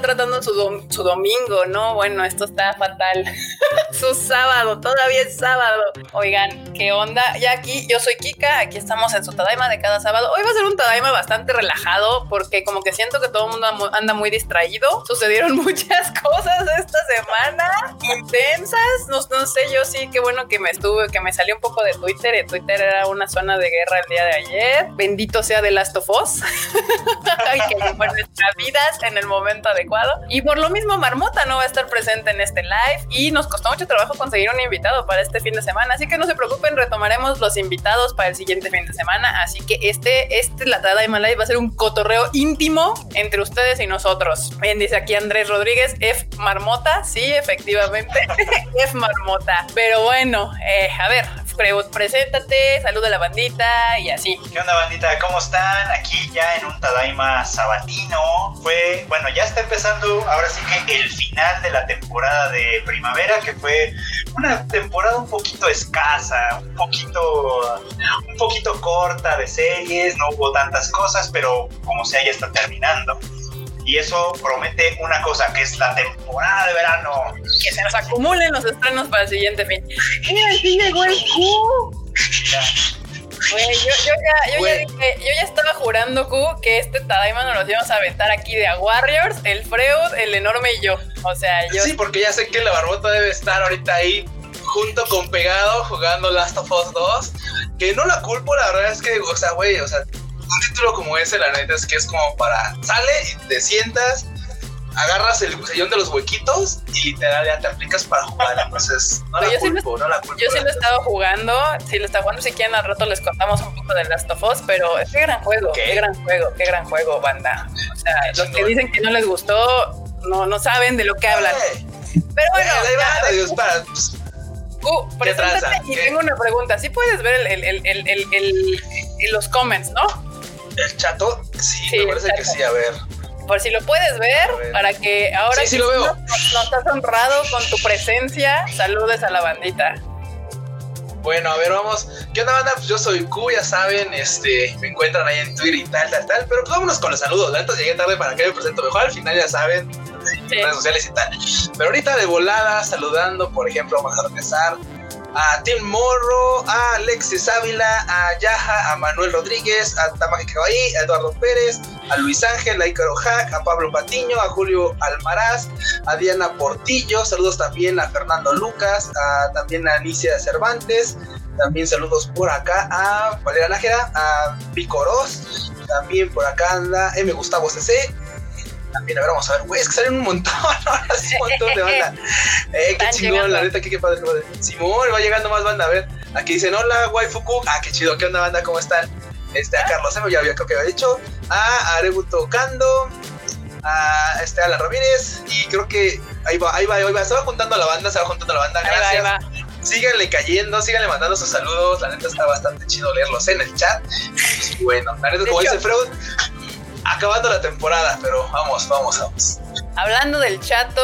tratando su, su domingo, ¿no? Bueno, esto está fatal. su sábado, todavía es sábado. Oigan, ¿qué onda? Ya aquí, yo soy Kika, aquí estamos en su Tadaima de cada sábado. Hoy va a ser un Tadaima bastante relajado porque como que siento que todo el mundo anda muy distraído. Sucedieron muchas cosas esta semana, intensas. No, sé, yo sí, qué bueno que me estuve, que me salió un poco de Twitter. Y Twitter era una zona de guerra el día de ayer. Bendito sea The Last of Us. que llegó nuestras vidas en el momento adecuado. Y por lo mismo, Marmota no va a estar presente en este live y nos costó mucho trabajo conseguir un invitado para este fin de semana. Así que no se preocupen, retomaremos los invitados para el siguiente fin de semana. Así que este, este La Tadaima Live va a ser un cotorreo íntimo entre ustedes y nosotros. Bien, dice aquí Andrés Rodríguez, F Marmota. Sí, efectivamente, F Marmota. Pero bueno, eh, a ver, preséntate, saluda a la bandita y así. ¿Qué onda bandita? ¿Cómo están? Aquí ya en un Tadaima sabatino. Fue, bueno, ya está empezando ahora sí que el final de la temporada de primavera, que fue una temporada un poquito escasa, un poquito, un poquito corta de series, no hubo tantas cosas, pero como sea ya está terminando y eso promete una cosa, que es la temporada de verano. Que se nos acumulen los estrenos para el siguiente fin. Mira, sí llegó el Q. yo, ya, yo, ya dije, yo ya estaba jurando, Q, que este Tadaima nos los íbamos a aventar aquí de a Warriors, el Freud, el enorme y yo. O sea, yo. Sí, porque ya sé que la barbota debe estar ahorita ahí junto con Pegado jugando Last of Us 2. Que no la culpo, la verdad es que, o sea, güey, o sea, un título como ese, la neta, es que es como para. Sale y te sientas, agarras el sillón de los huequitos y literal ya te aplicas para jugar. Entonces, no la culpo, no la culpo. Yo sí lo estaba jugando, sí lo estaba jugando. Si quieren, al rato les contamos un poco de Last of Us, pero qué gran juego, qué, gran juego, qué gran juego, banda. O sea, los que dicen que no les gustó, no, no saben de lo que hablan. Pero bueno. Dios, para. Uh, preséntate y tengo una pregunta. ¿Sí puedes ver el, el, el, los comments, no? El chato, sí, me parece que sí, a ver. Por si lo puedes ver, para que ahora sí, sí lo veo. Nos, estás honrado con tu presencia, saludes a la bandita. Bueno, a ver, vamos. ¿Qué onda, banda? Pues yo soy Q, ya saben, este, me encuentran ahí en Twitter y tal, tal, tal. Pero pues vámonos con los saludos. La llegué tarde para que me presento mejor. Al final ya saben, redes sociales y tal. Pero ahorita de volada, saludando, por ejemplo, vamos a empezar a Tim Morro, a Alexis Ávila, a Yaja, a Manuel Rodríguez, a Tamaki Caballí, a Eduardo Pérez, a Luis Ángel, a Icaro Hack, a Pablo Patiño, a Julio Almaraz, a Diana Portillo, saludos también a Fernando Lucas, a, también a Alicia Cervantes, también saludos por acá a Valeria Nájera, a Picoros, también por acá anda M. Gustavo CC, también, a ver, vamos a ver, güey, es que salen un montón, ahora sí, un montón de banda. Eh, qué chingón, la neta, qué, qué padre, padre. Simón, va llegando más banda, a ver. Aquí dicen, hola, waifuku. Ah, qué chido, ¿qué onda, banda? ¿Cómo están? Este, a Carlos M, ya había, creo que había dicho. A Arebuto Kando. A este, Alan Ramírez. Y creo que ahí va, ahí va, ahí va. Se va juntando la banda, se va juntando la banda. Gracias. Ahí va, ahí va. Síganle cayendo, síganle mandando sus saludos. La neta está bastante chido leerlos en el chat. Pues, bueno, la neta, como dice Freud, acabando la temporada, pero vamos, vamos, vamos. Hablando del chato,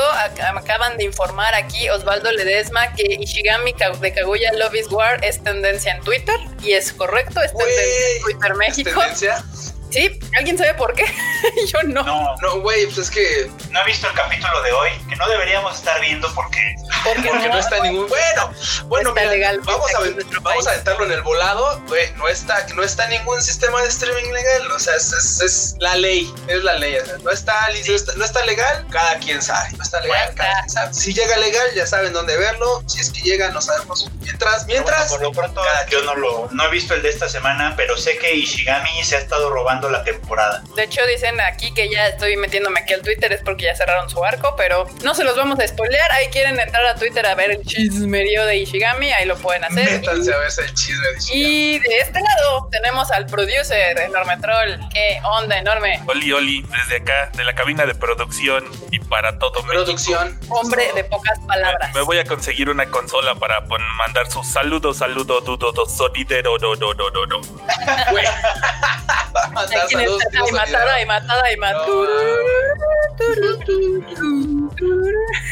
me acaban de informar aquí Osvaldo Ledesma que Ishigami de Kaguya Love is War es tendencia en Twitter y es correcto, es tendencia en Twitter México. ¿Es tendencia? Sí, ¿alguien sabe por qué? Yo no. No, no, güey, pues es que. No he visto el capítulo de hoy, que no deberíamos estar viendo porque. Porque, no, está ningún. Bueno, bueno, está legal, vamos, a, vamos a aventarlo en el volado. Güey, no está, no está ningún sistema de streaming legal. O sea, es, la ley. Es la ley. no, está, no, está, legal, cada quien sabe. No está legal, cada quien sabe. Si llega legal, ya saben dónde verlo. Si es que llega, no sabemos. Mientras, mientras. por lo pronto, yo no, lo, no he visto el de esta semana, pero sé que Ishigami se ha estado robando la temporada. De hecho, dicen aquí que ya estoy metiéndome aquí al Twitter, es porque ya cerraron su arco, pero no se los vamos a spoilear. Ahí quieren entrar a Twitter a ver el chismerío de Ishigami, ahí lo pueden hacer. Métanse a ver el chisme de Ishigami. Y de este lado tenemos al producer, Enorme Troll. ¿Qué onda, enorme? Oli, Oli, desde acá, de la cabina de producción y para todo Producción. Hombre de pocas palabras. Me voy a conseguir una consola para mandar sus saludos, saludos, dudo, solidero, do, do, do, do, do. saludos. Y matada, y matada, y matada.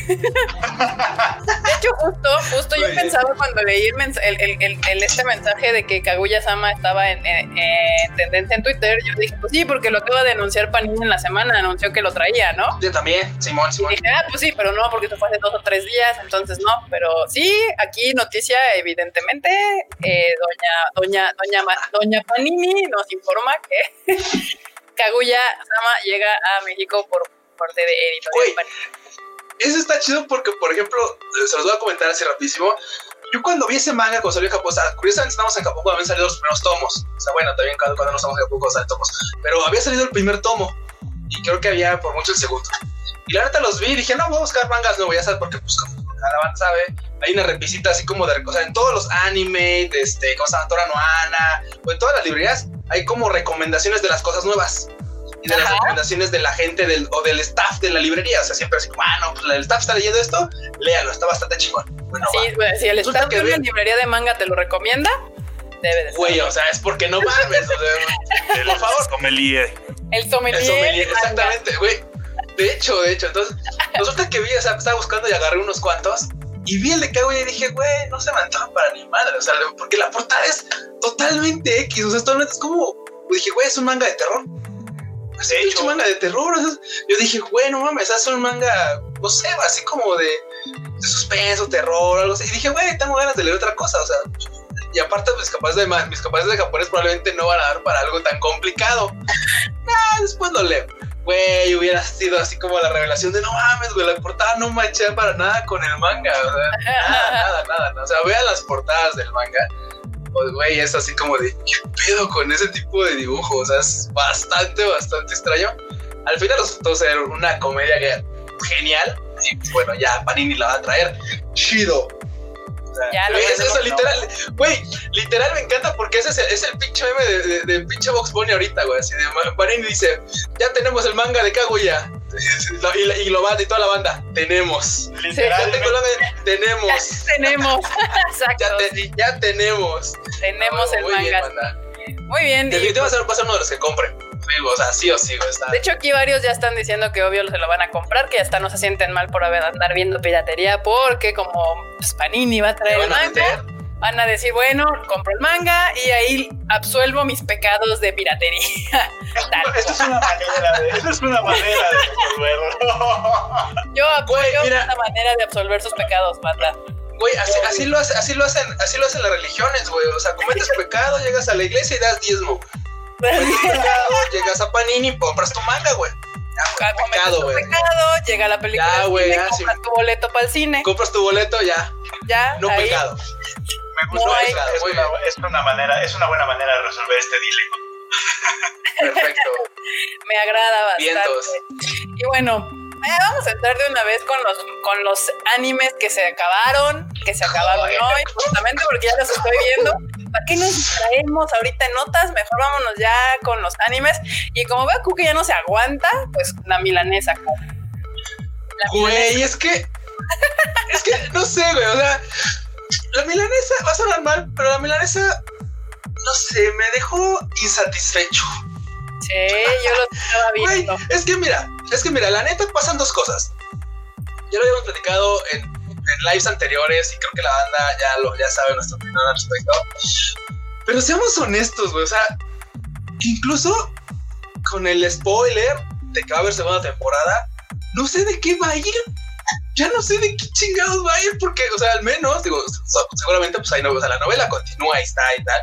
De hecho, justo, justo yo pensaba cuando leí el, el, el, este mensaje de que Kaguya-sama estaba en, tendencia en Twitter, yo dije, pues sí, porque lo acaba de anunciar Panini en la semana, anunció que lo traía, ¿no? Yo también, Simón, Simón. Y dije, ah, pues sí, pero no, porque esto fue hace dos o tres días, entonces no, pero sí, aquí noticia, evidentemente, eh, doña, doña, doña, doña Panini nos informa que Kaguya-sama llega a México por parte de Editorial eso está chido porque, por ejemplo, eh, se los voy a comentar así rapidísimo. Yo cuando vi ese manga cuando salió en Japón, o sea, curiosamente estamos en Japón cuando habían salido los primeros tomos. O sea, bueno, también cuando, cuando no estamos en Japón cuando salen tomos. Pero había salido el primer tomo y creo que había por mucho el segundo. Y la neta los vi y dije, no, voy a buscar mangas nuevos, ya sabes, porque pues cada banda sabe, hay una repisita así como de, o sea, en todos los anime, de este, llama, Tora Noana, o en todas las librerías, hay como recomendaciones de las cosas nuevas y de las recomendaciones de la gente del, o del staff de la librería. O sea, siempre así como, ah, no, pues el staff está leyendo esto, léalo, está bastante chingón. Bueno, sí, si el staff de una librería de manga te lo recomienda, debe de ser. Güey, o sea, es porque no mames. o sea, por favor. Sommelier. El sommelier. El sommelier, exactamente, güey. De hecho, de hecho, entonces, resulta que vi, o sea, estaba buscando y agarré unos cuantos. Y vi el de Kaguya y dije, güey, no se me antoja para ni madre. O sea, porque la portada es totalmente X. O sea, es como. Dije, güey, es un manga de terror de hecho, un manga de terror. yo dije, bueno, mames, hace un manga, no sé, así como de, de suspenso, terror, algo así. Y dije, güey, tengo ganas de leer otra cosa, o sea. Y aparte, mis capacidades de, mis capacidades de japonés probablemente no van a dar para algo tan complicado. Ah, después lo leo. Güey, hubiera sido así como la revelación de no mames, güey, la portada no mancha para nada con el manga. O sea, nada, nada, nada. O sea, vean las portadas del manga pues, güey, es así como de, ¿qué pedo con ese tipo de dibujo? O sea, es bastante, bastante extraño. Al final resultó ser una comedia genial. Y bueno, ya Panini la va a traer. Chido. Ya lo es eso, literal, güey, literal me encanta porque ese es el, es el pinche meme de, de, pinche Box Bunny ahorita, güey. Así de Panini dice, ya tenemos el manga de Kaguya. Y, y, lo va y toda la banda, tenemos. Ya tengo la tenemos. Ya tenemos. Exacto. Ya, tenemos. Tenemos el manga. muy bien. Definitivamente va a, ser, va a ser uno de los que compren. O sea, sí o sí, De hecho, aquí varios ya están diciendo que obvio se lo van a comprar, que hasta no se sienten mal por haber andar viendo piratería, porque como pues, Panini va a traer el manga van a decir, bueno, compro el manga y ahí absuelvo mis pecados de piratería. Esto es una manera de, esto es una manera de absolverlo. Yo apoyo esta manera de absolver sus pecados, banda. Güey, así, así, lo hace, así lo hacen, así lo hacen las religiones, güey. O sea, cometes pecado, llegas a la iglesia y das diezmo. Pecado, llegas a Panini y compras tu manga, güey. Ya, pecado, güey. Pecado, llega la película. Ya, güey, compras tu boleto para el cine. Compras tu boleto, ya. Ya. No pecado me gustó. es, una, manera, es una buena manera de resolver este dilema. Perfecto. me agrada bastante. Y bueno, vamos a entrar de una vez con los, con los animes que se acabaron, que se acabaron hoy, justamente porque ya los estoy viendo. ¿Para qué nos traemos ahorita notas? Mejor vámonos ya con los animes. Y como veo que ya no se aguanta, pues la milanesa. güey, es que. es que no sé, güey. O sea, la milanesa va a sonar mal, pero la milanesa, no sé, me dejó insatisfecho. Sí, yo lo estaba viendo. es que mira, es que mira, la neta pasan dos cosas. Ya lo habíamos platicado en, lives anteriores y creo que la banda ya, lo, ya sabe nuestra opinión al respecto. Pero seamos honestos, güey. O sea, incluso con el spoiler de que va a haber segunda temporada, no sé de qué va a ir ya no sé de qué chingados va a ir, porque, o sea, al menos, digo, seguramente, pues ahí no, o sea, la novela continúa, ahí está y tal.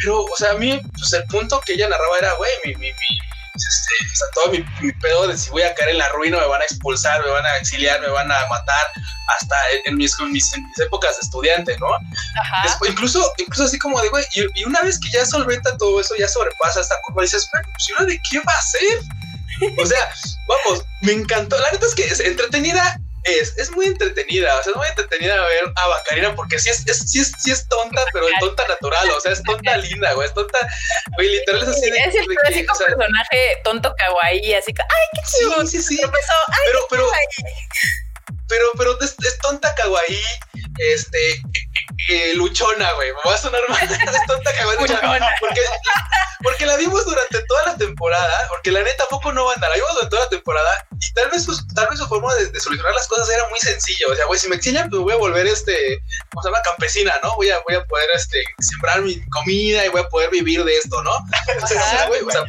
Pero, o sea, a mí, pues el punto que ella narraba era, güey, mi, mi, mi, este, o sea, todo mi, mi, pedo de si voy a caer en la ruina, me van a expulsar, me van a exiliar, me van a matar, hasta en, mis, mis, épocas de estudiante, ¿no? Ajá. incluso, incluso así como de, güey, y, una vez que ya solventa todo eso, ya sobrepasa esta curva, dices, güey, pues, ¿de qué va a ser? O sea, vamos, me encantó. La neta es que es entretenida es, es muy entretenida, o sea, es muy entretenida ver a Bacarina porque sí es, es, sí es, sí es tonta, pero es tonta natural, o sea, es tonta linda, güey, es tonta, güey, literal es así. es el clásico personaje tonto kawaii, así que, ay, qué chido, sí, sí, sí. pero, pero, pero, pero es, es tonta kawaii, este, eh, luchona, güey. Me va a sonar mal. es tonta kawaii luchona. Porque, porque la vimos durante toda la temporada, porque la neta poco no va a andar. Ahí vamos toda la temporada y tal vez, tal vez su forma de, solucionar las cosas era muy sencillo. O sea, güey, si me exilian, pues voy a volver este, ¿cómo se llama? Campesina, ¿no? Voy a, voy a poder este, sembrar mi comida y voy a poder vivir de esto, ¿no? o sea, güey, o sea,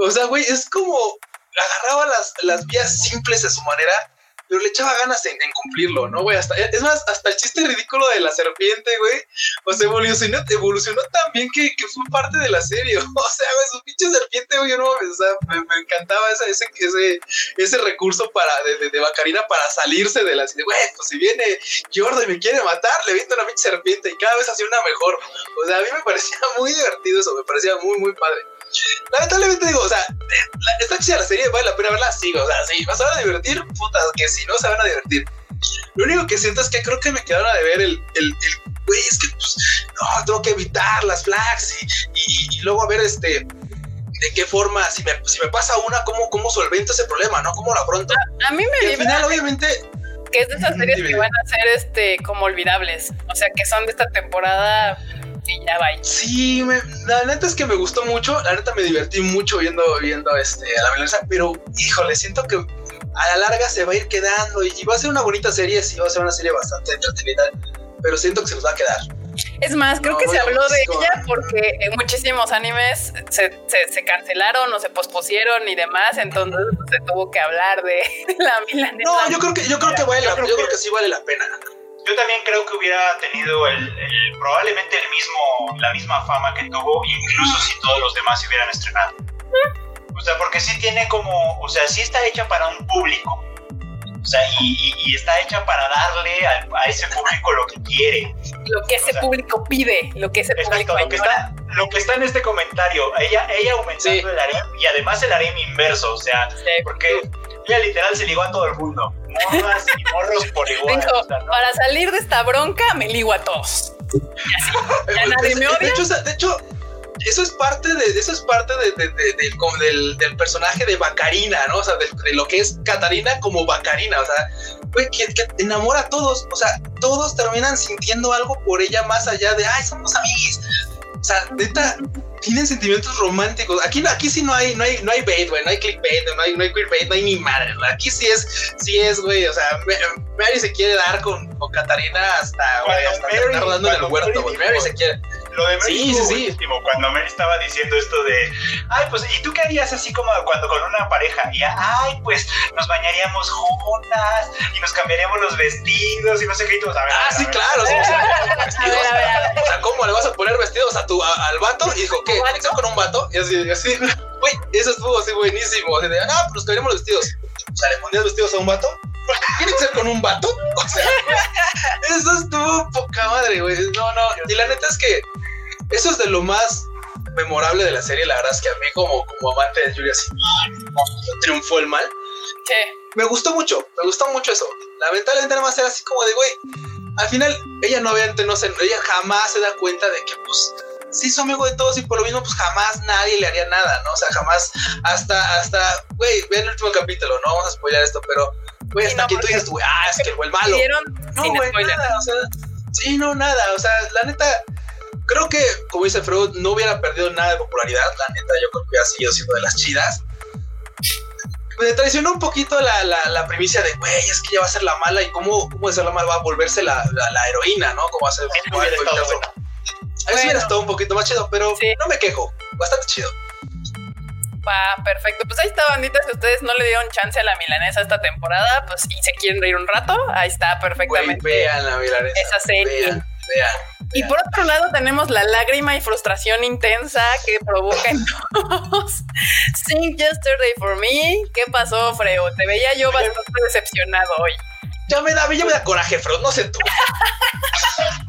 o sea, güey, es como agarraba las, las vías simples de su manera pero le echaba ganas en, cumplirlo, ¿no, güey? Hasta, es más, hasta el chiste ridículo de la serpiente, güey, o sea, evolucionó, evolucionó tan bien que, que, fue parte de la serie, o sea, güey, su pinche serpiente, güey, yo no, o sea, me, encantaba ese, ese, ese, ese recurso para, de, de, Bacarina para salirse de la serie, güey, pues si viene Jordan y me quiere matar, le visto una pinche serpiente y cada vez hacía una mejor, o sea, a mí me parecía muy divertido eso, me parecía muy, muy padre. Lamentablemente digo, o sea, está chida la serie, vale la pena verla, sí, o sea, sí, vas a divertir, puta, que si no se van a divertir. Lo único que siento es que creo que me quedaron a ver el, el, el güey, es que pues, no, tengo que evitar las flags y, y, luego a ver este de qué forma, si me, si me pasa una, cómo, cómo solvento ese problema, ¿no? ¿Cómo lo afronto? A, mí me y al final, obviamente, que es de esas series que van a ser este como olvidables. O sea, que son de esta temporada y ya va. Sí, la neta es que me gustó mucho. La neta me divertí mucho viendo, viendo este, a la melonesa. Pero, híjole, siento que a la larga se va a ir quedando y, va a ser una bonita serie. Sí, va a ser una serie bastante entretenida. Pero siento que se nos va a quedar. Es más, creo que se habló de ella porque muchísimos animes se, se, cancelaron o se pospusieron y demás, entonces se tuvo que hablar de la milanesa. No, yo creo que yo creo que vale la, yo creo que sí vale la pena. Yo también creo que hubiera tenido el, probablemente el mismo, la misma fama que tuvo, incluso si todos los demás se hubieran estrenado. O sea, porque sí tiene como, o sea, sí está hecha para un público. O sea, y, está hecha para darle a, ese público lo que quiere. Lo que ese público pide, lo que ese público lo que, está, lo que está en este comentario, ella, ella aumentando el harem y además el harem inverso, o sea, porque ella literal se ligó a todo el mundo. Morras y morros por igual. Para salir de esta bronca, me ligo a todos. Ya nadie me odia. De hecho, de hecho, eso es parte de eso es parte de, del, del, personaje de Bacarina, ¿no? O sea, de, lo que es Catarina como Bacarina, o sea, güey, que, que, enamora a todos, o sea, todos terminan sintiendo algo por ella más allá de, ay, somos amigos. O sea, neta, tienen sentimientos románticos. Aquí, aquí sí no hay, no hay, no hay bait, güey, no hay clickbait, no hay, no hay queerbait, no hay ni madre. Aquí sí es, sí es, güey. O sea, Mary se quiere dar con, con Catarina hasta, güey, hasta Mary, rodando en el huerto, güey. Mary se quiere. Lo de Mary sí, sí, sí. cuando Mary estaba diciendo esto de, ay, pues, ¿y tú qué harías así como cuando con una pareja? Y, ay, pues, nos bañaríamos juntas y nos cambiaríamos los vestidos y no sé qué. Y a ver, ah, sí, claro. Sí, o, sea, ¿cómo le vas a poner vestidos a tu, al vato? Y dijo, ¿qué? ¿Conexión con un vato? Y así, así, güey, eso estuvo así buenísimo. Así de, ah, pues nos cambiaríamos los vestidos. O sea, ¿le ponías vestidos a un vato? ¿Tiene que ser con un vato? O sea, eso estuvo poca madre, güey. No, no. Y la neta es que eso es de lo más memorable de la serie. La verdad es que a mí, como, como amante de Julia, así, triunfó el mal. ¿Qué? Me gustó mucho, me gustó mucho eso. Lamentablemente, nada más era así como de, güey, al final, ella no obviamente no se, ella jamás se da cuenta de que, pues, sí su amigo de todos y por lo mismo, pues jamás nadie le haría nada, ¿no? O sea, jamás, hasta, hasta, güey, vean el último capítulo, no vamos a spoiler esto, pero, güey, hasta aquí tú dices, güey, ah, es que fue el malo. No, güey, nada, o sea, sí, no, nada, o sea, la neta, creo que, como dice Freud, no hubiera perdido nada de popularidad. La neta, yo creo que hubiera seguido siendo de las chidas. Me traicionó un poquito la, la, la primicia de, güey, es que ella va a ser la mala y cómo, cómo de ser la mala va a volverse la, la, heroína, ¿no? Como va a ser. Eso hubiera estado bueno. Eso hubiera estado un poquito más chido, pero no me quejo. Bastante chido. Va, perfecto. Pues ahí está, bandita. Si ustedes no le dieron chance a la milanesa esta temporada, pues y se quieren reír un rato, ahí está perfectamente. vean la milanesa. Esa serie. Vean, vean. Y por otro lado tenemos la lágrima y frustración intensa que provoca en todos. Sing Yesterday for Me. ¿Qué pasó, Freo? Te veía yo bastante decepcionado hoy. Ya me da, ya me da coraje, Freo, no sé tú.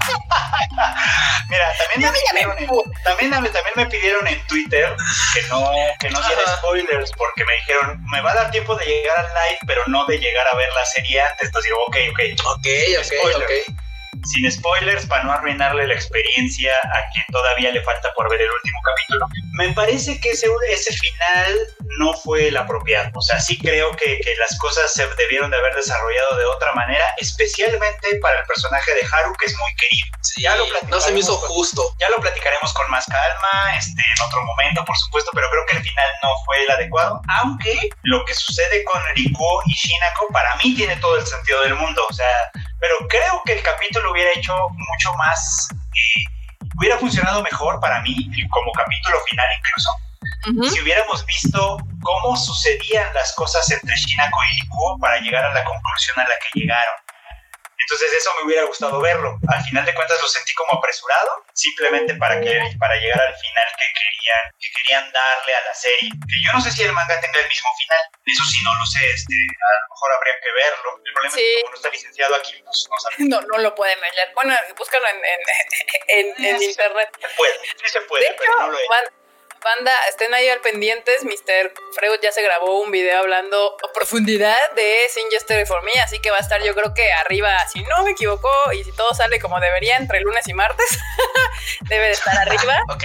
Mira, también me, pidieron en, también, también me pidieron en Twitter que no, que no diera spoilers porque me dijeron, me va a dar tiempo de llegar al live, pero no de llegar a ver la serie antes. Entonces digo, ok, ok. Ok, ok, ok. Sin spoilers para no arruinarle la experiencia a quien todavía le falta por ver el último capítulo. Me parece que ese, ese final no fue el apropiado. O sea, sí creo que, que, las cosas se debieron de haber desarrollado de otra manera, especialmente para el personaje de Haru, que es muy querido. ya lo no se me hizo justo. Ya lo platicaremos con más calma este, en otro momento, por supuesto, pero creo que el final no fue el adecuado. Aunque lo que sucede con Rikuo y Shinako para mí tiene todo el sentido del mundo. O sea, pero creo que el capítulo hubiera hecho mucho más, eh, hubiera funcionado mejor para mí como capítulo final incluso. Si hubiéramos visto cómo sucedían las cosas entre Shinako y Rikuo para llegar a la conclusión a la que llegaron. Entonces eso me hubiera gustado verlo. Al final de cuentas lo sentí como apresurado, simplemente para, que, para llegar al final que querían, que querían darle a la serie. Que yo no sé si el manga tenga el mismo final, eso sí no lo sé, este, a lo mejor habría que verlo. El problema es que como no está licenciado aquí, pues no. No, no lo pueden leer. Bueno, búscalo en, en, en, internet. Se puede, sí se puede, pero no lo he Banda, estén ahí al pendientes. Mr. Freud ya se grabó un video hablando a profundidad de Sin Yesterday for Me, así que va a estar yo creo que arriba, si no me equivoco, y si todo sale como debería entre lunes y martes, debe de estar arriba. ok.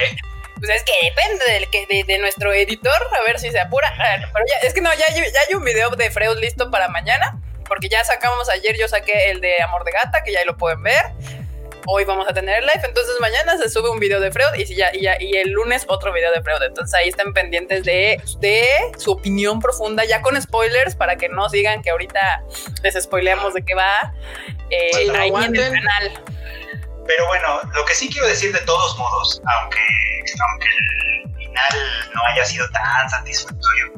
Pues es que depende del que, de, nuestro editor, a ver si se apura. Pero ya, es que no, ya, ya hay un video de Freud listo para mañana, porque ya sacamos ayer, yo saqué el de Amor de Gata, que ya lo pueden ver hoy vamos a tener live, entonces mañana se sube un video de Freud y, ya, y, ya, y el lunes otro video de Freud. Entonces ahí estén pendientes de, de su opinión profunda, ya con spoilers, para que no sigan que ahorita les spoileamos de qué va eh, ahí en el canal. Pero bueno, lo que sí quiero decir de todos modos, aunque, aunque el final no haya sido tan satisfactorio,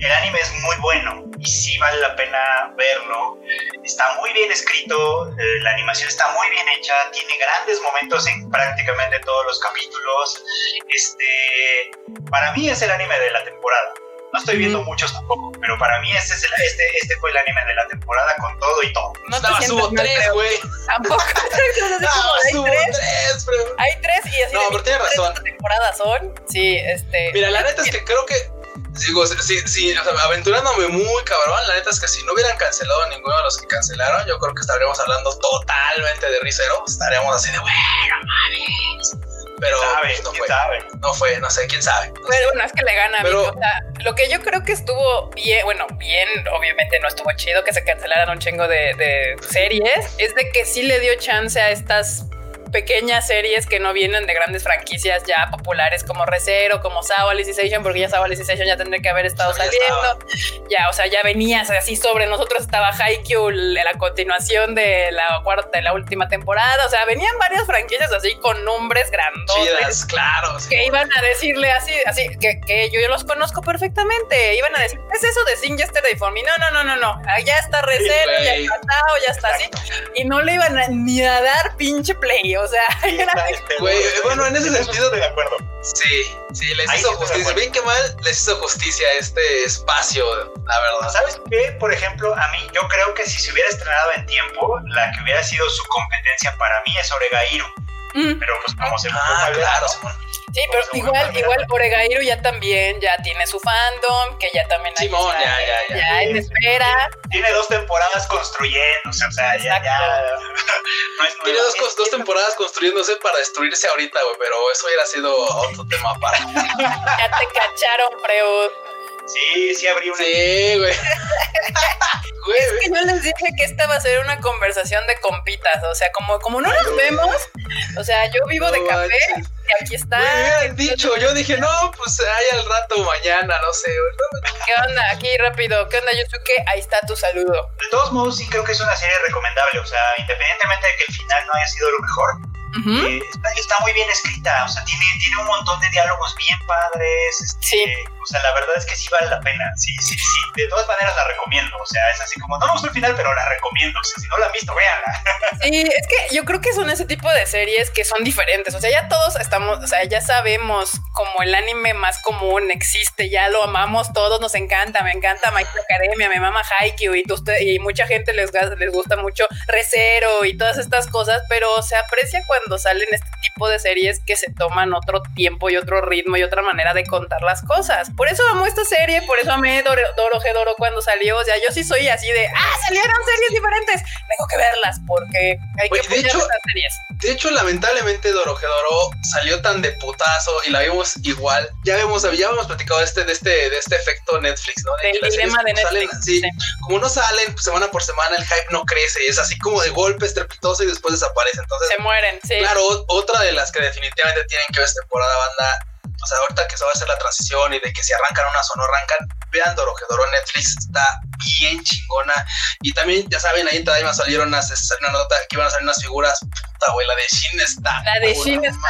el anime es muy bueno y sí vale la pena verlo. Está muy bien escrito, eh, la animación está muy bien hecha, tiene grandes momentos en prácticamente todos los capítulos. Este, para mí es el anime de la temporada. No estoy viendo muchos tampoco, pero para mí este, es el, este, este fue el anime de la temporada con todo y todo. No Estaba subo tres, güey. Tampoco. no, hay subo tres, tres pero... Hay tres y así. No, pero tienes razón. temporadas son? Sí, este. Mira, la neta es que creo que Digo, sí, sí, o sea, aventurándome muy cabrón, la neta es que si no hubieran cancelado ninguno de los que cancelaron, yo creo que estaríamos hablando totalmente de Rizero, estaríamos así de, bueno, mames. Pero sabe, no fue, sabe? no fue, no sé, quién sabe. pero bueno, es que le gana. Pero, o sea, lo que yo creo que estuvo bien, bueno, bien, obviamente no estuvo chido que se cancelaran un chingo de, de series, es de que sí le dio chance a estas pequeñas series que no vienen de grandes franquicias ya populares como Recero, como Sao Alicization, porque ya Sao Alicization ya tendría que haber estado saliendo. Ya, o sea, ya venías así sobre nosotros estaba Haikyuu, la continuación de la cuarta, de la última temporada. O sea, venían varias franquicias así con nombres grandotes. claro. Que iban a decirle así, así, que, que yo, yo, los conozco perfectamente. Iban a decir, es eso de Sin Yesterday for Me? No, no, no, no, no. Ya está Recero, ya está Sao, ya está así. Y no le iban ni a dar pinche play. O sea, bueno, en ese sentido de acuerdo. Sí, sí, les hizo justicia. Bien que mal, les hizo justicia este espacio, la verdad. ¿Sabes qué? Por ejemplo, a mí, yo creo que si se hubiera estrenado en tiempo, la que hubiera sido su competencia para mí es Oregairu. Mm. Pero pues como se ah, claro, Sí, pero igual, igual Oregairu ya también ya tiene su fandom, que ya también hay Simón, ya, ya, ya, ya en espera. Tiene dos temporadas construyéndose, o sea, ya, ya. No es tiene dos, dos temporadas construyéndose para destruirse ahorita, güey, pero eso hubiera sido otro tema para. ya te cacharon, Freud. Sí, sí abrí una. Sí, güey. es que yo les dije que esta va a ser una conversación de compitas. O sea, como, como no nos vemos, o sea, yo vivo de café y aquí está. Me hubieran dicho, yo dije, no, pues hay al rato mañana, no sé. ¿Qué onda? Aquí rápido. ¿Qué onda, Yusuke? Ahí está tu saludo. De todos modos, sí creo que es una serie recomendable. O sea, independientemente de que el final no haya sido lo mejor, eh, está, muy bien escrita, o sea, tiene, tiene un montón de diálogos bien padres. Este, sí. O sea, la verdad es que sí vale la pena. Sí, sí, sí. De todas maneras la recomiendo. O sea, es así como, no me gustó el final, pero la recomiendo. O sea, si no la han visto, véanla. Sí, es que yo creo que son ese tipo de series que son diferentes. O sea, ya todos estamos, o sea, ya sabemos como el anime más común existe, ya lo amamos todos, nos encanta, me encanta My Academia, me mama Haikyuu y, y mucha gente les, les gusta mucho Recero y todas estas cosas, pero se aprecia cuando cuando salen este tipo de series que se toman otro tiempo y otro ritmo y otra manera de contar las cosas. Por eso amo esta serie, por eso amé Doro, Doro Doro cuando salió. O sea, yo sí soy así de, ah, salieron series diferentes. Tengo que verlas porque hay que de hecho, series. De hecho, lamentablemente Doro Doro salió tan de putazo y la vimos igual. Ya hemos, ya hemos platicado de este, de este, de este efecto Netflix, ¿no? De dilema de Netflix. sí. Como no salen pues, semana por semana, el hype no crece. Es así como de golpe estrepitoso y después desaparece. Entonces, se mueren, sí. Claro, otra de las que definitivamente tienen que ver esta temporada, banda. O sea, ahorita que se va a hacer la transición y de que si arrancan unas o no arrancan, vean Doro Netflix, está bien chingona. Y también, ya saben, ahí en Tadaima salieron unas, una nota que iban a salir unas figuras. Puta, güey, la de Shin está. La de Shin está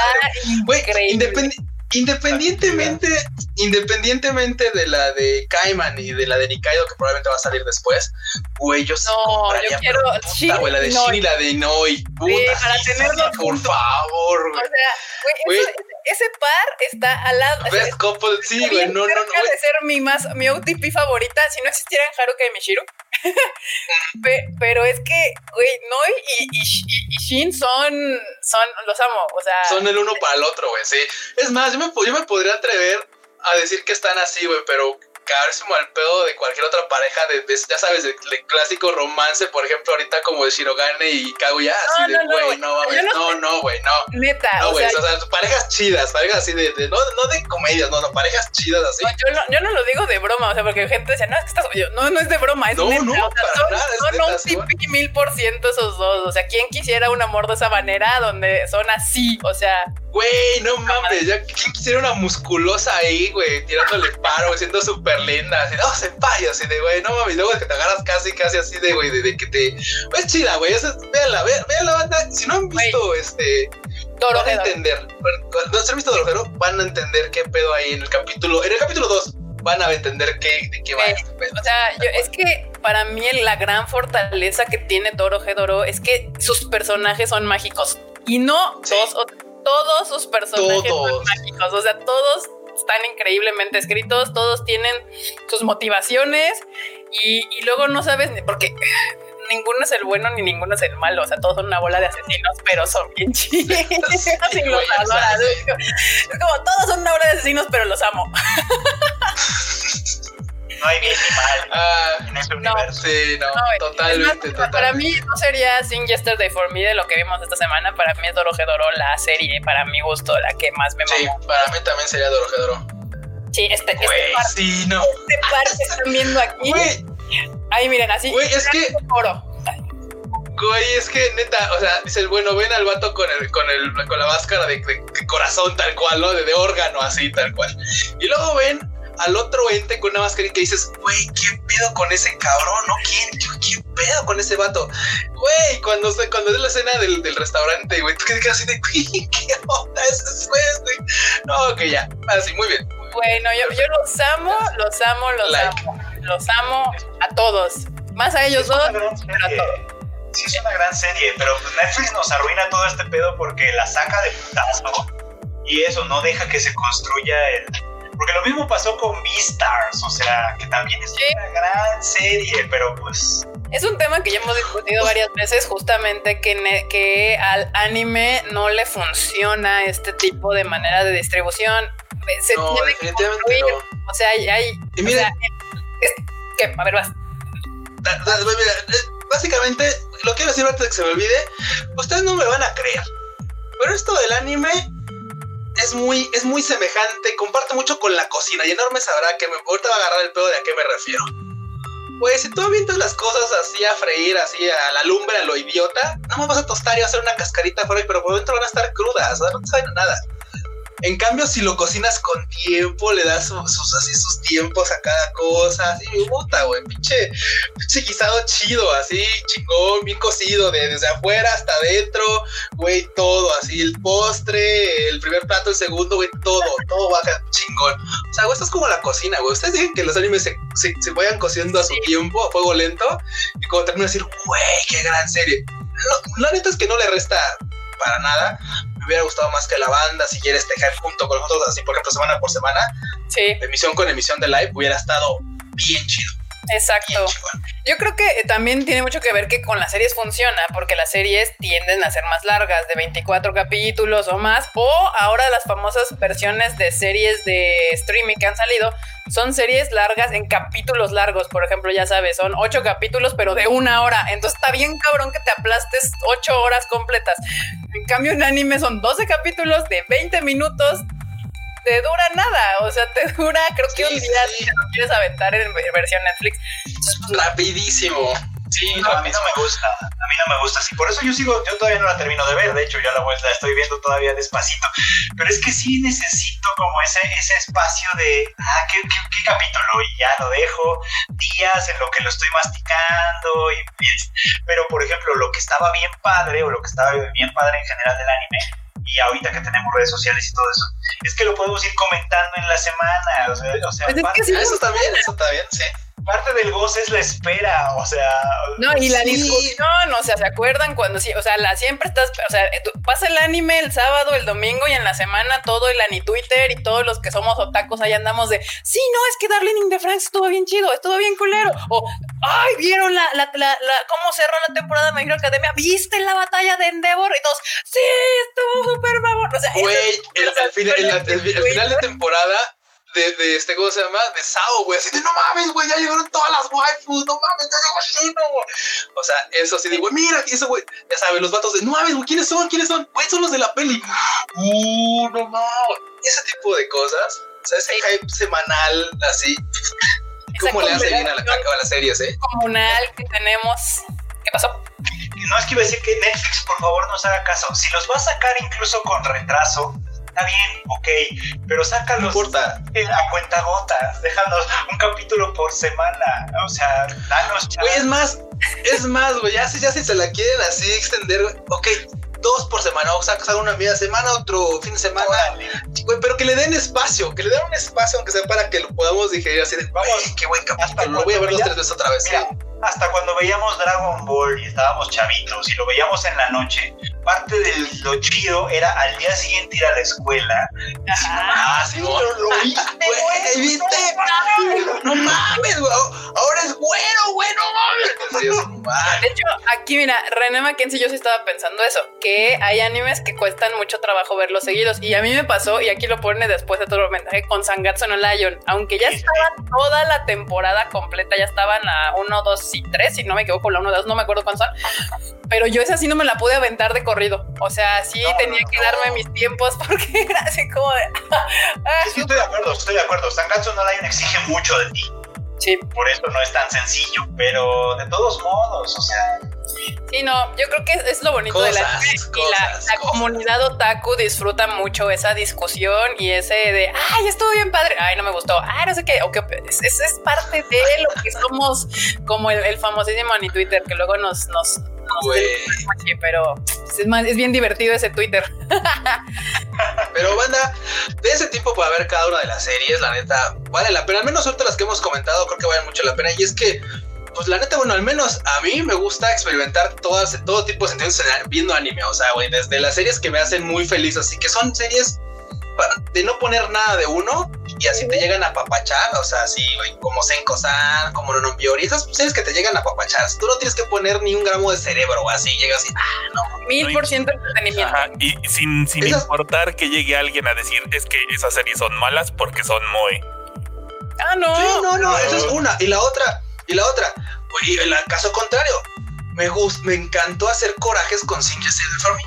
increíble. Independientemente, independientemente de la de Kaiman y de la de Nikaido, que probablemente va a salir después, güey, yo no, yo quiero puta, güey, la de Shin y la de Inoi. Puta, sí, para tenerlo por favor, güey. O sea, güey, ese par está al lado. Best couple, sí, güey, no, no, no. de ser mi más, mi OTP favorita, si no existieran Haruka y Mishiro. pero es que, güey, Noi y, y, y, Shin son, son, los amo, o sea. Son el uno para el otro, güey, sí. Es más, yo me, yo me podría atrever a decir que están así, güey, pero cagársimo al pedo de cualquier otra pareja de, ya sabes, el, clásico romance, por ejemplo, ahorita como de Shirogane y Kaguya, así de, güey, no, no, no, güey, no. Neta, no, güey, o, sea, parejas chidas, parejas así de, no, no de comedias, no, no, parejas chidas así. yo, no, yo no lo digo de broma, o sea, porque gente decía, no, es que estás, yo, no, no es de broma, es no, neta, no, o sea, son, nada, son un tipi mil por ciento esos dos, o sea, ¿quién quisiera un amor de esa manera donde son así, o sea... Güey, no mames, ya, ¿quién quisiera una musculosa ahí, güey, tirándole paro, siendo súper linda, así, no, se paya, así de, güey, no mames, luego que te agarras casi, casi así de, güey, de, que te... Es chida, güey, véanla, vean, la banda, si no han visto, este... Van a entender, no han visto Dorojero, van a entender qué pedo hay en el capítulo, en el capítulo 2 van a entender qué, de qué va. Este o sea, yo, es que para mí la gran fortaleza que tiene Doro Doro es que sus personajes son mágicos. Y no dos o todos sus personajes son mágicos, o sea, todos están increíblemente escritos, todos tienen sus motivaciones y, y luego no sabes, porque ninguno es el bueno ni ninguno es el malo, o sea, todos son una bola de asesinos, pero son bien chidos. es como todos son una bola de asesinos, pero los amo. no hay bien ni mal ah, en ese universo. Sí, no, totalmente, Para mí no sería Sin Yesterday for Me de lo que vimos esta semana. Para mí es Dorojedoro la serie, para mi gusto, la que más me Sí, para mí también sería Dorojedoro. Sí, este, este par, sí, no. Este par que están viendo aquí. Ahí miren, así. Güey, es que. Oro. Güey, es que neta, o sea, dice el bueno, ven al vato con el, con el, con la máscara de, corazón tal cual, ¿no? De, de, órgano así, tal cual. Y luego ven al otro ente con una máscara y que dices, güey, ¿qué pedo con ese cabrón? ¿No? ¿Quién? ¿Qué pedo con ese vato? Güey, cuando, cuando es la escena del, del restaurante, güey, tú quedas así de, güey, ¿qué onda ese güey? No, que ya, así, muy bien. Bueno, yo, yo, los amo, los amo, los amo. Los amo a todos. Más a ellos dos, pero a todos. Sí, es una gran serie, pero Netflix nos arruina todo este pedo porque la saca de putazo y eso no deja que se construya el, porque lo mismo pasó con Beastars, o sea, que también es una gran serie, pero pues... Es un tema que ya hemos discutido varias veces, justamente que, que al anime no le funciona este tipo de manera de distribución. Se no, tiene definitivamente que no. O sea, hay... hay y mira, ¿Qué? A ver, vas. básicamente, lo quiero decir antes de que se me olvide, ustedes no me van a creer, pero esto del anime es muy, es muy semejante, comparte mucho con la cocina. Y enorme sabrá que me, ahorita va a agarrar el pedo de a qué me refiero. Pues si tú avientas las cosas así a freír, así a la lumbre, a lo idiota, nada más vas a tostar y a hacer una cascarita ahí, pero por dentro van a estar crudas, no te saben nada. En cambio, si lo cocinas con tiempo, le das sus, así sus tiempos a cada cosa, así, puta, güey, pinche, pinche guisado chido, así, chingón, bien cocido, de, desde afuera hasta adentro, güey, todo, así, el postre, el primer plato, el segundo, güey, todo, todo baja chingón. O sea, güey, esto es como la cocina, güey. Ustedes dicen que los animes se, se, vayan cociendo a su tiempo, a fuego lento, y cuando termina decir, güey, qué gran serie. la neta es que no le resta para nada me hubiera gustado más que la banda siguiera este hype junto con nosotros, así por ejemplo semana por semana. Sí. Emisión con emisión de live hubiera estado bien chido. Exacto. Yo creo que también tiene mucho que ver que con las series funciona, porque las series tienden a ser más largas, de 24 capítulos o más, o ahora las famosas versiones de series de streaming que han salido son series largas en capítulos largos, por ejemplo, ya sabes, son ocho capítulos, pero de una hora. Entonces está bien cabrón que te aplastes ocho horas completas. En cambio, en anime son 12 capítulos de 20 minutos te dura nada, o sea, te dura, creo que un día si lo quieres aventar en versión Netflix. Pues, Rapidísimo. Sí, a mí no me gusta, a mí no me gusta, sí, por eso yo sigo, yo todavía no la termino de ver, de hecho ya la, la estoy viendo todavía despacito, pero es que sí necesito como ese, ese espacio de, ah, ¿qué, qué, capítulo? Y ya lo dejo, días en lo que lo estoy masticando, y, pero por ejemplo, lo que estaba bien padre, o lo que estaba bien padre en general del anime, y ahorita que tenemos redes sociales y todo eso, es que lo podemos ir comentando en la semana. O sea, o sea pues parte, eso está bien, eso está bien, sí parte del goce es la espera, o sea. No, y la discusión, o sea, ¿se acuerdan cuando sí? O sea, la siempre estás, o sea, pasa el anime el sábado, el domingo y en la semana todo el ani Twitter y todos los que somos otacos ahí andamos de, sí, no, es que Darling in the Franks estuvo bien chido, estuvo bien culero. O, ay, vieron la, la, la, cómo cerró la temporada de Mejor Academia, viste la batalla de Endeavor y todos, sí, estuvo súper favor. O sea, güey, el, final de temporada de, de este, ¿cómo se llama? De Sao, güey. Así de, no mames, güey, ya llegaron todas las waifus, no mames, ya llegó Shino, güey. O sea, eso así de, güey, mira, y eso, güey, ya sabes, los vatos de, no mames, güey, ¿quiénes son? ¿Quiénes son? Güey, son los de la peli. Uh, no mames. Ese tipo de cosas, o sea, ese hype semanal, así. ¿Cómo le hace bien a la, a las series, eh? Comunal que tenemos. ¿Qué pasó? No es que iba a decir que Netflix, por favor, nos haga caso. Si los va a sacar incluso con retraso, está bien, ok, pero sácalos importa. a cuenta gotas, déjanos un capítulo por semana, o sea, danos Güey, es más, es más, güey, ya, ya si se la quieren así extender, ok, dos por semana, o sacas una media semana, otro fin de semana, güey, pero que le den espacio, que le den un espacio, aunque sea para que lo podamos digerir así de, vamos, qué buen capítulo, lo voy a ver dos, tres veces otra vez. hasta cuando veíamos Dragon Ball y estábamos chavitos y lo veíamos en la noche, parte de lo chido era al día siguiente ir a la escuela. Ah, sí, lo, lo viste, güey, viste. No mames, güey. Ahora es bueno, güey, no mames. De hecho, aquí mira, René Mackenzie, yo sí estaba pensando eso, que hay animes que cuestan mucho trabajo verlos seguidos. Y a mí me pasó, y aquí lo pone después de todo el mensaje, con Sangatsu no Lion. Aunque ya estaba toda la temporada completa, ya estaban a 1, 2 y 3, si no me equivoco, la 1, 2, no me acuerdo cuántos son pero yo esa sí no me la pude aventar de corrido. O sea, sí tenía que darme mis tiempos porque era así como de. sí, estoy de acuerdo, estoy de acuerdo. Sangatsu no Lion exige mucho de ti. Sí. Por eso no es tan sencillo, pero de todos modos, o sea. Sí, no, yo creo que es lo bonito de la, la, la comunidad otaku disfruta mucho esa discusión y ese de, ay, estuvo bien padre, ay, no me gustó, ay, no sé qué, o qué, es, es, parte de lo que somos como el, el famosísimo Ani Twitter que luego nos, nos, pero es, bien divertido ese Twitter. pero banda, de ese tiempo para ver cada una de las series, la neta, vale la pena. Al menos ahorita las que hemos comentado, creo que valen mucho la pena. Y es que, pues la neta, bueno, al menos a mí me gusta experimentar todas, todo tipo de sentidos viendo anime. O sea, güey, desde las series que me hacen muy feliz, así que son series de no poner nada de uno y así te llegan a papachar, o sea, así, como Senko-san, como Nonombiori, esas series que te llegan a papachar, tú no tienes que poner ni un gramo de cerebro, así llegas y, ah, no. Mil por ciento entretenimiento. y sin, sin importar que llegue alguien a decir, es que esas series son malas porque son muy... Ah, no. Sí, no, no, esa es una. Y la otra, y la otra, y el caso contrario, me gustó, me encantó hacer corajes con Shinji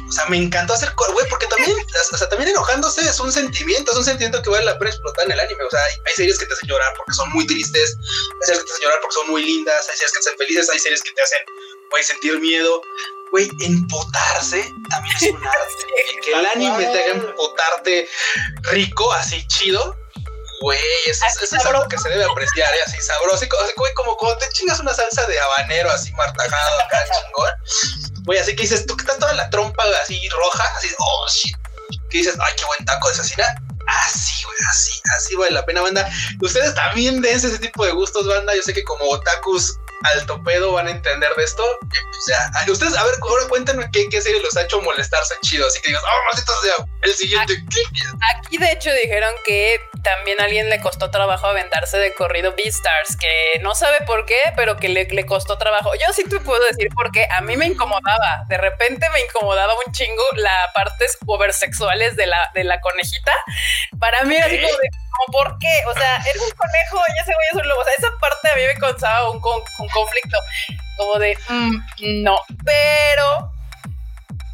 O sea, me encantó hacer güey, porque también, o sea, también enojándose es un sentimiento, es un sentimiento que vale la pena explotar en el anime. O sea, hay, series que te hacen llorar porque son muy tristes, hay series que te hacen llorar porque son muy lindas, hay series que te hacen felices, hay series que te hacen, güey, sentir miedo. Güey, empotarse también es un arte. que el anime te haga empotarte rico, así chido, Güey, eso, es algo que se debe apreciar, ¿eh? así sabroso. Así, como, como cuando te chingas una salsa de habanero así martajado acá, chingón. Güey, así que dices, tú que estás toda la trompa así roja, así, oh shit. Que dices, ay, qué buen taco de asesina. Así, güey, así, así vale la pena, banda. Ustedes también dense ese tipo de gustos, banda. Yo sé que como otakus alto pedo van a entender de esto. Y pues ya, ustedes, a ver, ahora cuéntenme qué, qué serie los ha hecho molestarse chido. Así que digas, oh, maldito sea, el siguiente. Aquí, de hecho, dijeron que también a alguien le costó trabajo aventarse de corrido Beastars, que no sabe por qué, pero que le, le costó trabajo. Yo sí te puedo decir por qué. A mí me incomodaba. De repente me incomodaba un chingo las partes oversexuales de la, de la conejita. Para mí así como de, ¿por qué? O sea, era un conejo y ese güey es un lobo. O sea, esa parte a mí me causaba un, un conflicto como de, mm, no, pero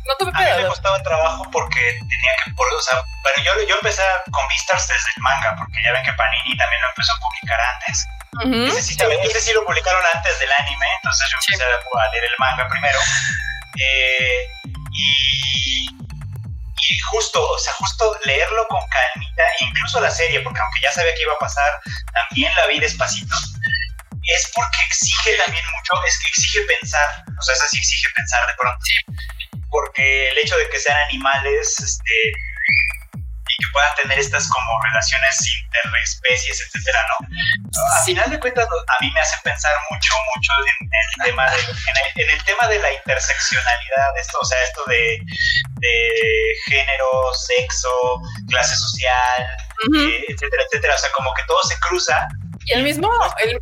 no tuve A mí me costaba trabajo porque tenía que, por, o sea, bueno, yo, yo empecé con Beastars desde el manga, porque ya ven que Panini también lo empezó a publicar antes. Uh ese, sí, sí, lo publicaron antes del anime, entonces yo empecé a leer el manga primero. Eh, y, y justo, o sea, justo leerlo con calmita, incluso la serie, porque aunque ya sabía que iba a pasar, también la vi despacito es porque exige también mucho, es que exige pensar, o sea, es así exige pensar de pronto, porque el hecho de que sean animales, este, que puedan tener estas como relaciones interespecies, etcétera, ¿no? A final de cuentas, a mí me hace pensar mucho, mucho en, el tema de, en el, tema de la interseccionalidad, esto, o sea, esto de, de género, sexo, clase social, eh, etcétera, etcétera, o sea, como que todo se cruza. Y el mismo, el,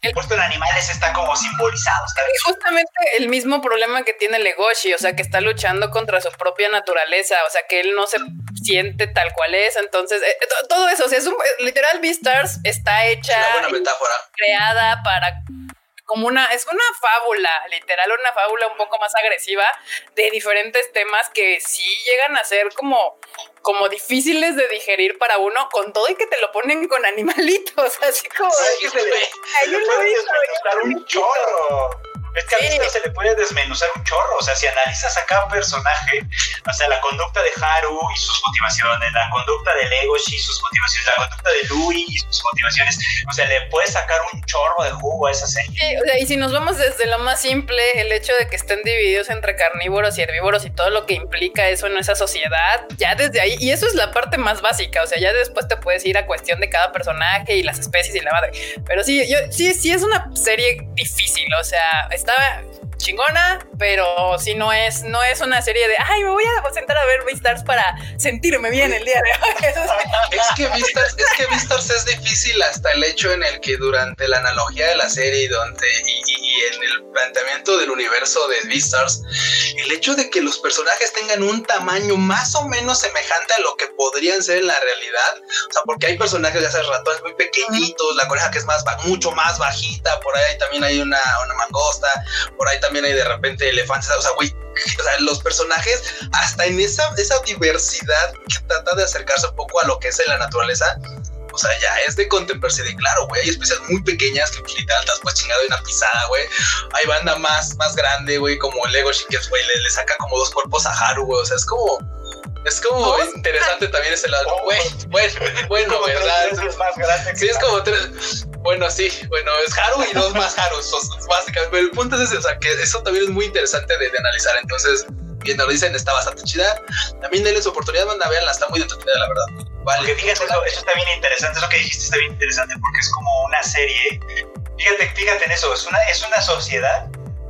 el puesto en animales está como simbolizado. Es justamente el mismo problema que tiene Legoshi, o sea, que está luchando contra su propia naturaleza, o sea, que él no se siente tal cual es. Entonces, eh, todo eso, o sea, es un, literal Beastars está hecha, una buena metáfora. creada para como una, es una fábula, literal, una fábula un poco más agresiva de diferentes temas que sí llegan a ser como, como difíciles de digerir para uno, con todo y que te lo ponen con animalitos, así como... Sí, se le, un chorro. Es que a mí se le puede desmenuzar un chorro. O sea, si analizas a cada personaje, o sea, la conducta de Haru y sus motivaciones, la conducta de Legoshi y sus motivaciones, la conducta de Louis y sus motivaciones, o sea, le puedes sacar un chorro de jugo a esa serie. Sí, o sea, y si nos vamos desde lo más simple, el hecho de que estén divididos entre carnívoros y herbívoros y todo lo que implica eso en esa sociedad, ya desde ahí, y eso es la parte más básica, o sea, ya después te puedes ir a cuestión de cada personaje y las especies y la madre. Pero sí, yo, sí, sí es una serie difícil, o sea, estaba chingona, pero si no es, no es una serie de ay, me voy a sentar a ver Beastars para sentirme bien el día de hoy. es que Beastars, es que Beastars es difícil hasta el hecho en el que durante la analogía de la serie y, donde, y, en el planteamiento del universo de Beastars, el hecho de que los personajes tengan un tamaño más o menos semejante a lo que podrían ser en la realidad, o sea, porque hay personajes de hace ratones muy pequeñitos, la coneja que es más mucho más bajita, por ahí también hay una, una mangosta, por ahí también hay de repente elefantes, o sea, güey, o sea, los personajes, hasta en esa, esa diversidad que trata de acercarse un poco a lo que es en la naturaleza, o sea, ya es de contemplarse de claro, güey. Hay especies muy pequeñas que pues, literal estás pues chingado de una pisada, güey. Hay banda más, más grande, güey, como Lego Shikes, güey, le, le, saca como dos cuerpos a Haru, güey. O sea, es como. Es como interesante también ese lado. Güey, bueno, bueno, ¿verdad? más grande sí, es como tres. Bueno, sí, bueno, es Haru y dos más Harus, básicamente. Pero el punto es ese, o sea, que eso también es muy interesante de, analizar. Entonces, viendo lo dicen, está bastante chida. También denle su oportunidad, manda, veanla, está muy entretenida, la verdad. Vale. Porque fíjate, eso, eso, está bien interesante, eso que dijiste está bien interesante porque es como una serie. Fíjate, fíjate en eso, es una, es una sociedad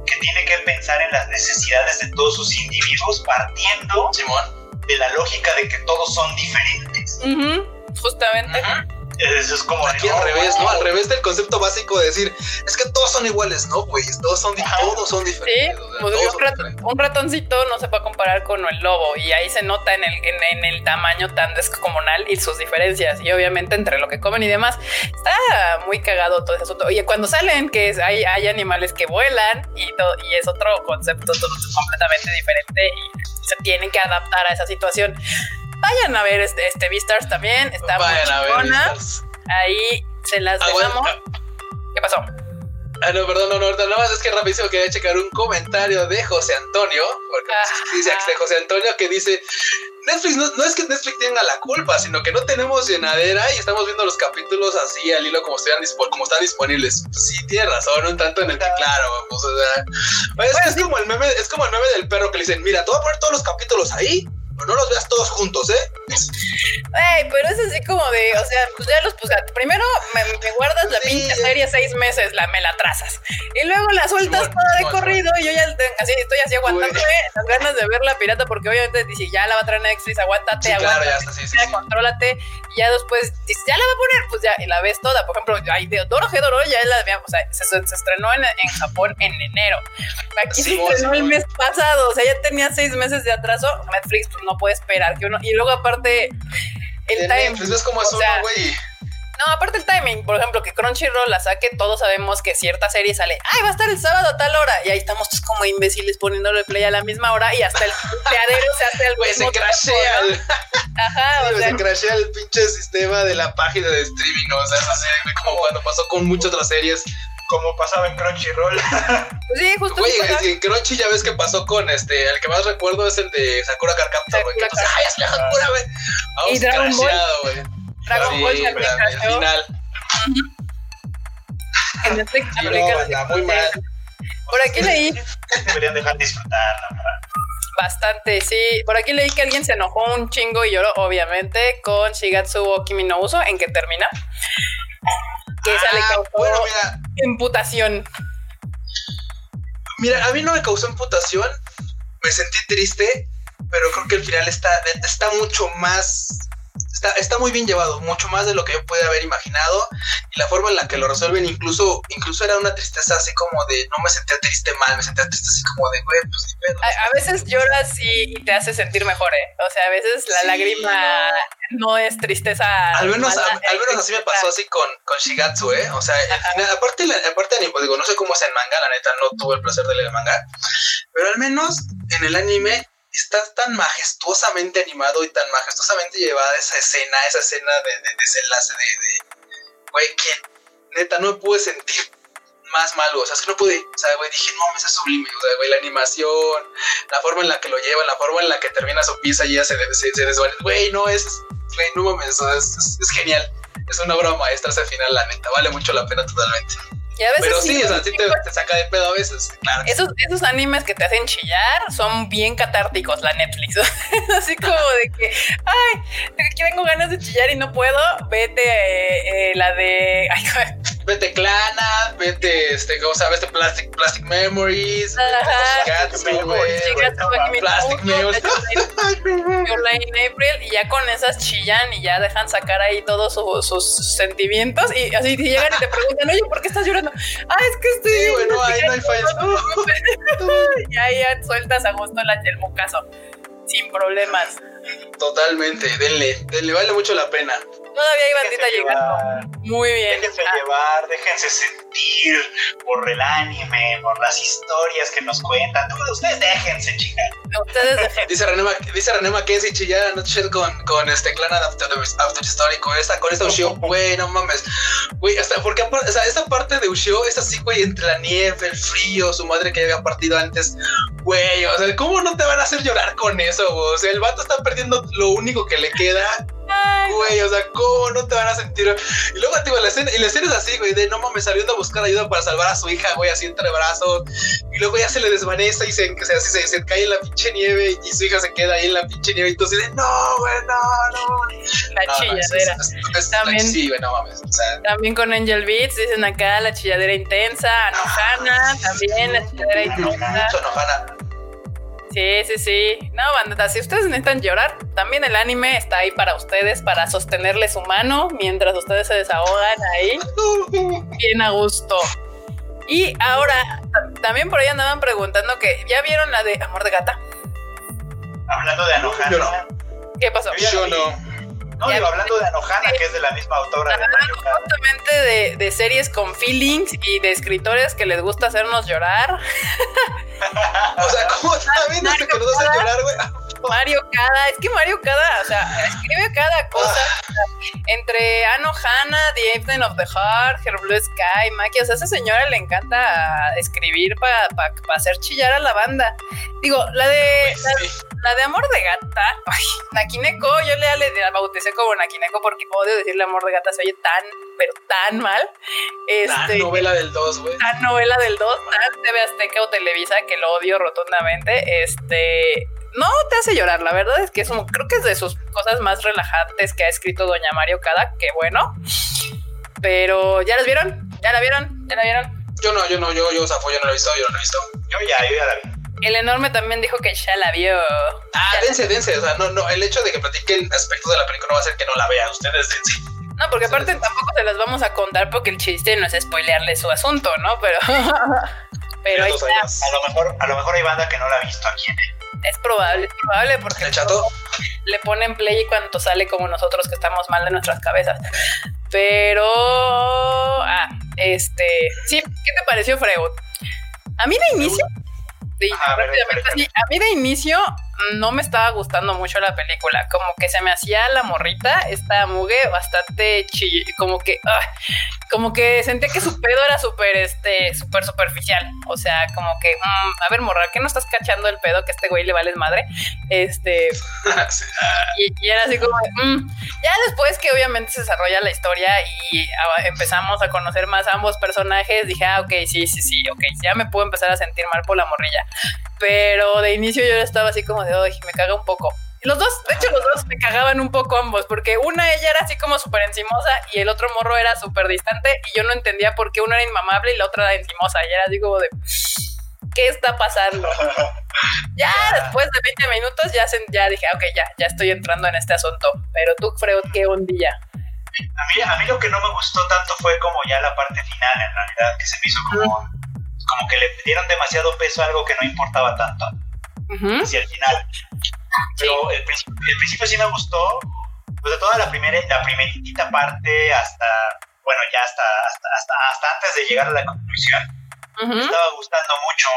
que tiene que pensar en las necesidades de todos sus individuos partiendo Simón. De la lógica de que todos son diferentes. justamente. Eso es como aquí al revés, ¿no? Al revés del concepto básico de decir, es que todos son iguales, ¿no, güey? Todos son, todos son diferentes. Sí, pues, un, ratoncito no se puede comparar con el lobo y ahí se nota en el, en, el tamaño tan descomunal y sus diferencias y obviamente entre lo que comen y demás. Está muy cagado todo ese asunto. Oye, cuando salen que hay, hay animales que vuelan y, todo, y es otro concepto completamente diferente y se tienen que adaptar a esa situación vayan a ver este, este Beastars también. Está muy chingona. Ahí se las dejamos. ¿Qué pasó? Ah, no, perdón, no, no, nada más es que rapidísimo quería checar un comentario de José Antonio, porque ah, dice José Antonio que dice, Netflix no, no, es que Netflix tenga la culpa, sino que no tenemos llenadera y estamos viendo los capítulos así al hilo como, están, como están disponibles. Pues sí, tiene razón, un tanto en el que, claro, pues, o sea, es, que es como el meme, es como el meme del perro que le dicen, mira, te voy a poner todos los capítulos ahí no los veas todos juntos, ¿eh? Ey, pero es así como de, o sea, pues ya los puse. Primero me me guardas la pinche serie seis meses, la, me la trazas. Y luego la sueltas toda de corrido y yo ya así, estoy así aguantándome las ganas de ver la pirata porque obviamente dice, ya la va a traer Netflix, aguántate, Sí, claro, aguántate, ya está, sí, sí, sí. contrólate. Y ya después dices, ya la va a poner, pues ya, y la ves toda. Por ejemplo, hay de Doro Hedoro, ya la veamos, o sea, se, se estrenó en, en Japón en enero. Aquí se estrenó el mes pasado, o sea, ya tenía seis meses de atraso. Netflix pues, no puede esperar que uno. Y luego, aparte, el time. Netflix, ves cómo es uno, güey. no, aparte el timing, por ejemplo, que Crunchyroll la saque, todos sabemos que cierta serie sale, ay, va a estar el sábado a tal hora, y ahí estamos todos como imbéciles poniéndole play a la misma hora y hasta el empleadero se hace al Güey, se crashea el, ¿no? Ajá, sí, o sea, se crashea el pinche sistema de la página de streaming, ¿no? O sea, esa serie, como cuando pasó con muchas otras series. Como pasaba en Crunchyroll. sí, justo Güey, en Crunchy ya ves que pasó con este, el que más recuerdo es el de Sakura Card Captor, güey. Entonces, ay, es la Sakura, güey. Vamos Y Dragon Ball. Dragon Sí, Ball al final. En Netflix Sí, no, muy mal. Por aquí leí Deberían dejar disfrutarla. ¿verdad? bastante, sí. Por aquí leí que alguien se enojó un chingo y lloró, obviamente, con Shigatsu o Kimi no Uso, en que termina. Que esa le Ah, causó bueno, mira, imputación. Mira, a mí no me causó imputación, me sentí triste, pero creo que el final está, está mucho más, está, está muy bien llevado, mucho más de lo que yo pude haber imaginado, y la forma en la que lo resuelven incluso, incluso era una tristeza así como de, no me sentía triste mal, me sentía triste así como de, güey, pues ni pedo. A, a veces lloras y, y te hace sentir mejor, ¿eh? O sea, a veces la Sí, lágrima no. es tristeza. Al menos, mala, a- al menos así me pasó así con, con Shigatsu, ¿eh? O sea, al final- aparte, la- aparte de anime, digo, no sé cómo es en manga, la neta, no tuve el placer de leer el manga, pero al menos en el anime está tan majestuosamente animado y tan majestuosamente llevada esa escena, esa escena de, de desenlace de, güey, que neta no me pude sentir más malo, o sea, es que no pude, o sea, güey, dije, no, me es sublime, o sea, güey, la animación, la forma en la que lo llevan, la forma en la que termina su pizza y ya se, se, se desvanece, güey, no, es, güey, no mames, es, es, es genial, es una obra maestra ese final, la neta, vale mucho la pena totalmente. Y a veces Pero sí, o sea, sí te, te saca de pedo a veces, claro. Esos, esos animes que te hacen chillar son bien catárticos, la Netflix. Así como de que, ay, tengo ganas de chillar y no puedo, vete eh, eh, la de. Ay, Vete Clana, vete, este, ¿cómo llama? Este Plastic, Plastic Memories, Plastic. Memories, Plastic Memories. April, y ya con esas chillan y ya dejan sacar ahí todos su- sus sentimientos. Y así te llegan y te preguntan, oye, ¿por qué estás llorando? Ah, es que estoy. Sí, güey, no, ahí no hay fallas. y ahí ya sueltas a gusto el mocazo. Sin problemas. Totalmente, denle, denle, vale mucho la pena. Todavía hay bandita Déjense llegando. Muy bien. déjense Ah, llevar, déjense sentir por el anime, por las historias que nos cuentan. Ustedes déjense, chingar. ustedes dejen. Dice René, Mac- dice chillar no shit con, con este Clan After, after Story, con esta, con esta Ushio, güey, no mames. Güey, hasta porque o sea, esa parte de Ushio es así, güey, entre la nieve, el frío, su madre que había partido antes, güey, o sea, ¿cómo no te van a hacer llorar con eso, güey? O sea, el vato está perdiendo lo único que le queda Ay, Güey, o sea, ¿cómo no te van a sentir? Y luego, tío, la escena, y la escena es así, güey, de no mames, saliendo a buscar ayuda para salvar a su hija, güey, así entre brazos. Y luego ya se le desvanece y se, se, se, se cae en la pinche nieve y su hija se queda ahí en la pinche nieve. Y tú así de, no, güey, no, no. la No, no, chilladera. es- es- es- También- Sí, güey, no mames. O sea, También con Angel Beats, dicen acá la chilladera intensa. Anohana, también la chilladera intensa. mucho Nohana. Sí, sí, sí. No, bandita, si ustedes necesitan llorar, también el anime está ahí para ustedes, para sostenerle su mano mientras ustedes se desahogan ahí, bien a gusto. Y ahora, ta- también por ahí andaban preguntando que, ¿ya vieron la de Amor de Gata? Hablando de Anohana. No. ¿Qué pasó? Yo no. No, Ya digo, hablando de Anohana, que es de la misma autora de Mario. Justamente de, de series con feelings y de escritores que les gusta hacernos llorar. O sea, ¿cómo también desde que nos hacen llorar, güey? Mario Kada, es que Mario Kada, o sea, escribe cada cosa entre Ano Hana, The Evening of the Heart, Her Blue Sky, Maki, o sea, a esa señora le encanta escribir para hacer chillar a la banda. Digo, la de la, Sí. la de Amor de Gata, ay, Nakineko, yo le, le la bauticé como Nakineko porque odio decirle Amor de Gata, se oye tan, pero tan mal. La Este, novela del 2, güey. tan novela del 2, tan TV Azteca o Televisa que lo odio rotundamente. Este no te hace llorar, la verdad es que es un, creo que es de sus cosas más relajantes que ha escrito Doña Mario Cada, que bueno. Pero, ¿ya las vieron? ¿Ya la vieron? ¿Ya la vieron? Yo no, yo no, yo, yo, Zafo, yo no la he visto, yo no la he visto. Yo ya, yo ya la vi. El enorme también dijo que ya la vio. Ah, dense, dense. O sea, no, no, el hecho de que platiquen aspectos de la película no va a hacer que no la vean. Ustedes dense. No, porque aparte tampoco se las vamos a contar porque el chiste no es spoilearle su asunto, ¿no? Pero. pero ahí Ya está. A lo mejor, a lo mejor hay banda que no la ha visto aquí en el. Es probable, es probable porque ¿El chato? le ponen play cuando sale como nosotros que estamos mal de nuestras cabezas. Pero. Ah, este. Sí, ¿qué te pareció, Freud? A mí de inicio. de- Ajá, a ver, rápidamente, sí, a mí de inicio no me estaba gustando mucho la película. Como que se me hacía la morrita, esta mugue, bastante chi, como que. ah, como que sentía que su pedo era súper, este, súper superficial. O sea, como que, mm, a ver, morra, ¿qué no estás cachando el pedo que a este güey le vales madre? Este, y, y era así como, "Mm". ya después que obviamente se desarrolla la historia y empezamos a conocer más a ambos personajes, dije, ah, ok, sí, sí, sí, ok, ya me puedo empezar a sentir mal por la morrilla. Pero de inicio yo estaba así como de, ay, me caga un poco. Los dos, de hecho los dos me cagaban un poco ambos, porque una ella era así como súper encimosa y el otro morro era súper distante y yo no entendía por qué una era inmamable y la otra era encimosa y era así como de, ¿qué está pasando? Ya después de 20 minutos ya, se- ya dije, "Ah, ok, ya, ya estoy entrando en este asunto. Pero tú, Freud, ¿qué ondilla? A mí, a mí lo que no me gustó tanto fue como ya la parte final, en realidad, que se me hizo como, como que le dieron demasiado peso a algo que no importaba tanto Ujú. hacia el final. Pero el, principio, el principio sí me gustó, pues de toda la primera, la primeritita parte hasta, bueno, ya hasta, hasta, hasta, hasta antes de llegar a la conclusión, me estaba gustando mucho.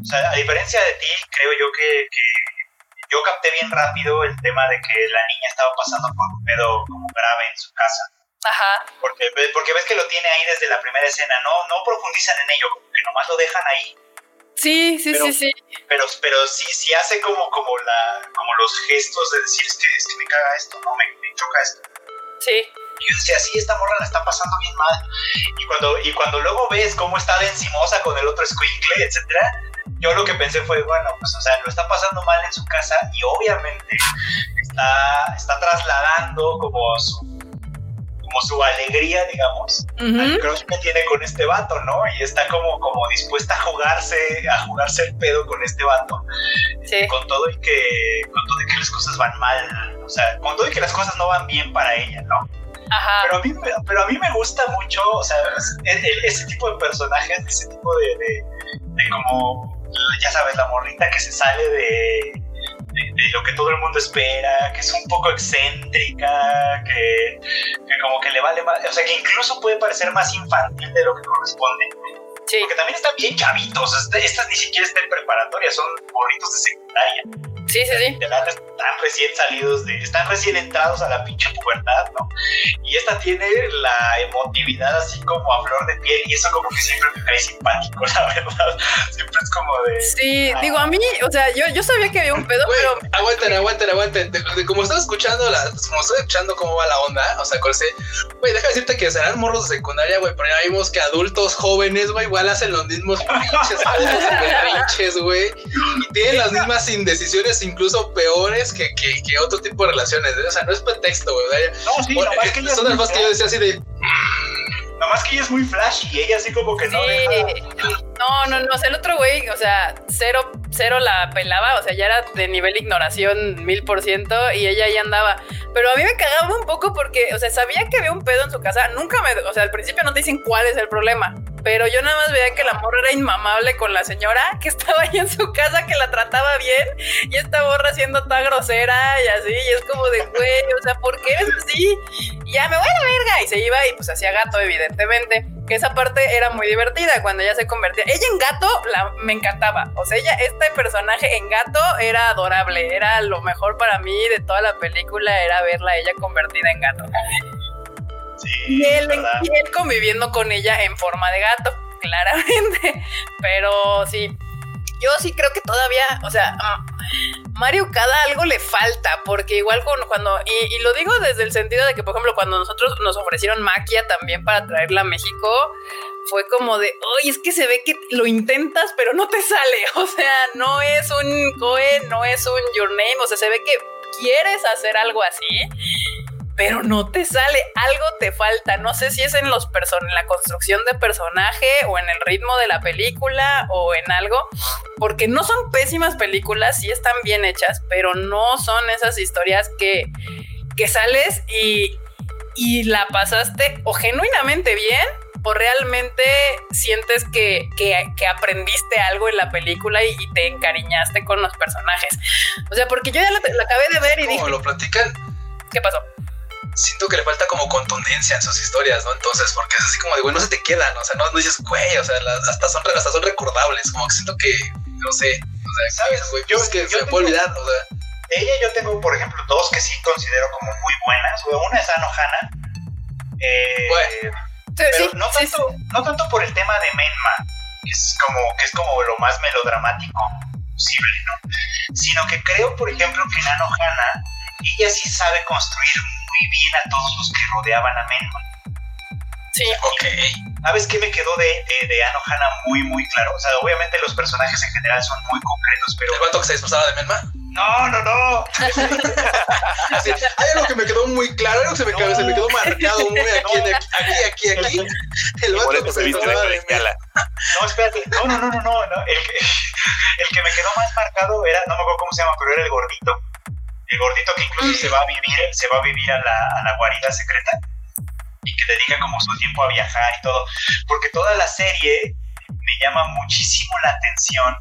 O sea, a diferencia de ti, creo yo que, que yo capté bien rápido el tema de que la niña estaba pasando por un pedo como grave en su casa. Ajá. Porque, porque ves que lo tiene ahí desde la primera escena, no, no profundizan en ello, como que nomás lo dejan ahí, Sí, sí, Pero- sí, sí. pero, pero sí, sí hace como, como, la, como los gestos de decir, es que, es que me caga esto, no, me, me choca esto. Sí. Y yo decía, sí, esta morra la está pasando bien mal. Y cuando, y cuando luego ves cómo está de encimosa con el otro squinkle, etcétera, yo lo que pensé fue, bueno, pues, o sea, lo está pasando mal en su casa y obviamente está, está trasladando como su, como su alegría, digamos, Ujú. al crush que tiene con este vato, ¿no? Y está como, como dispuesta a jugarse, a jugarse el pedo con este vato, Sí. con todo y que, con todo y que las cosas van mal, o sea, con todo y que las cosas no van bien para ella, ¿no? Ajá. Pero a mí, me- pero a mí me gusta mucho, o sea, ese tipo de personajes, ese tipo de, de, de como, ya sabes, la morrita que se sale de, de, de lo que todo el mundo espera, que es un poco excéntrica, que, que como que le vale más, o sea, que incluso puede parecer más infantil de lo que corresponde. Sí. Porque también están bien chavitos, este- estas ni siquiera están en preparatoria, son morritos de secundaria. Sí, sí, sí. Están recién salidos de. Están recién entrados a la pinche pubertad, ¿no? Y esta tiene la emotividad así como a flor de piel, y eso como que siempre me cae simpático, la verdad. Siempre es como de. Sí, digo, a mí, o sea, yo, yo sabía que había un pedo, pero aguanten, aguanten, aguanten. De- de- como estaba escuchando, la, como estoy escuchando cómo va la onda, o sea, con ese, güey, deja de decirte que serán morros de secundaria, güey, pero ya vimos que adultos jóvenes, güey, igual hacen los mismos pinches güey, y tienen las mismas indecisiones, incluso peores que, que, que otro tipo de relaciones, ¿eh? o sea, no es pretexto, güey, No, sí, bueno, nomás que ella son las más que yo decía así de, nomás que ella es muy flashy, y ella así como que no Sí. deja. No, no, no. El otro güey, o sea, cero, cero la pelaba. O sea, ya era de nivel ignoración mil por ciento y ella ahí andaba. Pero a mí me cagaba un poco porque, o sea, sabía que había un pedo en su casa. Nunca me, o sea, al principio no te dicen cuál es el problema. Pero yo nada más veía que la morra era inmamable con la señora que estaba ahí en su casa, que la trataba bien. Y esta morra siendo tan grosera y así. Y es como de, güey, o sea, ¿por qué eres así? Y ya me voy a la verga. Y se iba y pues hacía gato, evidentemente. Que esa parte era muy divertida cuando ella se convertía. Ella en gato la, me encantaba. O sea, ella, este personaje en gato era adorable. Era lo mejor para mí de toda la película, era verla a ella convertida en gato. Sí, Y él, ¿verdad? y él conviviendo con ella en forma de gato, claramente. Pero sí, yo sí creo que todavía, o sea, mm, Mario cada algo le falta, porque igual cuando, y, y lo digo desde el sentido de que, por ejemplo, cuando nosotros nos ofrecieron Maquia también para traerla a México, fue como de, oye, es que se ve que lo intentas, pero no te sale. O sea, no es un Coe, no es un Your Name, o sea, se ve que quieres hacer algo así, pero no te sale, algo te falta, no sé si es en los person en la construcción de personaje o en el ritmo de la película o en algo, porque no son pésimas películas, sí están bien hechas, pero no son esas historias que, que sales y, y la pasaste o genuinamente bien o realmente sientes que, aprendiste algo en la película y, te encariñaste con los personajes. O sea, porque yo ya la, acabé de ver y dije... lo platican? ¿Qué pasó? Siento que le falta como contundencia en sus historias, ¿no? Entonces, porque es así como de, güey, no se te quedan, o sea, no, dices, güey, o sea, hasta, son, hasta son recordables, como que siento que, no sé, o sea, ¿sabes, güey? Yo, es que se me puede olvidar, o sea. Ella yo tengo, por ejemplo, dos que sí considero como muy buenas. Una es Anohana. Eh, bueno pero no, tanto, no tanto por el tema de Menma, que es como, que es como lo más melodramático posible, ¿no? Sino que creo, por ejemplo, que Nano Hana, ella sí sabe construir muy bien a todos los que rodeaban a Menma. Sí, ok. ¿Sabes qué me quedó de, de, de Hana muy, muy claro? O sea, obviamente los personajes en general son muy concretos, pero... ¿El vato que se disfrazaba de Menma? No, no, no. hay algo que me quedó muy claro, algo que se me, quedó, se me quedó marcado muy aquí, aquí, aquí, aquí. El vato que se disfrazaba de Menma. No, espérate. No, no, no, no, no. El que, el que me quedó más marcado era, no me acuerdo cómo se llama, pero era el gordito. El gordito que incluso se va a vivir, se va a vivir a la, a la guarida secreta y que dedica como su tiempo a viajar y todo. Porque toda la serie me llama muchísimo la atención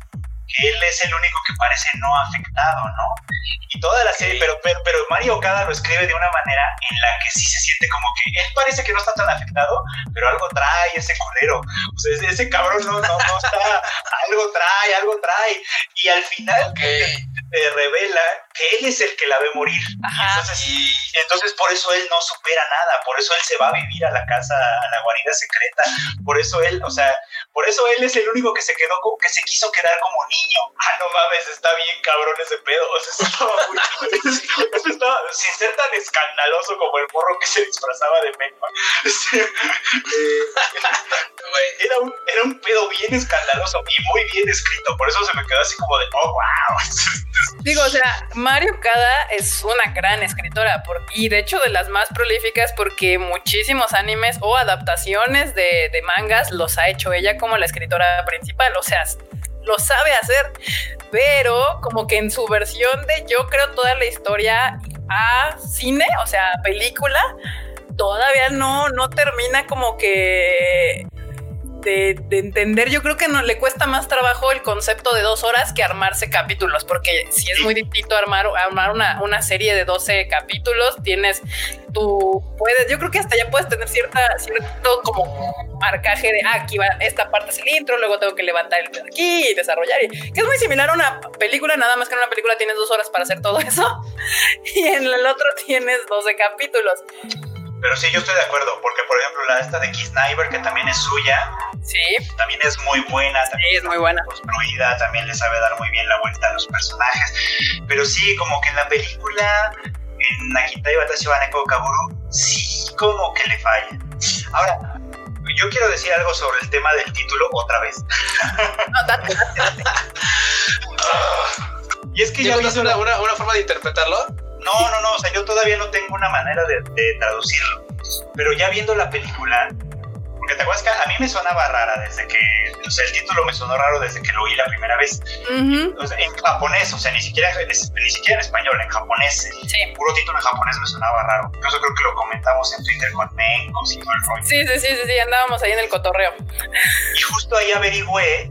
que él es el único que parece no afectado, ¿no? Y toda la serie, pero, pero, pero Mario Okada lo escribe de una manera en la que sí se siente como que él parece que no está tan afectado, pero algo trae ese culero. O sea, ese, cabrón no, no, no está, algo trae, algo trae. Y al final te revela que él es el que la ve morir. Entonces, entonces por eso él no supera nada, por eso él se va a vivir a la casa, a la guarida secreta, por eso él, o sea, por eso él es el único que se quedó, que se quiso quedar como niño. Ah, no mames, está bien cabrón ese pedo. O sea, estaba muy, eso estaba, sin ser tan escandaloso como el morro que se disfrazaba de Menma. Este, eh, era, un, era un pedo bien escandaloso y muy bien escrito, por eso se me quedó así como de, oh, wow. Digo, o sea, Mario Kada es una gran escritora y de hecho de las más prolíficas porque muchísimos animes o adaptaciones de, mangas los ha hecho ella como la escritora principal, o sea, lo sabe hacer, pero como que en su versión de yo creo toda la historia a cine, o sea, película, todavía no, no termina como que de, entender, yo creo que no le cuesta más trabajo el concepto de dos horas que armarse capítulos, porque si es muy distinto armar, armar una, una serie de 12 capítulos, tienes tú puedes, yo creo que hasta ya puedes tener cierta, cierto como marcaje de ah, aquí va, esta parte es el intro, luego tengo que levantar el aquí y desarrollar, y, que es muy similar a una película, nada más que en una película tienes dos horas para hacer todo eso, y en el otro tienes 12 capítulos. Pero sí, yo estoy de acuerdo, porque por ejemplo la esta de Sniper, que también es suya, sí. también es muy buena, también es muy buena. construida, también le sabe dar muy bien la vuelta a los personajes. Pero sí, como que en la película, en Nakita y Watashi wa Neko Kaburu, sí como que le falla. Ahora, yo quiero decir algo sobre el tema del título otra vez. No, date, date, date. y es que ya una, una, una forma de interpretarlo no, no, no, o sea, yo todavía no tengo una manera de, traducirlo. Pero ya viendo la película, porque te acuerdas que a mí me sonaba rara desde que, o sea, el título me sonó raro desde que lo oí la primera vez. en japonés, o sea, ni siquiera, ni siquiera en español, en japonés, el puro título en japonés me sonaba raro. Incluso creo que lo comentamos en Twitter con Menko, si no el Sí, sí, sí, sí, sí, andábamos ahí en el cotorreo. Y justo ahí averigüé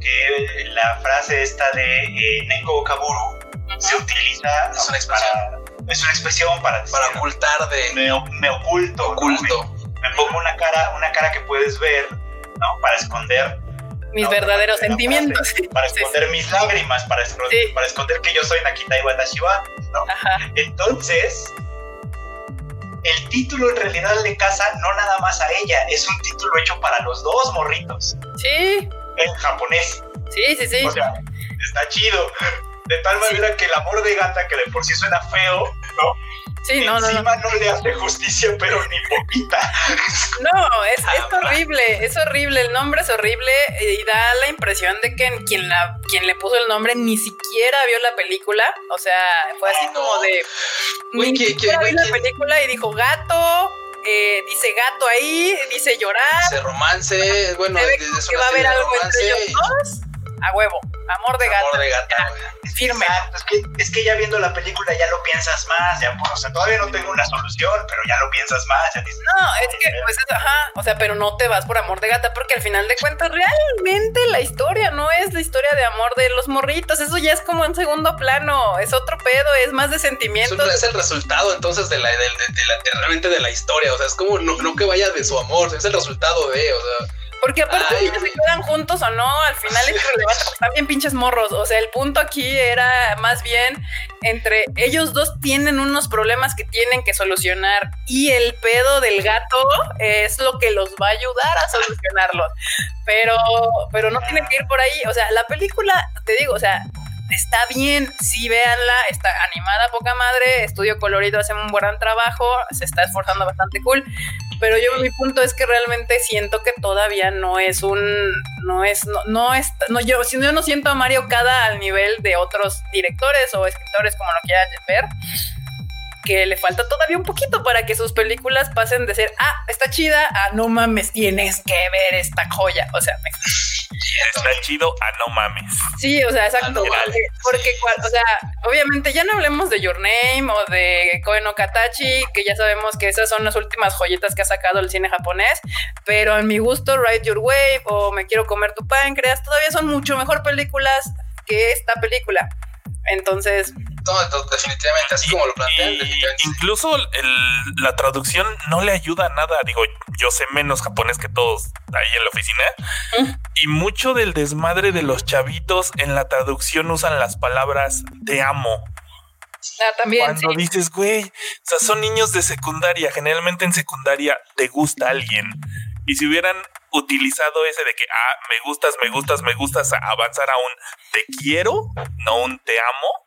que la frase esta de eh, Nenko Kaburu se utiliza es una expresión para, es una expresión para, para ocultar de me, me oculto oculto me, pongo una cara una cara que puedes ver no para esconder mis verdaderos sentimientos para esconder mis lágrimas para, para esconder que yo soy Nakita Iwatashiwa ¿no? entonces el título en realidad le casa no nada más a ella, es un título hecho para los dos morritos. Sí. En japonés. Sí, sí, sí. O sea, está chido. De tal manera que el amor de gata, que de por sí suena feo, ¿no? Sí, no, Encima no, no. le hace justicia, pero ni poquita. No, es, es, horrible, es horrible, el nombre es horrible y da la impresión de que quien, la, quien le puso el nombre ni siquiera vio la película, o sea, fue así como de, Güey, ¿qué, qué, güey, la película y dijo gato, eh, dice gato ahí, dice llorar. Dice romance, bueno, que va a haber algo entre ellos dos. A huevo. Amor de gata. Amor de gata, Firme. Es que, es que ya viendo la película ya lo piensas más, ya, o sea, todavía no tengo una solución, pero ya lo piensas más, ya dices, No, es que, pues, ajá, o sea, pero no te vas por amor de gata, porque al final de cuentas, realmente la historia no es la historia de amor de los morritos, eso ya es como en segundo plano, es otro pedo, es más de sentimientos. Eso es el resultado entonces de la, de, la, realmente de la historia, o sea, es como no, no que vaya de su amor, es el resultado de, o sea porque aparte ellos se quedan juntos o no, al final es relevante, están bien pinches morros. O sea, el punto aquí era más bien entre ellos dos tienen unos problemas que tienen que solucionar y el pedo del gato es lo que los va a ayudar a solucionarlos. Pero, pero no tiene que ir por ahí. O sea, la película, te digo, o sea, está bien, sí véanla, está animada poca madre, Estudio Colorido hace un buen trabajo, se está esforzando bastante cool, pero yo mi punto es que realmente siento que todavía no es un, no es, no, no es, no, yo, si yo no siento a Mario Cada al nivel de otros directores o escritores como lo quieran ver, que le falta todavía un poquito para que sus películas pasen de ser, ah, está chida, a no mames, tienes que ver esta joya. O sea, me Está chido a no mames. Sí, o sea, exacto. Porque, o sea, obviamente ya no hablemos de Your Name o de Koen Katachi, que ya sabemos que esas son las últimas joyitas que ha sacado el cine japonés, pero en mi gusto, Ride Your Wave o Me Quiero Comer Tu Páncreas todavía son mucho mejor películas que esta película. Entonces, definitivamente, así como lo plantean. Incluso la traducción no le ayuda a nada. Digo, yo sé menos japonés que todos ahí en la oficina. Y mucho del desmadre de los chavitos en la traducción usan las palabras te amo. Ah, también. Cuando dices, güey, o sea, son niños de secundaria. Generalmente en secundaria te gusta alguien. Y si hubieran utilizado ese de que, ah, me gustas, me gustas, me gustas, avanzar a un te quiero, no un te amo,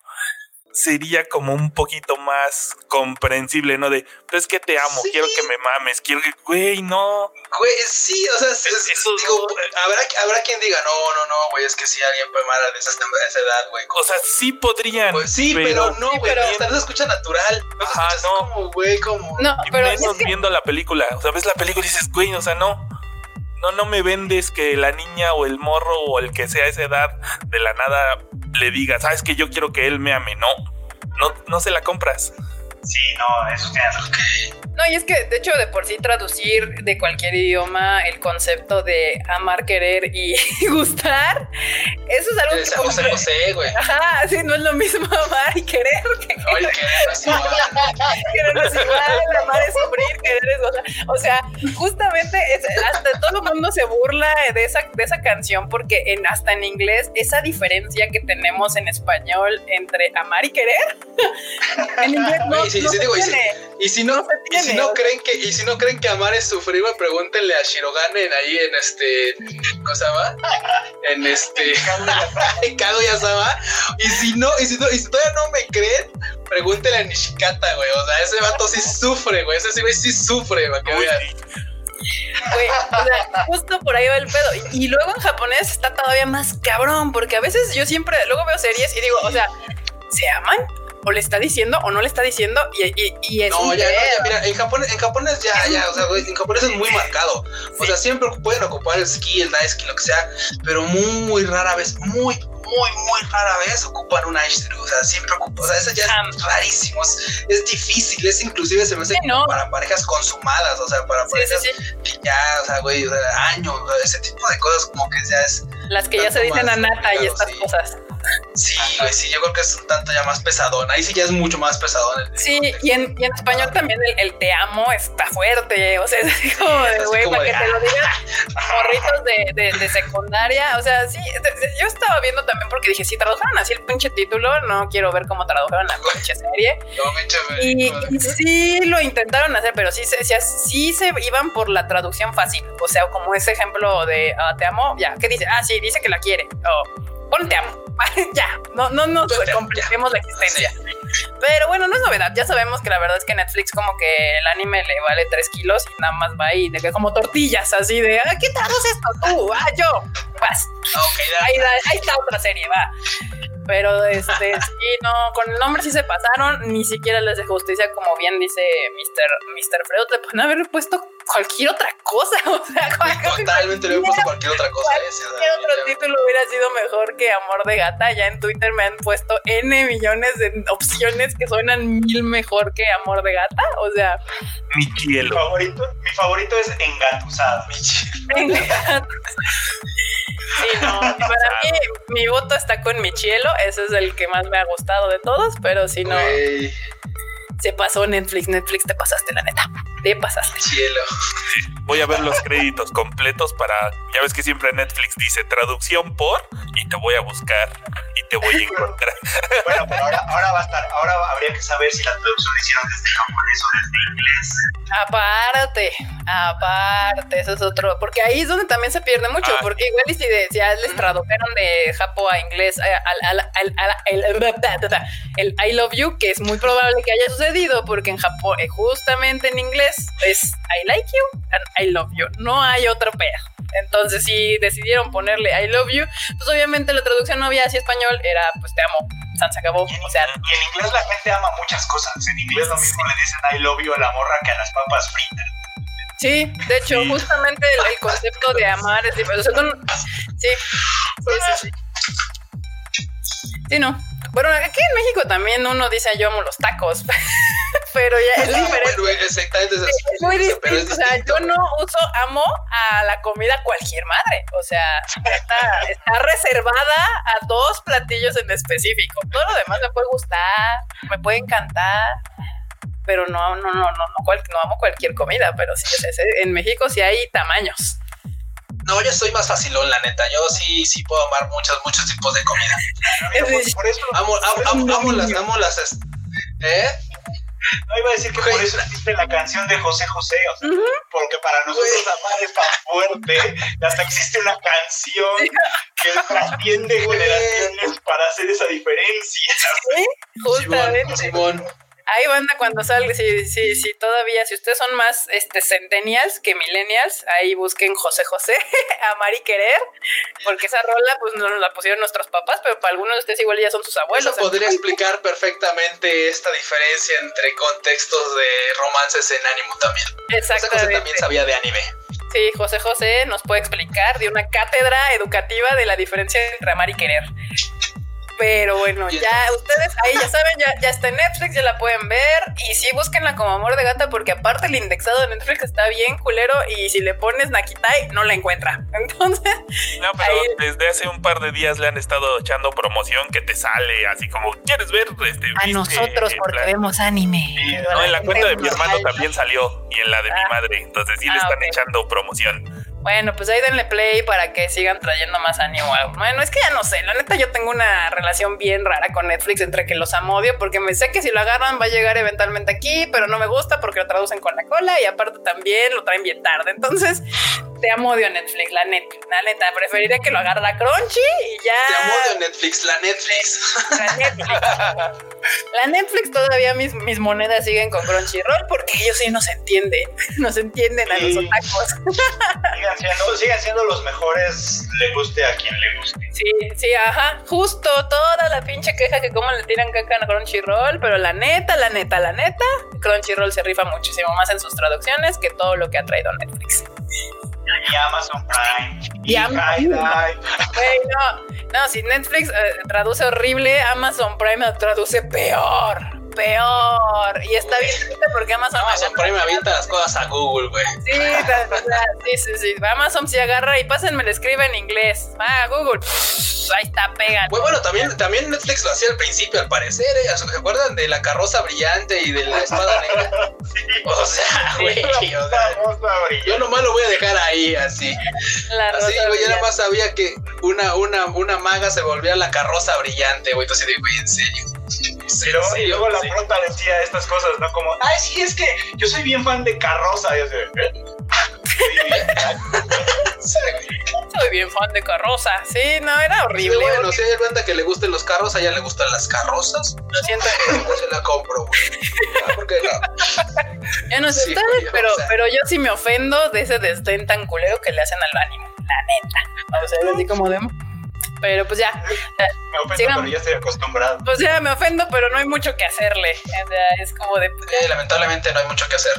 sería como un poquito más comprensible, ¿no? De, pues que te amo, quiero que me mames, quiero que, güey, no. Güey, sí, o sea, digo, habrá, habrá quien diga, no, no, no, güey, es que si alguien puede amar a esa, esa edad, güey. O sea, sí podrían. Pues sí, pero, no, güey, pero no se escucha natural. No Ajá, no. como, güey, como. No, pero menos viendo la película, o sea, ves la película y dices, güey, o sea, no no, no me vendes que la niña o el morro o el que sea esa edad de la nada le diga, sabes que yo quiero que él me ame. No, no, no se la compras. Sí, no, eso tiene No, y es que de hecho de por sí traducir de cualquier idioma el concepto de amar, querer y gustar, eso es algo que... José José, güey. Ajá, sí, no es lo mismo amar y querer que no, querer es igual. querer es igual, amar es sufrir, querer es gozar. O sea, justamente hasta todo el mundo se burla de esa, de esa canción porque en, hasta en inglés esa diferencia que tenemos en español entre amar y querer, en inglés no y, si, no, si no creen que, y si no creen que amar es sufrir, pregúntenle a Shiroganen ahí en este, ¿cómo se llama? En este, en Kaguya-sama. Y si no, y si no, y si todavía no me creen, pregúntenle a Nishikata, güey. O sea, ese vato sí sufre, güey. Ese güey sí sufre, güey. Güey, o sea, justo por ahí va el pedo. Y, y, luego en japonés está todavía más cabrón, porque a veces yo siempre, luego veo series y digo, o sea, ¿se aman? O le está diciendo o no le está diciendo y, y, es no, ya, no, ya, mira, en japonés, en japonés ya, ya, o sea, en japonés es muy marcado. O sea, siempre pueden ocupar el ski, el nice ski, lo que sea, pero muy rara vez, muy, muy, muy rara vez ocupan un aishiteru. O sea, siempre ocupan, o sea, eso ya es rarísimo, es, difícil, es inclusive se me hace para parejas consumadas, o sea, para parejas que ya, o sea, güey, años, ese tipo de cosas como que ya es. Las que ya se dicen a nata y estas cosas. Sí, güey, sí, yo creo que es un tanto ya más pesadón. Ahí sí ya es mucho más pesadón. sí, y en, y en, español también el, te amo está fuerte. O sea, es como de, güey, para que te lo digan morritos de, de, secundaria. O sea, sí, yo estaba viendo también porque dije, si tradujeron así el pinche título, no quiero ver cómo tradujeron la pinche serie. y, y, sí lo intentaron hacer, pero sí, sí se iban por la traducción fácil. O sea, como ese ejemplo de ah, te amo, ya, ¿qué dice? Ah, sí, dice que la quiere. O pon te amo. ya, no, no nos compliquemos la existencia. Pero bueno, no es novedad. Ya sabemos que la verdad es que Netflix como que el anime le vale 3 kilos y nada más va ahí de que como tortillas así de ah, ¿qué traduces esto tú? Ah, yo. Vas. ahí, ahí está otra serie, va. Pero este, sí, no, con el nombre sí se pasaron, ni siquiera les de justicia, como bien dice Mr. Mr. Freud, le pueden haber puesto cualquier otra cosa. O sea, totalmente le he puesto cualquier otra cosa. Cualquier otro título hubiera sido mejor que Amor de Gata. Ya en Twitter me han puesto N millones de opciones que suenan mil mejor que Amor de Gata. O sea, mi cielo. Mi favorito, mi favorito es Engatusada. Mi cielo. Sí, no. Para mí, mi voto está con mi cielo. Ese es el que más me ha gustado de todos, pero si no se pasó Netflix. Netflix, te pasaste, la neta. Te pasaste. Cielo. Voy a ver los créditos completos para. Ya ves que siempre Netflix dice traducción por y te voy a buscar y te voy a encontrar. bueno, pero ahora, ahora va a estar. Ahora habría que saber si la traducción la hicieron desde japonés o desde inglés. Aparte, aparte, eso es otro, porque ahí es donde también se pierde mucho, ah, porque igual y si, ya les tradujeron de Japo a inglés eh, al, el, I love you, que es muy probable que haya sucedido, porque en Japón, eh, justamente en inglés, es I like you and I love you, no hay otro pedo. Entonces, si decidieron ponerle I love you, pues obviamente la traducción no había así español, era pues te amo, San se acabó. Y en, o sea, y en inglés la gente ama muchas cosas. En inglés lo mismo le dicen I love you a la morra que a las papas fritas. Sí, de hecho, justamente el, concepto de amar es diferente. sí, sí, sí, sí. Sí, no. Bueno, aquí en México también uno dice yo amo los tacos, pero ya es diferente. exactamente. Es, muy distinto. o sea, yo no uso amo a la comida cualquier madre. O sea, está, está reservada a dos platillos en específico. Todo lo demás me puede gustar, me puede encantar pero no, no, no, no, no, no amo cualquier comida, pero sí, en México sí hay tamaños. No, yo soy más facilón, la neta. Yo sí, sí puedo amar muchos, muchos tipos de comida. por, eso amo, amo, amo, las, amo las, ¿eh? No iba a decir que por eso existe la canción de José José, porque para nosotros amar es tan fuerte, hasta existe una canción que trasciende generaciones para hacer esa diferencia. Sí, justamente. Simón. Ahí banda cuando salga, si, si, si todavía, si ustedes son más este centennials que millennials, ahí busquen José José, Amar y Querer, porque esa rola pues no nos la pusieron nuestros papás, pero para algunos de ustedes igual ya son sus abuelos. Eso podría explicar perfectamente esta diferencia entre contextos de romances en ánimo también. Exactamente. José José también sabía de anime. Sí, José José nos puede explicar de una cátedra educativa de la diferencia entre amar y querer. Pero bueno, ya ustedes ahí ya saben, ya, ya está en Netflix, ya la pueden ver. Y sí, búsquenla como amor de gata, porque aparte el indexado de Netflix está bien culero. Y si le pones Nakitai, no la encuentra. Entonces. No, pero desde hace un par de días le han estado echando promoción que te sale así como, ¿quieres ver? Este, A nosotros, porque vemos anime. no, en la cuenta de mi hermano también salió. Y en la de mi ah. madre. Entonces sí le ah, están echando promoción. Bueno, pues ahí denle play para que sigan trayendo más ánimo. Bueno, es que ya no sé, la neta yo tengo una relación bien rara con Netflix entre que los amo odio porque me sé que si lo agarran va a llegar eventualmente aquí, pero no me gusta porque lo traducen con la cola y aparte también lo traen bien tarde. Entonces, te amo odio Netflix, la neta, la neta, preferiría que lo agarre la Crunchy y ya. Te amo odio Netflix, la Netflix. La Netflix. la Netflix todavía mis, mis monedas siguen con Crunchyroll porque ellos sí nos entienden, nos entienden a los otacos sigan siendo, los mejores, le guste a quien le guste. Sí, sí, ajá, justo toda la pinche queja que como le tiran caca a Crunchyroll, pero la neta, la neta, la neta, Crunchyroll se rifa muchísimo más en sus traducciones que todo lo que ha traído Netflix. Y Amazon Prime. Y, Amazon no, no, si Netflix eh, traduce horrible, Amazon Prime traduce peor peor. Y está bien triste porque Amazon. Amazon Prime avienta las cosas a Google, güey. Sí, sí, sí, Amazon se agarra y pásenme, le escribe en inglés. Ah, Google. ahí está, pegan. bueno, también, también Netflix lo hacía al principio, al parecer, ¿eh? ¿Se acuerdan de la carroza brillante y de la espada negra? O sea, güey. yo nomás lo voy a dejar ahí, así. La así, güey, ya nada más sabía que una, una, una maga se volvía la carroza brillante, güey. Entonces, güey, en serio. Pero y luego la pronta decía estas cosas, ¿no? Como, ay, sí, es que yo soy bien fan de Carroza. Y yo ¿eh? soy bien fan de Carroza. Sí, no, era horrible. bueno, si hay banda que le gusten los carros, a ella le gustan las carrozas. Lo siento. Pues se la compro, güey. ¿Por qué no? Yo no sé ustedes, pero, pero yo sí me ofendo de ese desdén tan culero que le hacen al ánimo. La neta. O sea, así como de Pero pues ya. Me ofendo, pero ya estoy acostumbrado. Pues ya me ofendo, pero no hay mucho que hacerle. O sea, es como de. Pues, lamentablemente no hay mucho que hacer.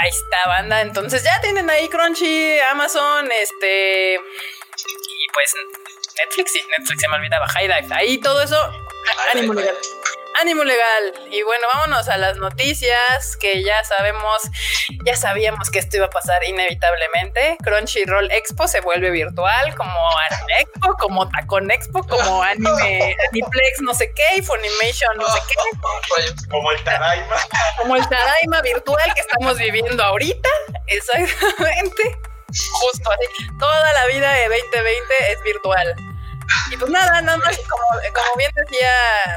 Ahí está, banda. Entonces ya tienen ahí Crunchy, Amazon, este. Y pues Netflix, sí, Netflix se me olvidaba, High Dive. Ahí todo eso. Ánimo legal. Ánimo legal. Y bueno, vámonos a las noticias que ya sabemos, ya sabíamos que esto iba a pasar inevitablemente. Crunchyroll Expo se vuelve virtual, como Anime Expo, como Tacon Expo, como Anime, Aniplex, no sé qué, Funimation, no sé qué. Como el Tadaima. Como el Tadaima virtual que estamos viviendo ahorita. Exactamente. Justo así. Toda la vida de 2020 es virtual. Y pues nada, nada más, como, como, bien decía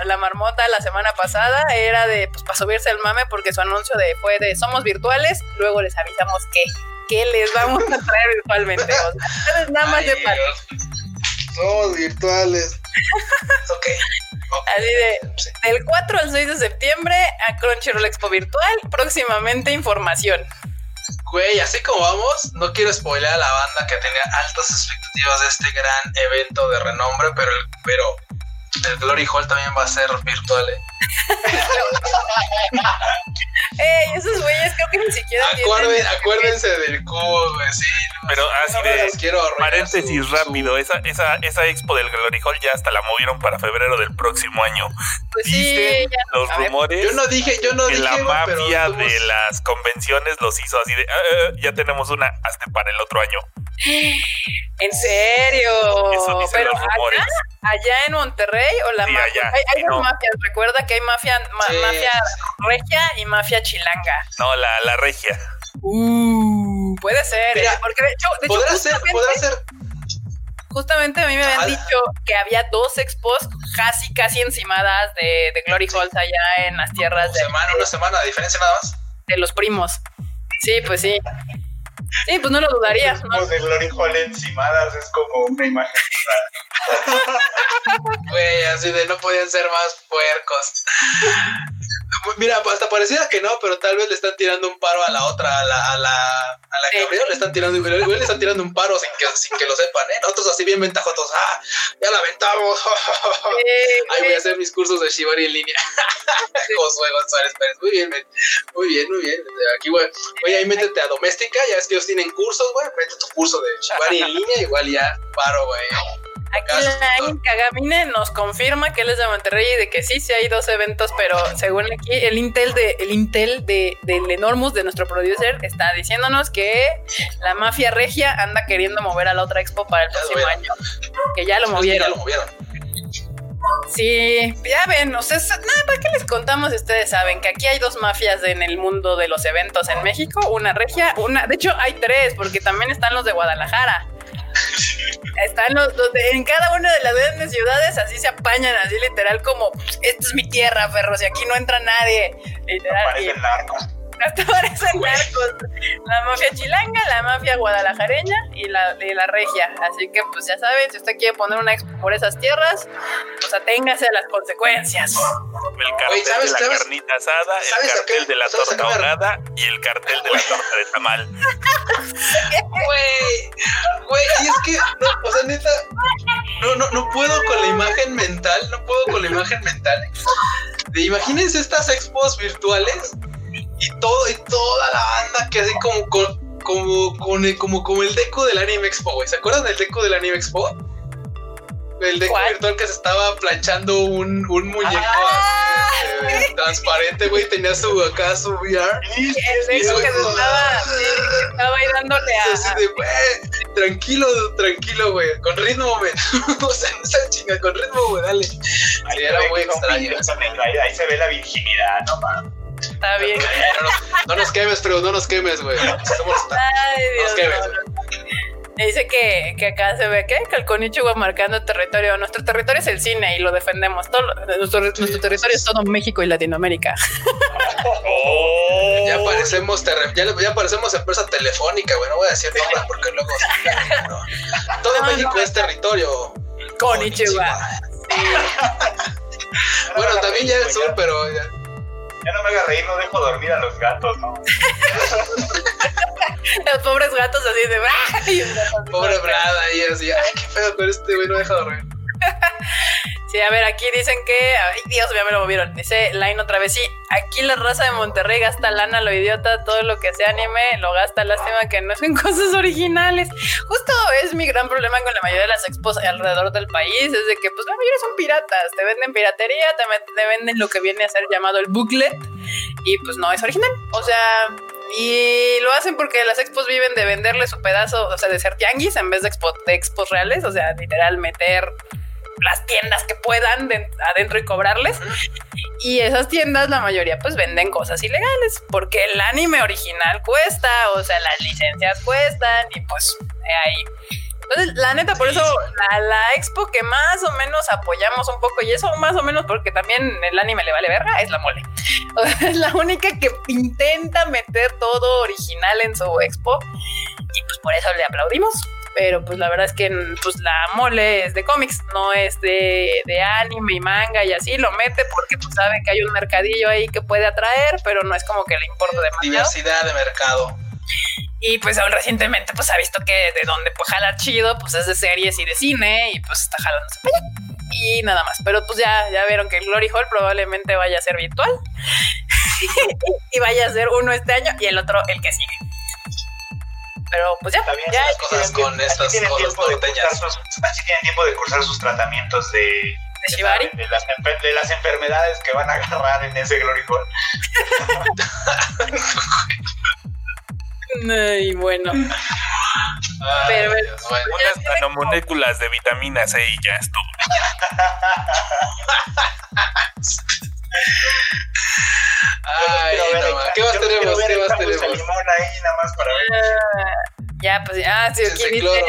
la marmota la semana pasada, era de, pues para subirse el mame, porque su anuncio de fue de somos virtuales, luego les avisamos que, que les vamos a traer virtualmente. O sea, nada más de para. Somos virtuales. ok. Así de, del 4 al 6 de septiembre a Crunchyroll Expo Virtual, próximamente información. Güey, así como vamos, no quiero spoiler a la banda que tenía altas expectativas de este gran evento de renombre, pero, pero el Glory Hall también va a ser virtual. ¿eh? Ey, esos güeyes creo que ni siquiera Acuérdense del cubo, güey, sí. Pero así de paréntesis rápido, esa, esa, esa expo del Glory Hall ya hasta la movieron para febrero del próximo año. Pues sí, los rumores. Yo no dije, yo no que dije. La mafia de las convenciones los hizo así de ah, ah, ya tenemos una hasta para el otro año. ¿En serio? Eso dicen Pero los rumores. allá en Monterrey o la Sí, mafia. allá, hay hay no. mafias, recuerda que hay mafia, ma- Sí. mafia regia y mafia chilanga. No, la, la regia. Uh, puede ser, Mira, ¿eh? porque de hecho, de hecho ser, justamente, podrá ser. justamente a mí me habían dicho que había dos expos casi casi encimadas de, de Glory Halls allá en las tierras Una de, semana, una semana de diferencia nada más. de los primos. Sí, pues sí. Sí, pues no lo dudaría. ¿no? De Glory Hall encimadas, es como una imagen. Güey, así de no podían ser más puercos. Mira, hasta parecía que no, pero tal vez le están tirando un paro a la otra, a la, a la, a la abrió, le están tirando, le están tirando un paro sin que, sin que lo sepan, ¿eh? Nosotros así bien ventajosos, ah, ya la aventamos. Ahí voy a hacer mis cursos de Shibari en línea. Josué González Pérez. Muy bien, muy bien, muy bien. Aquí, güey. Oye, ahí métete a doméstica. Ya ves que ellos tienen cursos, güey. Mete tu curso de Shibari en línea. Igual ya paro, güey. Aquí la Kagamine nos confirma que él es de Monterrey y de que sí, sí hay dos eventos, pero según aquí el Intel de el Intel de del Enormous de nuestro producer está diciéndonos que la mafia regia anda queriendo mover a la otra expo para el Ya próximo año, que ya lo Ya movieron. lo movieron. Sí, ya ven, ustedes, nada, ¿para qué les contamos? Ustedes saben que aquí hay dos mafias en el mundo de los eventos en México, una regia, una, de hecho hay tres, porque también están los de Guadalajara. Están los, los de- en cada una de las grandes ciudades, así se apañan, así literal como, esta es mi tierra, perros, y aquí no entra nadie. Literal, y- Parecen narcos. Hasta parecen narcos. La mafia chilanga, la mafia guadalajareña y la, y la regia. Así que, pues ya saben, si usted quiere poner una expo por esas tierras, pues aténgase a las consecuencias. El cartel Güey, ¿sabes- de la sabes- carnita asada, el cartel de la torta ahogada y el cartel de la torta de tamal. Güey, güey, y es que, no, o sea, neta, no, no, no puedo con la imagen mental, no puedo con la imagen mental. De, imagínense estas expos virtuales y todo, y toda la banda que así como con, como, con el, como, como el deco del Anime Expo, güey. ¿Se acuerdan del deco del Anime Expo? El deco ¿Cuál? virtual que se estaba planchando un, un muñeco Ah, así, eh, transparente, güey. Tenía su acá su VR. El de eso que se estaba, sí, estaba ahí dándole a. Así de, güey, tranquilo, tranquilo, güey, con ritmo, güey. o sea, no chinga, con ritmo, güey, dale. Ahí Sí, se era ve muy extraño. el- Ahí, ahí se ve la virginidad, no mames. Está bien. No nos, no nos quemes, pero no nos quemes, güey. Somos- Ay, Dios Nos quemes, no, no. Dice que, que acá se ve que Konichiwa marcando territorio. Nuestro territorio es el cine y lo defendemos. Todo, nuestro, nuestro territorio es todo México y Latinoamérica. Oh. Ya parecemos, ya, ya parecemos empresa telefónica, güey. No voy a decir nombres porque luego. no. Todo No, México no. es territorio. Konichiwa. Bueno, también ya el sur, pero ya. Ya no me haga reír, no dejo dormir a los gatos, ¿no? los pobres gatos así de... Pobre Brad ahí así, ay, qué feo con este güey, no deja dormir. Sí, a ver, aquí dicen que. Ay, Dios, ya me lo movieron. Dice Line otra vez. Sí, aquí la raza de Monterrey gasta lana, lo idiota, todo lo que sea anime lo gasta. Lástima que no son cosas originales. Justo es mi gran problema con la mayoría de las expos alrededor del país. Es de que, pues, la mayoría son piratas. Te venden piratería, te, venden lo que viene a ser llamado el booklet. Y pues no es original. O sea, y lo hacen porque las expos viven de venderle su pedazo, o sea, de ser tianguis en vez de, de expos reales, o sea, literal meter las tiendas que puedan adentro y cobrarles. Y esas tiendas, la mayoría, pues venden cosas ilegales, porque el anime original cuesta, o sea, las licencias cuestan, y pues ahí. Entonces, la neta, por eso la, la, expo que más o menos apoyamos un poco, y eso más o menos porque también el anime le vale verga, es la mole. es la única que intenta meter todo original en su expo, y pues por eso le aplaudimos pero pues la verdad es que pues la mole es de cómics, no es de, anime y manga y así, lo mete porque pues sabe que hay un mercadillo ahí que puede atraer, pero no es como que le importa demasiado. Diversidad de mercado. Y pues aún recientemente pues ha visto que de donde pues jala chido pues es de series y de cine y pues está jalando y nada más. Pero pues ya, ya vieron que el Glory Hall probablemente vaya a ser virtual y vaya a ser uno este año y el otro el que sigue. Pero pues ya, Está bien, ya las cosas con estas tienen cosas tiempo de cursar sus, así tienen tiempo de cursar sus tratamientos de, de Shibari. De las, de las enfermedades que van a agarrar en ese Glory. Ay, bueno. Ay, Pero- Dios, bueno. Unas nanomoléculas de vitamina C y ya estuvo. Ay, el- ma, ¿Qué más yo tenemos? ¿Qué más tenemos? Limón ahí nada más para ver. Ah, ya, pues ya, sí, aquí dice,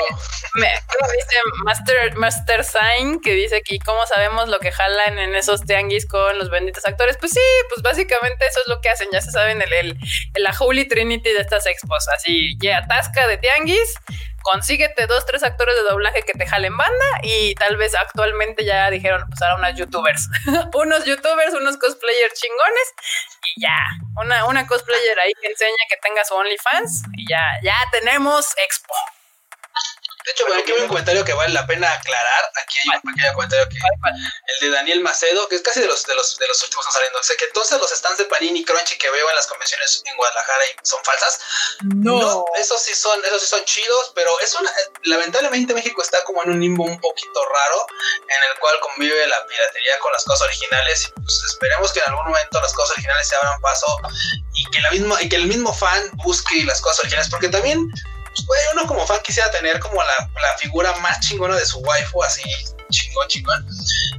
me- ¿cómo dice Master, Master Sign, que dice aquí, ¿cómo sabemos lo que jalan en esos tianguis con los benditos actores? Pues sí, pues básicamente eso es lo que hacen, ya se saben, el, el, la Holy Trinity de estas expos, así, ya atasca de tianguis, consíguete dos, tres actores de doblaje que te jalen banda y tal vez actualmente ya dijeron, pues ahora unas youtubers, unos youtubers, unos cosplayers chingones y ya, una, una cosplayer ahí que enseña que tenga su OnlyFans y ya, ya tenemos expo. De hecho, aquí hay un comentario que vale la pena aclarar. Aquí hay un pequeño comentario que el de Daniel Macedo, que es casi de los de los de los últimos que están saliendo. Dice que entonces los stands de Panini Crunchy que veo en las convenciones en Guadalajara y son falsas. No, esos sí son, esos sí son chidos, pero es una, lamentablemente México está como en un limbo un poquito raro en el cual convive la piratería con las cosas originales. Y pues esperemos que en algún momento las cosas originales se abran paso y que la misma, y que el mismo fan busque las cosas originales, porque también pues, güey, uno como fan quisiera tener como la, la figura más chingona de su waifu, así chingón, chingón.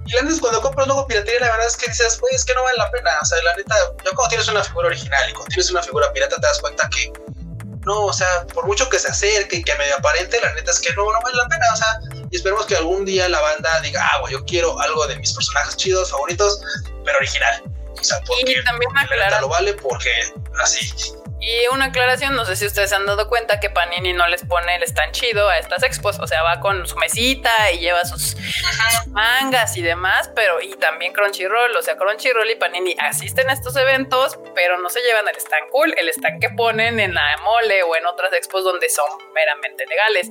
Y la neta es cuando compras luego piratería, la verdad es que dices, güey, es que no vale la pena. O sea, la neta, yo cuando tienes una figura original y cuando tienes una figura pirata te das cuenta que no, o sea, por mucho que se acerque y que medio aparente, la neta es que no, no vale la pena. O sea, y esperemos que algún día la banda diga, ah, güey, yo quiero algo de mis personajes chidos, favoritos, pero original. O sea, porque Y también la neta lo vale porque así. Y una aclaración, no sé si ustedes se han dado cuenta que Panini no les pone el stand chido a estas expos, o sea, va con su mesita y lleva sus mangas y demás, pero y también Crunchyroll, o sea, Crunchyroll y Panini asisten a estos eventos, pero no se llevan el stand cool, el stand que ponen en la mole o en otras expos donde son meramente legales.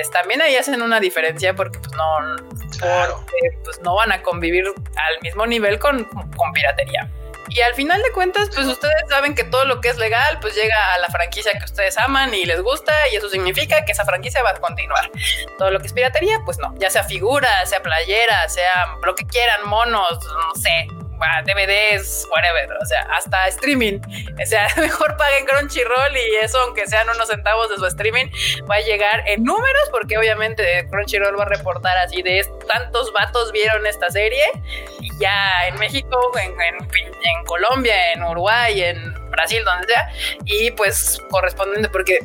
Es, también ahí hacen una diferencia porque pues no, Claro. porque, pues no van a convivir al mismo nivel con, con piratería. Y al final de cuentas, pues ustedes saben que todo lo que es legal, pues llega a la franquicia que ustedes aman y les gusta, y eso significa que esa franquicia va a continuar. Todo lo que es piratería, pues no, ya sea figura, sea playera, sea lo que quieran, monos, no sé, DVDs, whatever, o sea, hasta streaming. O sea, mejor paguen Crunchyroll y eso, aunque sean unos centavos de su streaming, va a llegar en números, porque obviamente Crunchyroll va a reportar así de tantos vatos vieron esta serie y ya en México, en, en, en Colombia, en Uruguay, en Brasil, donde sea, y pues correspondiente, porque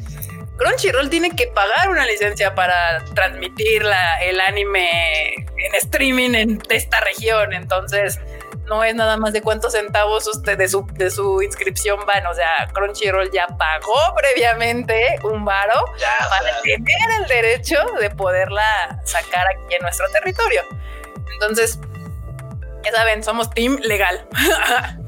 Crunchyroll tiene que pagar una licencia para transmitir la, el anime en streaming en esta región, entonces no es nada más de cuántos centavos usted de su, de su inscripción van, o sea, Crunchyroll ya pagó previamente un varo Ya, para tener el derecho de poderla sacar aquí en nuestro territorio. Entonces, ya saben, somos team legal.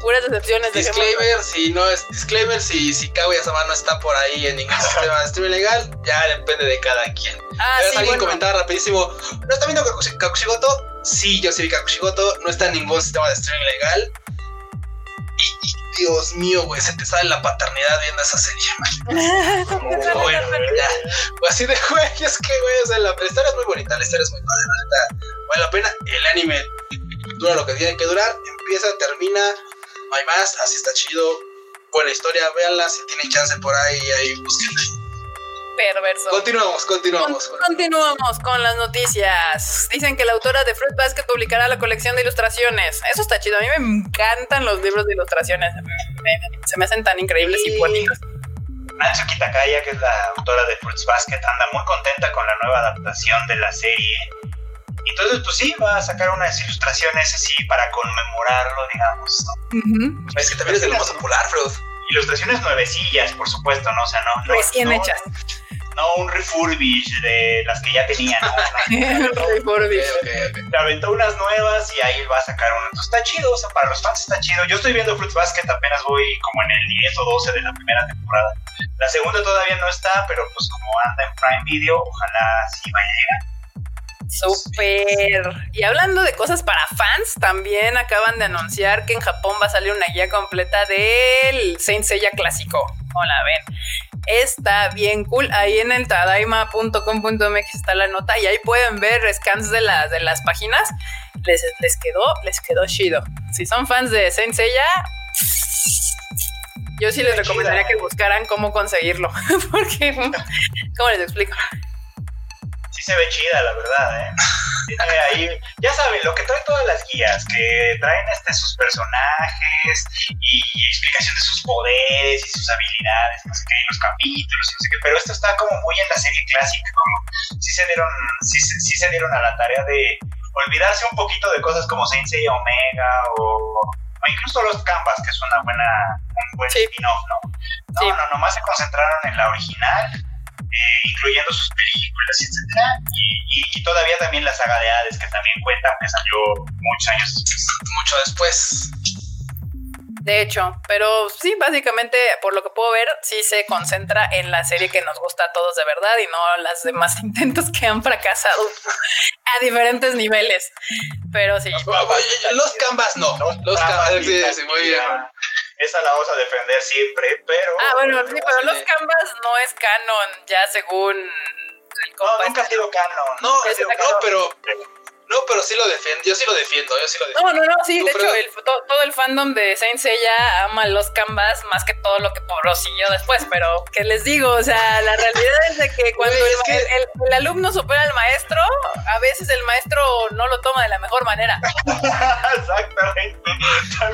Puras decepciones. Disclaimer, si no es disclaimer, si, si Kaguya-sama no está por ahí en ningún sistema de streaming legal, ya depende de cada quien. Ah, sí, alguien bueno. comentaba rapidísimo, ¿no está viendo Kakushi- Kakushigoto? Sí, yo sí vi Kakushigoto, no está en ningún sistema de streaming legal. Y, y, Dios mío, güey, se te sale la paternidad viendo esa serie, man. bueno, ya. Pues así de güey, es que, güey, o sea, la, la historia es muy bonita, la historia es muy padre, la neta, vale la pena. El anime dura lo que tiene que durar, empieza, termina, no hay más, así está chido. Buena historia, véanla, si tienen chance por ahí, ahí búsquenla. Perverso. Continuamos, continuamos. Con- Continuamos con las noticias. Dicen que la autora de Fruit Basket publicará la colección de ilustraciones. Eso está chido. A mí me encantan los libros de ilustraciones. Me- Se me hacen tan increíbles y. Natsuki Takaya, que es la autora de Fruits Basket, anda muy contenta con la nueva adaptación de la serie. Entonces, pues sí, va a sacar unas ilustraciones así para conmemorarlo, digamos. ¿no? Es que también es de lo más popular, Freud. Ilustraciones nuevecillas, por supuesto, ¿no? O sea, no. no Recién no- hechas. No un refurbish de las que ya tenía, ¿no? No, Por Dios. Ok, ok, ok. Le aventó unas nuevas y ahí va a sacar una. Entonces está chido, o sea, para los fans está chido. Yo estoy viendo Fruits Basket, apenas voy como en el 10 o 12 de la primera temporada. La segunda todavía no está, pero pues como anda en Prime Video, ojalá sí vaya a llegar. Súper. Y hablando de cosas para fans, también acaban de anunciar que en Japón va a salir una guía completa del Saint Seiya clásico. ¿Cómo la ven? Está bien cool. Ahí en el tadaima.com.mx está la nota y ahí pueden ver scans de, las de las páginas. Les, les quedó, les quedó chido. Si son fans de Saint Seiya, yo sí les recomendaría que buscaran cómo conseguirlo. Porque, ¿cómo les explico? Sí se ve chida, la verdad, ¿eh? Tiene ahí, ya saben, lo que traen todas las guías, que traen este, sus personajes y explicación de sus poderes y sus habilidades, no sé qué, y los capítulos, y no sé qué, pero esto está como muy en la serie clásica, como sí se dieron, sí, sí se dieron a la tarea de olvidarse un poquito de cosas como Saint Seiya Omega o, o incluso los Canvas, que es una buena, un buen Sí. spin-off, ¿no? No, Sí. no, nomás se concentraron en la original eh, incluyendo sus películas, etcétera, y, y- y todavía también la saga de Hades, que también cuenta, que salió muchos años. Mucho después. De hecho, pero sí, básicamente, por lo que puedo ver, sí se concentra en la serie que nos gusta a todos de verdad y no las demás intentos que han fracasado a diferentes niveles. Pero sí, Los canvas no. Los Canvas, canvas, sí, sí, muy bien. Esa la vamos a defender siempre, pero... ah, bueno, sí, pero los canvas no es canon, ya según el No, nunca ha este. sido canon. No, nunca ha es sido una No, pero. No, pero sí lo defiendo. Yo sí lo defiendo. Yo sí lo defiendo. No, no, no, sí, ¿Tú, de hecho, el, to- todo el fandom de Saint Seiya ama los canvas más que todo lo que prosiguió después, pero ¿qué les digo? O sea, la realidad es de que cuando el, es que- el- el- el alumno supera al maestro, a veces el maestro no lo toma de la mejor manera. Exactamente.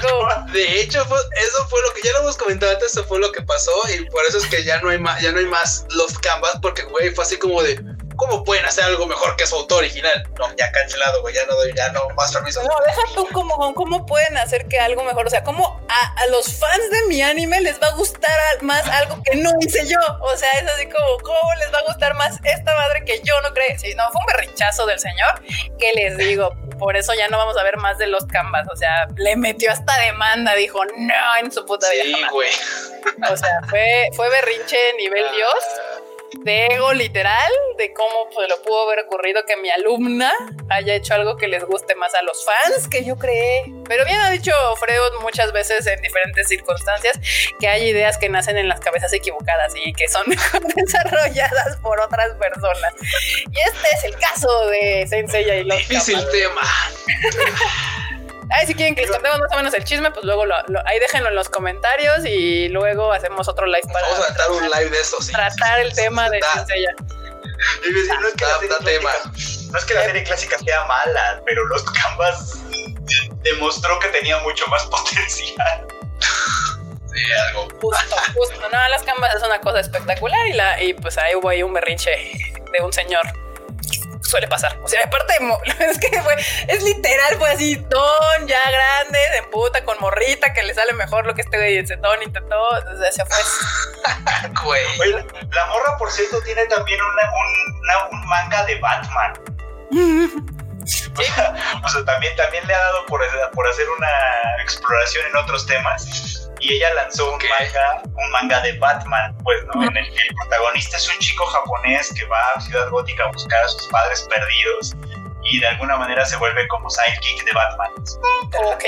No. De hecho, fue- eso fue lo que ya lo hemos comentado antes, eso fue lo que pasó y por eso es que ya no hay más, ya no hay más los canvas porque güey fue así como de ¿cómo pueden hacer algo mejor que su autor original? No, ya cancelado, güey, ya no doy, ya no más permiso. No, deja tú cómo, cómo pueden hacer que algo mejor, o sea, cómo a, a los fans de mi anime les va a gustar más algo que no hice yo. O sea, es así como, ¿cómo les va a gustar más esta madre que yo no creé? Sí, no, fue un berrinchazo del señor. ¿Qué les digo? Por eso ya no vamos a ver más de los canvas. O sea, le metió hasta demanda, dijo, no, en su puta vida. Sí, jamás". güey. O sea, fue, fue berrinche nivel Dios, de ego literal, de cómo pues, lo pudo haber ocurrido que mi alumna haya hecho algo que les guste más a los fans que yo creé. Pero bien ha dicho Freud muchas veces en diferentes circunstancias que hay ideas que nacen en las cabezas equivocadas y que son mejor desarrolladas por otras personas. Y este es el caso de Sensei y los Difícil tema. Ay, si quieren que les contemos más o menos el chisme, pues luego lo, lo- ahí déjenlo en los comentarios y luego hacemos otro live para Vamos a aventar un live de eso, sí. tratar el tema de decía, no es que la serie tema. clásica- no es que la serie clásica sea mala, pero los Canvas demostró que tenía mucho más potencial. Sí, algo. Justo, justo. No, las canvas es una cosa espectacular y, la, y pues ahí hubo ahí un berrinche de un señor. Suele pasar. O sea, aparte, es que fue, es literal, fue así, ton ya grande, se emputa con morrita, que le sale mejor lo que este güey ese ton intentó. O sea, se fue. Güey. Oye, la morra, por cierto, tiene también una- un, una- un manga de Batman. o sea, también, también le ha dado por, por hacer una exploración en otros temas y ella lanzó un manga, un manga de Batman, pues, ¿no? En el que el protagonista es un chico japonés que va a Ciudad Gótica a buscar a sus padres perdidos y de alguna manera se vuelve como sidekick de Batman. Ok.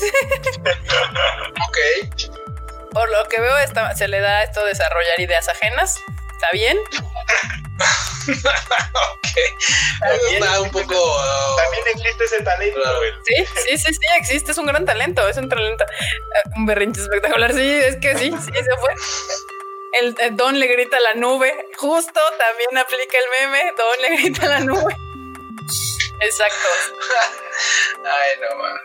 ok. Por lo que veo, se le da esto desarrollar ideas ajenas. ¿Está bien? ok. Un poco. Uh, también existe ese talento. Sí, sí, sí, sí, existe. Es un gran talento. Es un talento. Uh, un berrinche espectacular. Sí, es que sí, sí, se fue. El, Don le grita a la nube. Justo también aplica el meme. Don le grita a la nube. Exacto. Ay, no, man.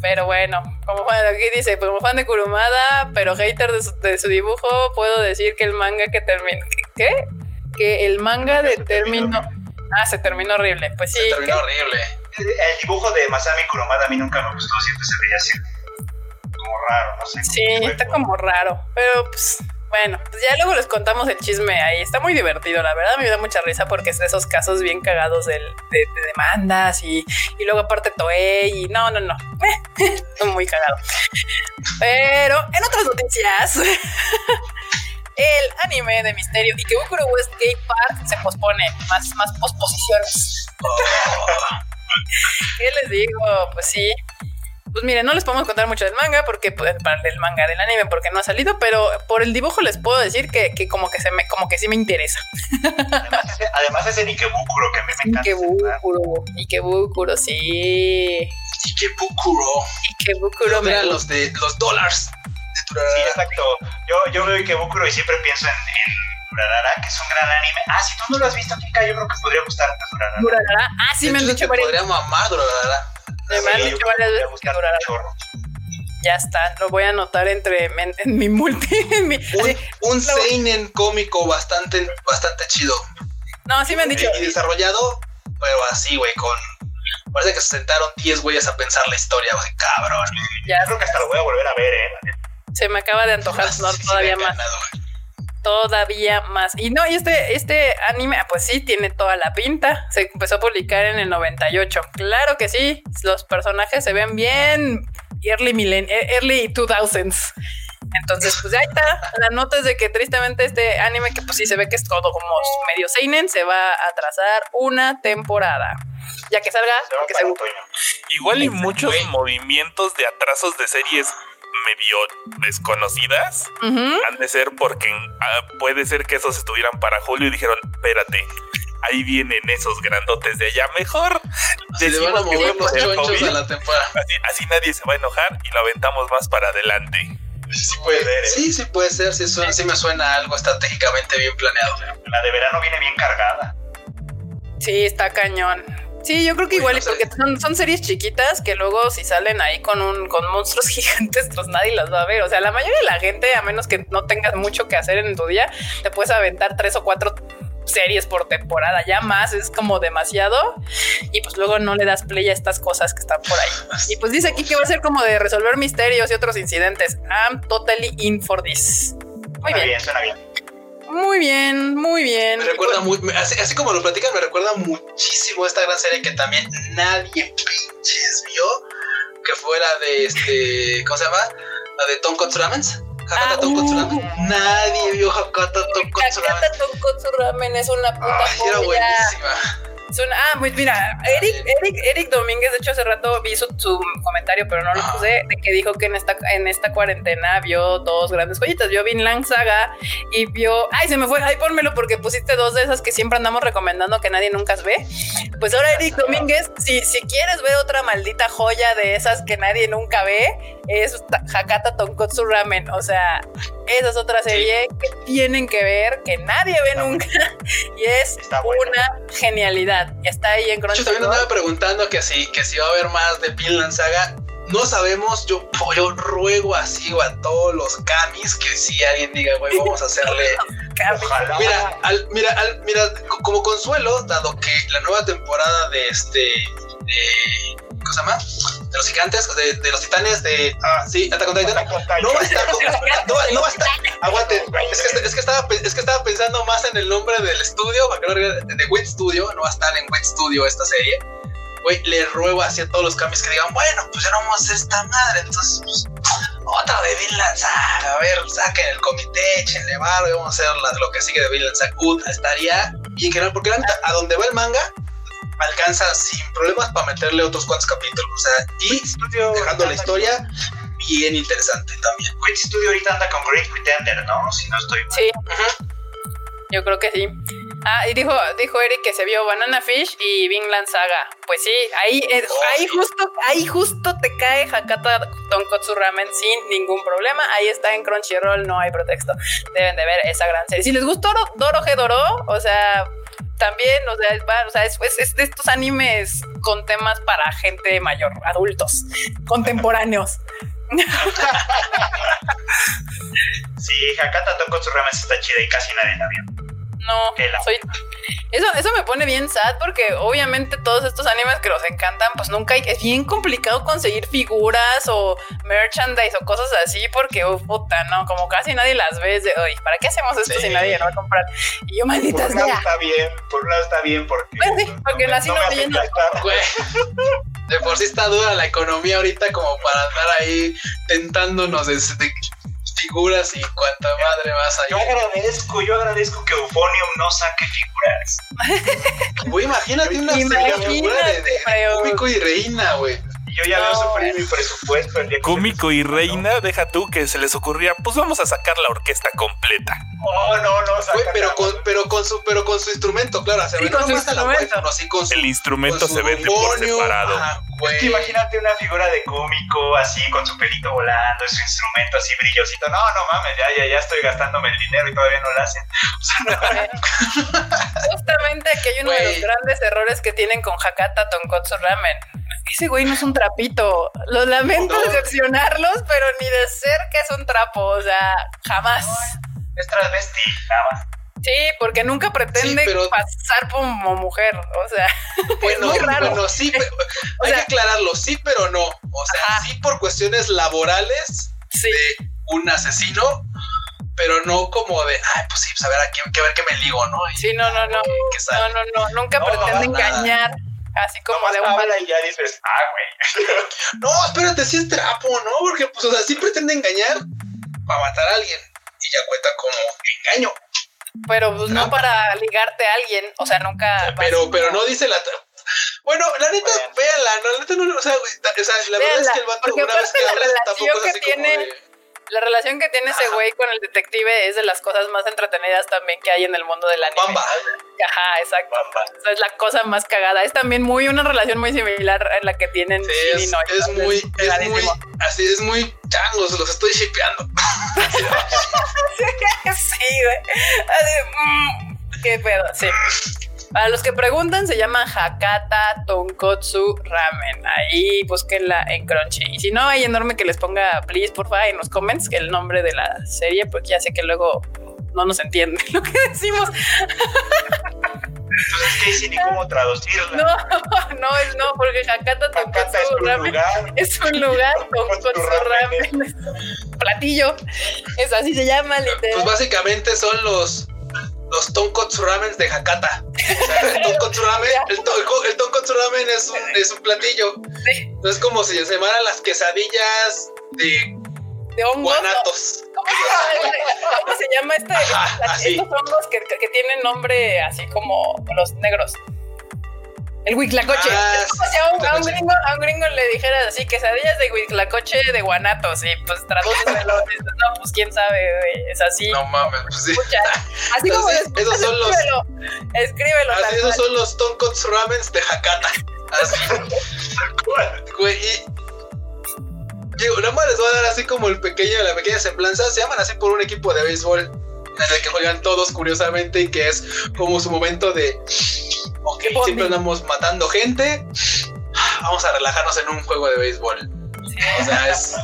Pero bueno, como fan, aquí dice, como fan de Kurumada, pero hater de su, dibujo, puedo decir que el manga que terminó. ¿Qué? Que el manga de término. Ah, se terminó horrible. Pues sí. Se terminó horrible. El, dibujo de Masami Kurumada a mí nunca me gustó, siempre se veía así como raro, no sé. Sí, está como raro, pero pues bueno, pues ya luego les contamos el chisme ahí. Está muy divertido, la verdad. Me da mucha risa porque es de esos casos bien cagados de, demandas y, luego aparte Toei y no, no, no. muy cagado. Pero en otras noticias, el anime de misterio y que Ukuro West Gate Park se pospone. Más, más posposiciones. ¿Qué les digo? Pues sí, pues miren, no les podemos contar mucho del manga porque pues, para el manga del anime porque no ha salido, pero por el dibujo les puedo decir que, que como que se me como que sí me interesa. Además, es el Ikebukuro que a mí me encanta. Ikebukuro, Ikebukuro, sí. Ikebukuro. Ikebukuro. Mira los de los dólares. Sí, exacto. Yo, yo veo Ikebukuro y siempre pienso en, en Durarara, que es un gran anime. Ah, si tú no lo has visto, Kika, yo creo que podría gustarte Durarara. Durarara. Ah, sí, me han dicho Podría mamar Durarara. Me han dicho varias veces que Durarara. Ya está, lo voy a anotar entre en, mi multi. un, seinen cómico bastante, bastante chido. No, sí me han dicho. Y desarrollado, pero así, güey, con. Parece que se sentaron 10 güeyes a pensar la historia, güey, cabrón. Ya creo que hasta lo voy a volver a ver, eh. Se me acaba de antojar no, todavía más todavía más. Y no, y este, este anime, pues sí, tiene toda la pinta. Se empezó a publicar en el 98. Claro que sí, los personajes se ven bien early millenn early 2000s. Entonces, pues ahí está. La nota es de que tristemente este anime, que pues sí se ve que es todo como medio seinen, se va a atrasar una temporada. Ya que salga, que se... Igual y muchos movimientos de atrasos de series medio desconocidas, han de ser porque ah, puede ser que esos estuvieran para julio y dijeron, espérate, ahí vienen esos grandotes de allá, mejor se van a mover los chonchos a la temporada. Así, nadie se va a enojar y lo aventamos más para adelante. Sí puede ser. Sí, sí puede ser, sí, sí me suena algo estratégicamente bien planeado. La de verano viene bien cargada. Sí, está cañón. Sí, yo creo que igual, porque son, series chiquitas que luego si salen ahí con un con monstruos gigantes, pues nadie las va a ver. O sea, la mayoría de la gente, a menos que no tengas mucho que hacer en tu día, te puedes aventar tres o cuatro series por temporada, ya más es como demasiado y pues luego no le das play a estas cosas que están por ahí. Y pues dice aquí que va a ser como de resolver misterios y otros incidentes. I'm totally in for this. Muy bien. Suena bien. Muy bien, muy bien. Me recuerda muy, así, como lo platican, me recuerda muchísimo esta gran serie que también nadie pinches vio, que fue la de este, ¿cómo se llama? La de Tonkotsu Ramens. Hakata ah, Tonkotsu uh. Ramen. Nadie vio Hakata Tonkotsu Ramen. Hakata Tonkotsu Ramen es una puta Ay, era buenísima ah, pues mira, Eric, Eric, Eric Domínguez, de hecho hace rato vi su, comentario, pero no lo puse, de que dijo que en esta, en esta cuarentena vio dos grandes joyitas. Vio Vinland Saga y vio, ay, se me fue, ay, pónmelo porque pusiste dos de esas que siempre andamos recomendando que nadie nunca ve. Pues ahora Eric Domínguez, si, si quieres ver otra maldita joya de esas que nadie nunca ve, es Hakata Tonkotsu Ramen. O sea, esa es otra serie que tienen que ver, que nadie ve nunca. y es una genialidad. Está ahí en Crunchyroll. Yo también andaba preguntando que si, que si va a haber más de Vinland Saga. No sabemos, yo, yo ruego así a todos los kamis que si alguien diga, güey, vamos a hacerle. Mira, al, mira, al, mira, como consuelo, dado que la nueva temporada de este. De, ¿Cómo se llama? De los gigantes, de, de los titanes, de. Ah, sí, Attack on Titan. No va a estar. No, no va a estar. Aguante. Es que, es, que estaba, es que estaba pensando más en el nombre del estudio, de Wit Studio. No va a estar en Wit Studio esta serie güey, le ruego hacia todos los cambios que digan, bueno, pues ya no vamos a hacer esta madre, entonces, pues, otra de Vinland Saga, a ver, saquen el comité, échenle barro, vamos a hacer lo que sigue de Vinland Saga, estaría bien que no, porque a donde va el manga, alcanza sin problemas para meterle otros cuantos capítulos, o sea, y dejando la historia bien interesante también. Quit Studio ahorita anda con Great Pretender, ¿no? Si no estoy Sí. Yo creo que sí. Ah, y dijo, dijo Eric que se vio Banana Fish y Vinland Saga. Pues sí, ahí, eh, oh, ahí justo, ahí justo te cae Hakata Tonkotsu Ramen sin ningún problema. Ahí está en Crunchyroll, no hay pretexto. Deben de ver esa gran serie. Si les gustó Doro Doro, o sea, también, o sea, o sea es, es, de estos animes con temas para gente mayor, adultos, contemporáneos. sí, Hakata Tonkotsu Ramen está chida y casi nadie la vio. No, soy... Eso, eso me pone bien sad porque obviamente todos estos animes que nos encantan, pues nunca hay, es bien complicado conseguir figuras o merchandise o cosas así porque, oh, puta, no, como casi nadie las ve, de, oye, ¿para qué hacemos esto si nadie lo va a comprar? Y yo, maldita Por un lado está bien, por un lado está bien porque... Pues sí, porque no, así no, De por sí está dura la economía ahorita como para andar ahí tentándonos de, figuras y cuánta madre vas a Yo agradezco, yo agradezco que Euphonium no saque figuras. Güey, imagínate una figura de, de y Reina, güey. Yo ya veo sufrir mi presupuesto el día Cómico y reina, deja tú que se les ocurría, pues vamos a sacar la orquesta completa. Oh, no, no, pero con, pero con su, pero con su instrumento, claro, se ve con su instrumento. con El instrumento se vende por separado. es que imagínate una figura de cómico así, con su pelito volando, su instrumento así brillosito. No, no mames, ya, ya, ya estoy gastándome el dinero y todavía no lo hacen. Justamente aquí hay uno de los grandes errores que tienen con Hakata Tonkotsu Ramen ese güey no es un trapito. Lo lamento decepcionarlos, pero ni de cerca es un trapo. O sea, jamás. Es transvesti, jamás. Sí, porque nunca pretende pasar como mujer. O sea, bueno, bueno sí, pero, hay que aclararlo, sí, pero no. O sea, sí por cuestiones laborales de un asesino, pero no como de, ay, pues sí, pues a ver, a quién, que ver qué me ligo, ¿no? sí, no, no, no. No, no, no, nunca pretende engañar. Así como de un y ya dices, ah, güey. no, espérate, si es trapo, ¿no? Porque, pues, o sea, sí pretende engañar para matar a alguien. Y ya cuenta como engaño. Pero, pues, no para ligarte a alguien. O sea, nunca. Pero, pero no dice la. Bueno, la neta, véanla, no, la neta no, o sea, o sea la verdad es que el vato una vez que habla tampoco es así tiene, como de la relación que tiene ese güey con el detective es de las cosas más entretenidas también que hay en el mundo del anime. Bamba. Ajá, exacto. es la cosa más cagada. Es también muy una relación muy similar en la que tienen sí, es, es, muy, es muy, así es muy changos, los estoy shipeando. sí, güey. Así, mm, qué pedo, sí. Para los que preguntan, se llama Hakata Tonkotsu Ramen. Ahí búsquenla en Crunchy. Y si no, hay enorme que les ponga, please, porfa, en los comments, que el nombre de la serie, porque ya sé que luego no nos entiende lo que decimos. Entonces, ¿qué dice ni cómo traducirla? No, no, es no, porque Hakata Tonkotsu Ramen es un lugar, Tonkotsu Ramen. Platillo. Es así se llama, literal. Pues básicamente son los los tonkotsu ramen de Hakata. el tonkotsu ramen, el, ramen es un, es un platillo. Sí. No es como si se llamaran las quesadillas de, de hongos. Guanatos. ¿Cómo, se llama este? estos hongos que, que tienen nombre así como los negros. El huitlacoche. Ah, a, un, gringo, a un gringo le dijeras así, quesadillas de huitlacoche de guanatos, y pues tradúceselo. no, pues quién sabe, Es así. No mames, pues sí. así como es, esos son los. Escríbelo. Así, esos son los tonkotsu ramens de Hakata. Así. Güey, y. Digo, nada más les voy a dar así como el pequeño, la pequeña semblanza. Se llaman así por un equipo de béisbol en el que juegan todos curiosamente y que es como su momento de ok, siempre andamos matando gente, vamos a relajarnos en un juego de béisbol. O sea, es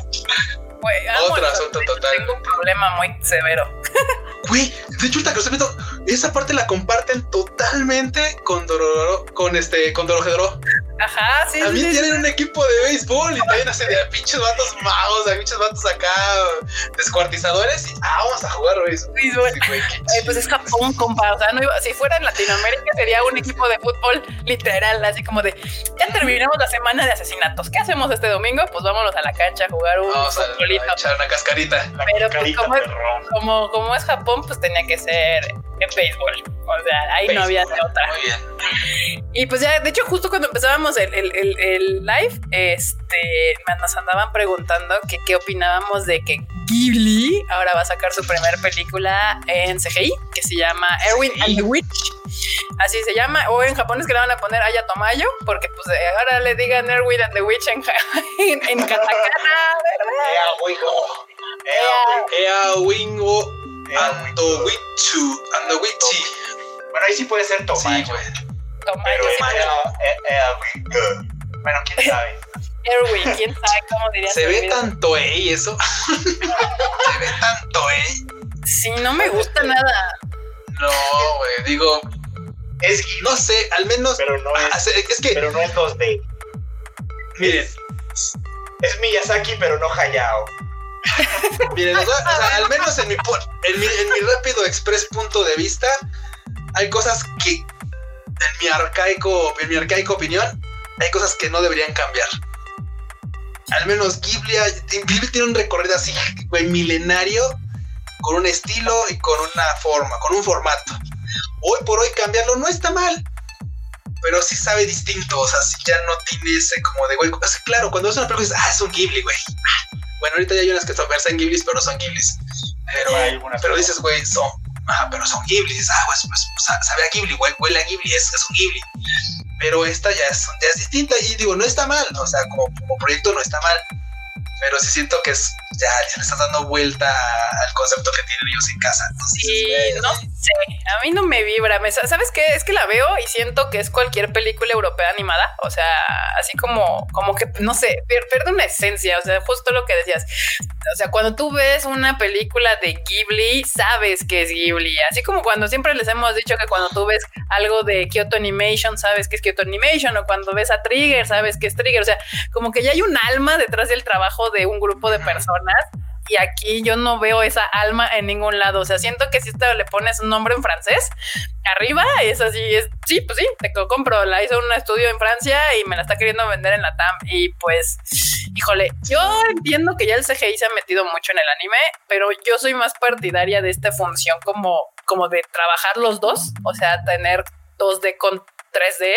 otro asunto total. Tengo un problema muy severo. Güey, de hecho, el viendo, esa parte la comparten totalmente con Dororo, con este, con Dorojedoro. Ajá, sí. También sí, tienen un equipo de béisbol y también hacen de pinches vatos magos, de pinches vatos acá descuartizadores y ah, vamos a jugar béisbol. béisbol. Sí, güey, Eh, pues es Japón, compa. O sea, no iba- si fuera en Latinoamérica sería un equipo de fútbol literal, así como de ya terminamos la semana de asesinatos. ¿Qué hacemos este domingo? Pues vámonos a la cancha a jugar un Vamos a, a echar una cascarita. La Pero, pues. Como, como es Japón, pues tenía que ser en béisbol. O sea, ahí no había de otra. Muy bien. Y pues ya, de hecho, justo cuando empezábamos el, el- el- el live, este, nos andaban preguntando que qué opinábamos de que Ghibli ahora va a sacar su primer película en CGI, que se llama Erwin and the Witch. Así se llama, o en japonés que le van a poner Aya Tomayo, porque pues eh, ahora le digan Erwin and the Witch en, ja- en, en katakana, ¿verdad? Ea, Wigo. Ea, Ea Wingo Ea, Ando Wichu. Ando Wichi. Bueno, ahí sí puede ser Sí, Tomayo. güey. Tomayo, pero ea, ea, Wigo. Bueno, quién sabe. Erwin, quién sabe cómo diría Se ve vida. tan toei eso. Se ve tan toei. Sí, no me gusta nada. No, güey. Digo, Es no sé, al menos. pero no Es que, pero no es 2D. miren, Es Miyazaki, pero no Hayao. miren, al menos en mi, en mi, en mi rápido express punto de vista, hay cosas que, en mi arcaico, en mi arcaico opinión, hay cosas que no deberían cambiar. Al menos Ghibli, Ghibli tiene un recorrido así, güey, milenario, con un estilo y con una forma, con un formato. Hoy por hoy cambiarlo no está mal, pero sí sabe distinto, o sea, si ya no tiene ese como de, güey, claro, cuando ves una película dices, ah, es un Ghibli, güey. Bueno, ahorita ya hay unas que son versan Ghiblis, pero no son Ghiblis. Pero, Hay algunas pero dices, güey, son, ah, pero son Ghiblis, ah, pues, pues, sa- sabe a Ghibli, güey, huele a Ghibli, es, es un Ghibli. Pero esta ya es, ya es distinta y digo, no está mal, o sea, como, como proyecto no está mal. Pero sí siento que es, ya, ya le estás dando vuelta al concepto que tienen ellos en casa. Entonces, Sí, no sé, a mí no me vibra. Me, ¿Sabes qué? Es que la veo y siento que es cualquier película europea animada. O sea, así como, como que, no sé, pier- pierde una esencia. O sea, justo lo que decías. O sea, cuando tú ves una película de Ghibli, sabes que es Ghibli. Así como cuando siempre les hemos dicho que cuando tú ves algo de Kyoto Animation, sabes que es Kyoto Animation. O cuando ves a Trigger, sabes que es Trigger. O sea, como que ya hay un alma detrás del trabajo de un grupo de personas y aquí yo no veo esa alma en ningún lado. O sea, siento que si te le pones un nombre en francés, arriba es así, es, sí, pues sí, te lo compro. La hizo un estudio en Francia y me la está queriendo vender en la TAM. Y pues, híjole, yo entiendo que ya el CGI se ha metido mucho en el anime, pero yo soy más partidaria de esta función como, como de trabajar los dos, o sea, tener 2D con 3D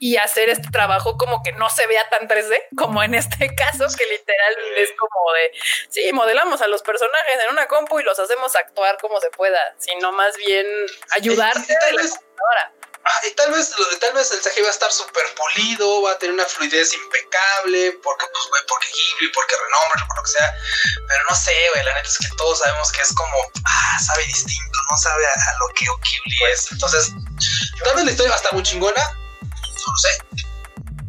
y hacer este trabajo como que no se vea tan 3D como en este caso, que literal es como de, sí, modelamos a los personajes en una compu y los hacemos actuar como se pueda, sino más bien ayudarte de la vez- computadora. Ah, y tal vez, tal vez el CGI va a estar súper pulido, va a tener una fluidez impecable, porque, pues, güey, porque Ghibli, porque renombre, por lo que sea. Pero no sé, güey, la neta es que todos sabemos que es como, ah, sabe distinto, no sabe a, a lo que Ghibli es. Entonces, tal vez la historia va a estar muy chingona, no lo sé.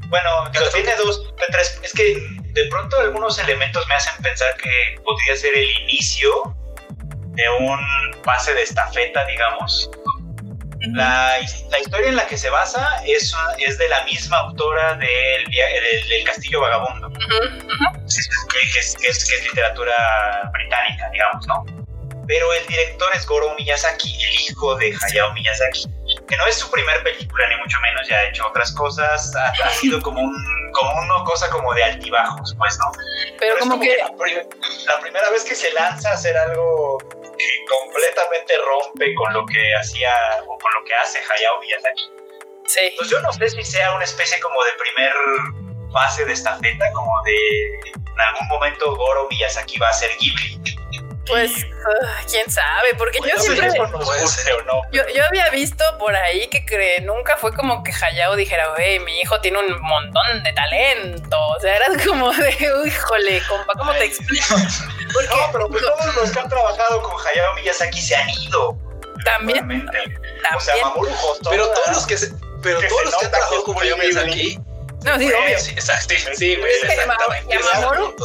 Bueno, digo, tiene dos, tres. Es que de pronto algunos elementos me hacen pensar que podría ser el inicio de un pase de estafeta, que La, la historia en la que se basa es, es de la misma autora del, del, del Castillo Vagabundo, es, que, es, que es literatura británica, digamos, ¿no? Pero el director es Goro Miyazaki, el hijo de Hayao Miyazaki, que no es su primer película, ni mucho menos, ya ha hecho otras cosas, ha, ha sido como, un, como una cosa como de altibajos, pues, ¿no? Pero es como que, la, la primera vez que se lanza a hacer algo que completamente rompe con lo que hacía o con lo que hace Hayao Miyazaki. sí. Pues yo no sé si sea una especie como de primer fase de estafeta, como de en algún momento Goro Miyazaki va a ser Ghibli. Pues, ah, quién sabe, porque pues, yo no siempre, eso nos puede guste ser. o no. yo, yo había visto por ahí que cre- nunca fue como que Hayao dijera, güey, mi hijo tiene un montón de talento. O sea, era como de, híjole, compa, ¿cómo te explico? Porque No, pero pues todos los que han trabajado con Hayao Miyazaki se han ido. también. O sea. Mamoru. Pero todos los que se, pero Que todos se los que han trabajado con Hayao Miyazaki, No, sí, Güey, obvio. sí, exacto, sí, güey, exactamente. Yamamoru-.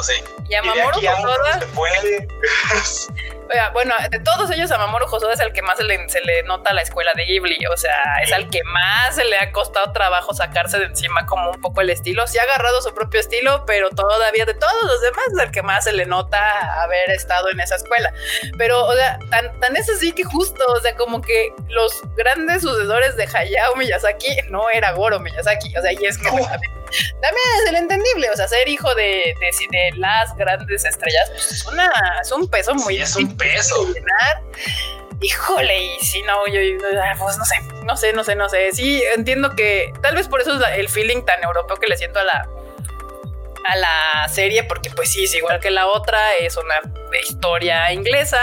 Yamamoru Hosoda, se puede. bueno, de todos ellos a Mamoru Hosoda es el que más se le, se le nota a la escuela de Ghibli, o sea, es al que más se le ha costado trabajo sacarse de encima como un poco el estilo. Sí ha agarrado su propio estilo, pero todavía de todos los demás es el que más se le nota haber estado en esa escuela. Pero, o sea, tan, tan es así que justo, o sea, como que los grandes sucesores de Hayao Miyazaki no era Goro Miyazaki, o sea, y es que también es el entendible, o sea, ser hijo de, de, las grandes estrellas pues es, una, es un peso muy... es un peso. Híjole, y si no, yo, pues no sé, no sé, no sé, no sé. Sí, entiendo que tal vez por eso es el feeling tan europeo que le siento a la, a la serie, porque pues sí, es igual que la otra, es una historia inglesa,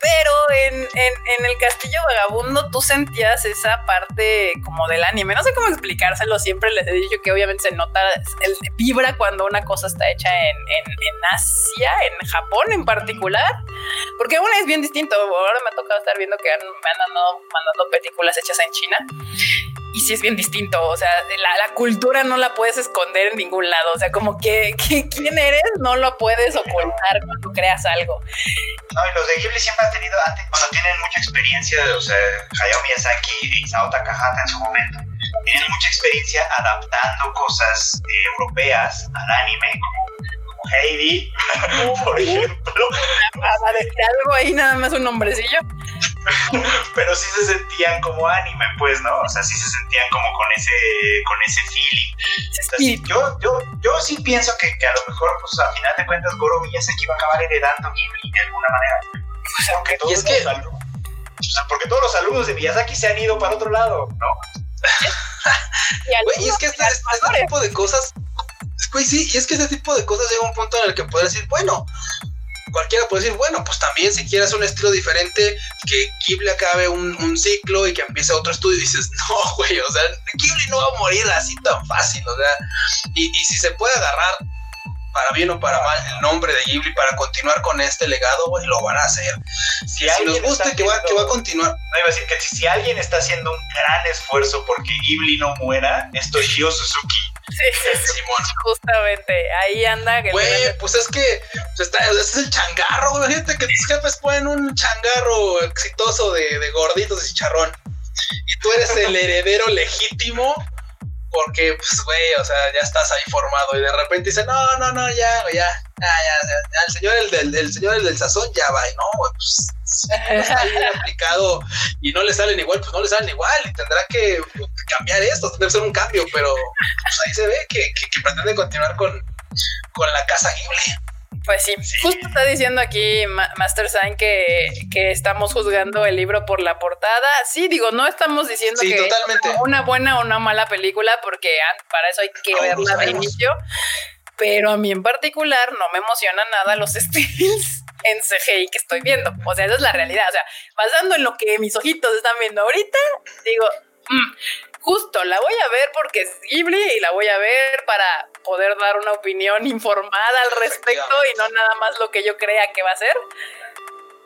pero en, en, el Castillo Vagabundo tú sentías esa parte como del anime, no sé cómo explicárselo, siempre les he dicho que obviamente se nota, el, vibra cuando una cosa está hecha en, en, Asia, en Japón en particular, porque una es bien distinto, ahora me ha tocado estar viendo que me han andado mandando películas hechas en China y sí es bien distinto. O sea, la, cultura no la puedes esconder en ningún lado. O sea, como que, quién eres no lo puedes ocultar cuando creas algo. No, y los de Ghibli siempre han tenido, cuando tienen mucha experiencia, o sea, Hayao Miyazaki y Isao Takahata en su momento, tienen mucha experiencia adaptando cosas europeas al anime, como Heidi, por ejemplo. algo ahí, nada más un nombrecillo. pero sí se sentían como anime, pues, ¿no? O sea, sí se sentían como con ese, con ese feeling. yo, yo, yo sí pienso que, que, a lo mejor, pues, a final de cuentas, Goro Miyazaki va a acabar heredando Ghibli de alguna manera. Porque todos, es que... los alumnos, porque todos los alumnos de Miyazaki se han ido para otro lado, ¿no? y, es que este, este, tipo de cosas Güey, sí, y es que este tipo de cosas llega a un punto en el que puedes decir, bueno, cualquiera puede decir, bueno, pues también si quieres un estilo diferente, que Ghibli acabe un, ciclo y que empiece otro estudio, y dices, no, güey, o sea, Ghibli no va a morir así tan fácil, o sea, y, si se puede agarrar para bien o para mal el nombre de Ghibli para continuar con este legado, güey, lo van a hacer. Si, si les gusta que va, que va a continuar. No, iba a decir que si, alguien está haciendo un gran esfuerzo porque Ghibli no muera, es Toshio Suzuki. Sí, Simón. Justamente, ahí anda. Güey, pues es que pues está, ese es el changarro, güey. Fíjate que tus jefes ponen un changarro exitoso de, de gorditos de chicharrón. Y tú eres el heredero legítimo porque, pues, güey, o sea, ya estás ahí formado y de repente dice, no, no, no, ya, ya, ya, ya, ya, el señor el del, el señor el del sazón ya va, y no, güey, pues, está bien aplicado y no le salen igual, pues no le salen igual y tendrá que cambiar esto, debe ser un cambio, pero pues ahí se ve que, que, que pretende continuar con, con la casa Ghibli. Pues sí, justo está diciendo aquí Master Sign que, que, estamos juzgando el libro por la portada. Sí, digo, no estamos diciendo que es una buena o una mala película, porque para eso hay que verla de inicio. Pero a mí en particular no me emociona nada los estilos en CGI que estoy viendo. O sea, esa es la realidad. O sea, basando en lo que mis ojitos están viendo ahorita, digo, mm, justo la voy a ver porque es Ghibli y la voy a ver para poder dar una opinión informada al respecto y no nada más lo que yo crea que va a ser.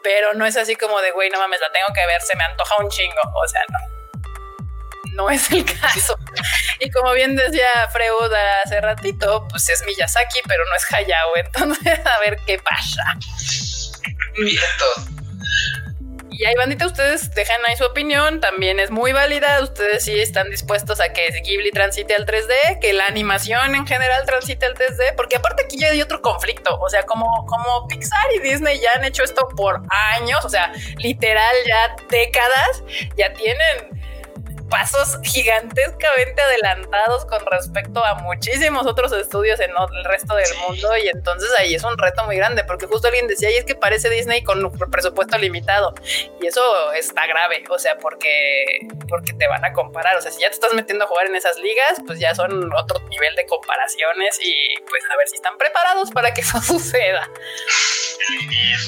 Pero no es así como de, güey, no mames, la tengo que ver, se me antoja un chingo. O sea, no. No es el caso. Y como bien decía Freud hace ratito, pues es Miyazaki, pero no es Hayao. Entonces, a ver qué pasa. Vientos. Y ahí, bandita, ustedes dejan ahí su opinión, también es muy válida. Ustedes sí están dispuestos a que Ghibli transite al 3D, que la animación en general transite al 3D, porque aparte aquí ya hay otro conflicto. O sea, como, como Pixar y Disney ya han hecho esto por años, o sea, literal ya décadas, ya tienen pasos gigantescamente adelantados con respecto a muchísimos otros estudios en el resto del mundo y entonces ahí es un reto muy grande porque justo alguien decía, y es que parece Disney con un presupuesto limitado y eso está grave, o sea, porque, porque te van a comparar, o sea, si ya te estás metiendo a jugar en esas ligas, pues ya son otro nivel de comparaciones y pues a ver si están preparados para que eso suceda.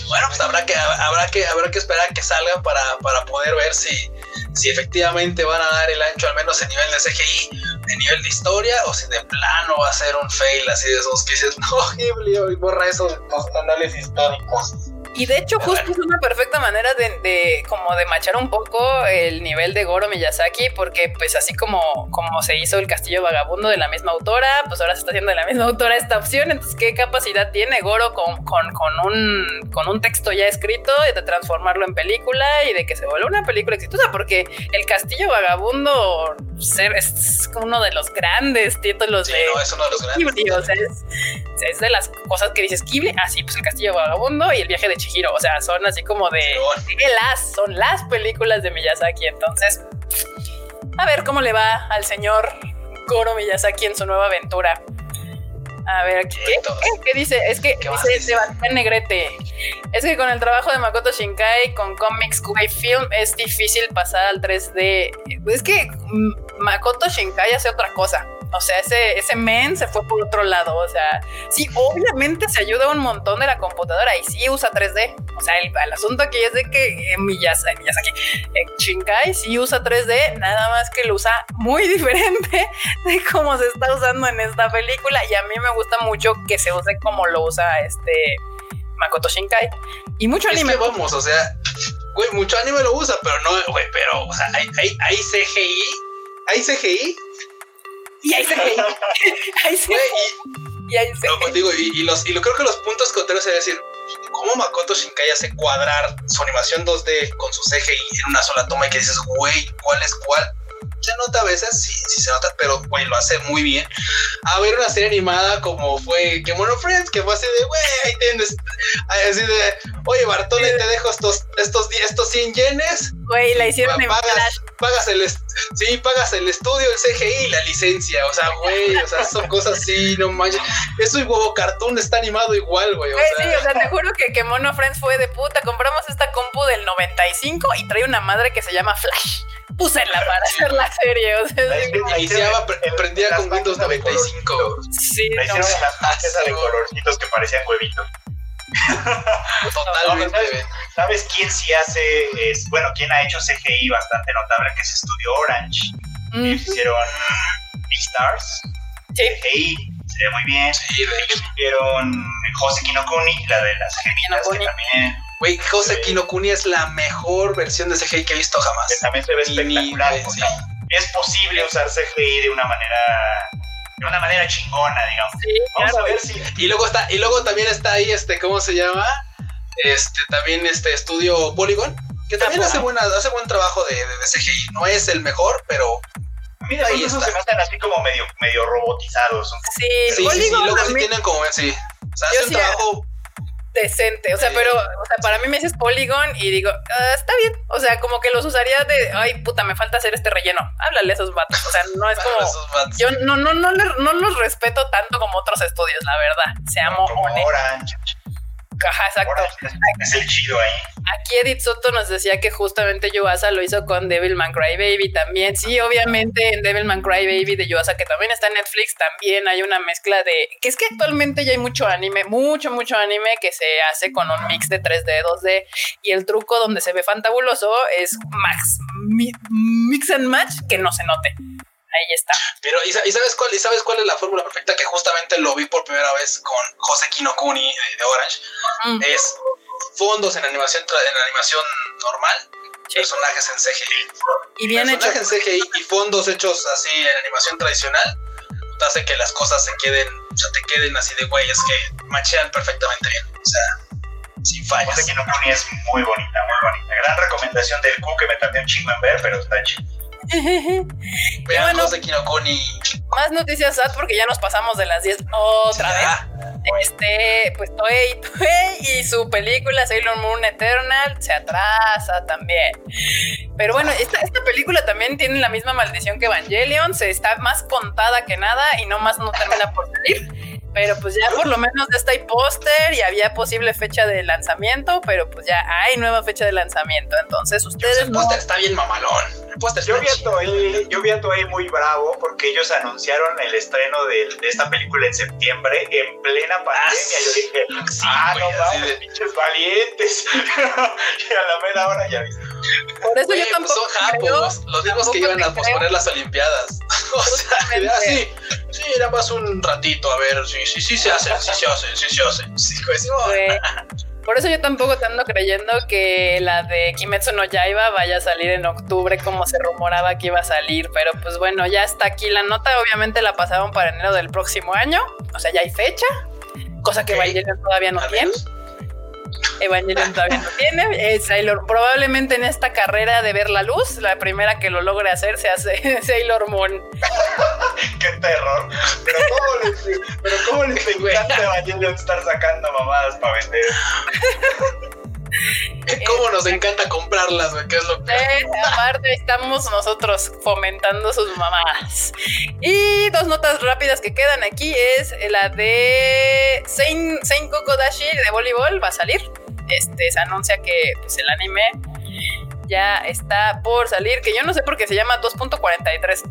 Bueno, pues habrá que, habrá que, habrá que esperar que salgan para, para poder ver si, si efectivamente van a dar el ancho, al menos en nivel de CGI, en nivel de historia, o si de plano va a ser un fail así de esos que dices, no, Ghibli, y borra eso de los análisis históricos. Y de hecho, justo es una perfecta manera de, como de machar un poco el nivel de Goro Miyazaki, porque pues así como, como se hizo el Castillo Vagabundo de la misma autora, pues ahora se está haciendo de la misma autora esta opción. Entonces, ¿qué capacidad tiene Goro con, con, un, con un texto ya escrito de transformarlo en película y de que se vuelva una película exitosa? Porque el Castillo Vagabundo es uno de los grandes títulos de... No, es uno de los grandes. es, de las cosas que dices Ghibli. Ah, sí, pues el Castillo Vagabundo y el viaje de Chihiro. O sea, son así como de, las, son las películas de Miyazaki. Entonces, a ver cómo le va al señor Goro Miyazaki en su nueva aventura. A ver, ¿qué, ¿qué, dice? Es que dice Sebastián Negrete. Es que con el trabajo de Makoto Shinkai con Comics Kubai Film es difícil pasar al 3D. Es que mm, Makoto Shinkai hace otra cosa. O sea, ese, ese men se fue por otro lado. O sea, sí, obviamente se ayuda un montón de la computadora y sí usa 3D. O sea, el, asunto aquí es de que Miyazaki eh, Shinkai sí usa 3D, nada más que lo usa muy diferente de cómo se está usando en esta película. Y a mí me gusta mucho que se use como lo usa este Makoto Shinkai. Y mucho anime. Es que vamos, o sea, güey, mucho anime lo usa, pero no, güey, pero, o sea, hay, hay, hay CGI, hay CGI y ahí se ahí se y, ahí se no, digo, y, los, y lo, creo que los puntos contrarios es decir, ¿cómo Makoto Shinkai hace cuadrar su animación 2D con su CGI en una sola toma y que dices, güey, ¿cuál es cuál? Se nota a veces, sí, sí se nota, pero güey, lo hace muy bien. A ver una serie animada como fue Kemono Friends, que fue así de, güey, ahí tienes, así de, oye, Bartole, te dejo estos, estos, estos 100 yenes. Güey, la hicieron en pagas, pagas el, sí, pagas el estudio, el CGI y la licencia, o sea, güey, o sea, son cosas así, no manches. Eso y huevo cartoon está animado igual, güey. Sea. Sí, o sea, te juro que Kemono Friends fue de puta, compramos esta compu del 95 y trae una madre que se llama Flash úsenla para hacer la serie. O sea, Iniciaba, prendía con Windows 95. Sí, no, hicieron máquinas de colorcitos que parecían huevitos. Totalmente. ¿sabes, quién sí hace? Es, bueno, quién ha hecho CGI bastante notable, que se estudió Orange. hicieron Big Stars. Sí. CGI, se ve muy bien. Sí, ellos hicieron Jose Kinokuni, la de las geminas, que también Güey, Jose Kinokuni es la mejor versión de CGI que he visto jamás. Que también se ve espectacular. Es posible usar CGI de una manera de una manera chingona, digamos. Sí, Vamos a ver si. Y luego está, y luego también está ahí este, ¿cómo se llama? Este, también este estudio Polygon, que también hace buena, hace buen trabajo de, de, CGI. No es el mejor, pero Mira, ahí esos se me así como medio, medio robotizados. Sí, sí, sí, sí, luego sí tienen como, sí. O sea, hace un trabajo decente. O sea, pero, o sea, para mí me dices Polygon y digo, ah, está bien. O sea, como que los usaría de, ay, puta, me falta hacer este relleno. Háblale a esos vatos. O sea, no es como. yo no, no, no, no, los respeto tanto como otros estudios, la verdad. Seamos honestos. Ajá, exacto. Es el chido ahí. Aquí Edith Soto nos decía que justamente Yuasa lo hizo con Devilman Crybaby también. Sí, obviamente en Devilman Crybaby de Yuasa, que también está en Netflix, también hay una mezcla de. que es que actualmente ya hay mucho anime, mucho, mucho anime que se hace con un mix de 3D, 2D. Y el truco donde se ve fantabuloso es max, mix and match que no se note ahí está. Pero, ¿y, sabes cuál, ¿y sabes cuál es la fórmula perfecta? Que justamente lo vi por primera vez con José Kinokuni de, Orange. Mm. Es fondos en animación, en animación normal, personajes en CGI. Y bien personajes en CGI y fondos hechos así en animación tradicional, hace que las cosas se queden, o sea, te queden así de güey, es que machean perfectamente bien. O sea, sin fallas. José Kinokuni es muy bonita, muy bonita. Gran recomendación del Q que me tardé un chingo en ver, pero está chido. Vean bueno, Kinokuni. Más noticias sad porque ya nos pasamos de las 10 otra vez. Este, pues Toei, Toei y su película Sailor Moon Eternal se atrasa también. Pero bueno, esta, esta película también tiene la misma maldición que Evangelion, se está más contada que nada y no más no termina por salir. Pero pues ya por lo menos ya está ahí póster y había posible fecha de lanzamiento, pero pues ya hay nueva fecha de lanzamiento. Entonces ustedes. El póster está bien mamalón. yo, vi a Toei, yo vi a Toei muy bravo porque ellos anunciaron el estreno de, esta película en septiembre en plena pandemia. yo dije, ah, no vamos, pinches valientes. y a la mera hora ya viste. Por eso yo tampoco. Son japos, los mismos que iban a posponer las Olimpiadas. o sea, así. Sí, era más un ratito, a ver, sí, sí, sí se hace, sí se hace, sí se hace. Sí, pues, Por eso yo tampoco te ando creyendo que la de Kimetsu no Yaiba vaya a salir en octubre como se rumoraba que iba a salir, pero pues bueno, ya está aquí la nota, obviamente la pasaron para enero del próximo año, o sea, ya hay fecha, cosa que Evangelion todavía no tiene. Evangelion todavía no tiene. Sailor, probablemente en esta carrera de ver la luz, la primera que lo logre hacer se hace Sailor Moon. Qué terror. Pero cómo les, pero cómo les encanta Evangelion estar sacando mamadas para vender. ¿Cómo nos encanta comprarlas, güey? ¿Qué es lo que aparte estamos nosotros fomentando sus mamadas. Y dos notas rápidas que quedan aquí es la de Sein, Sein Kokodashi de voleibol va a salir. Este se anuncia que pues, el anime ya está por salir, que yo no sé por qué se llama 2.43.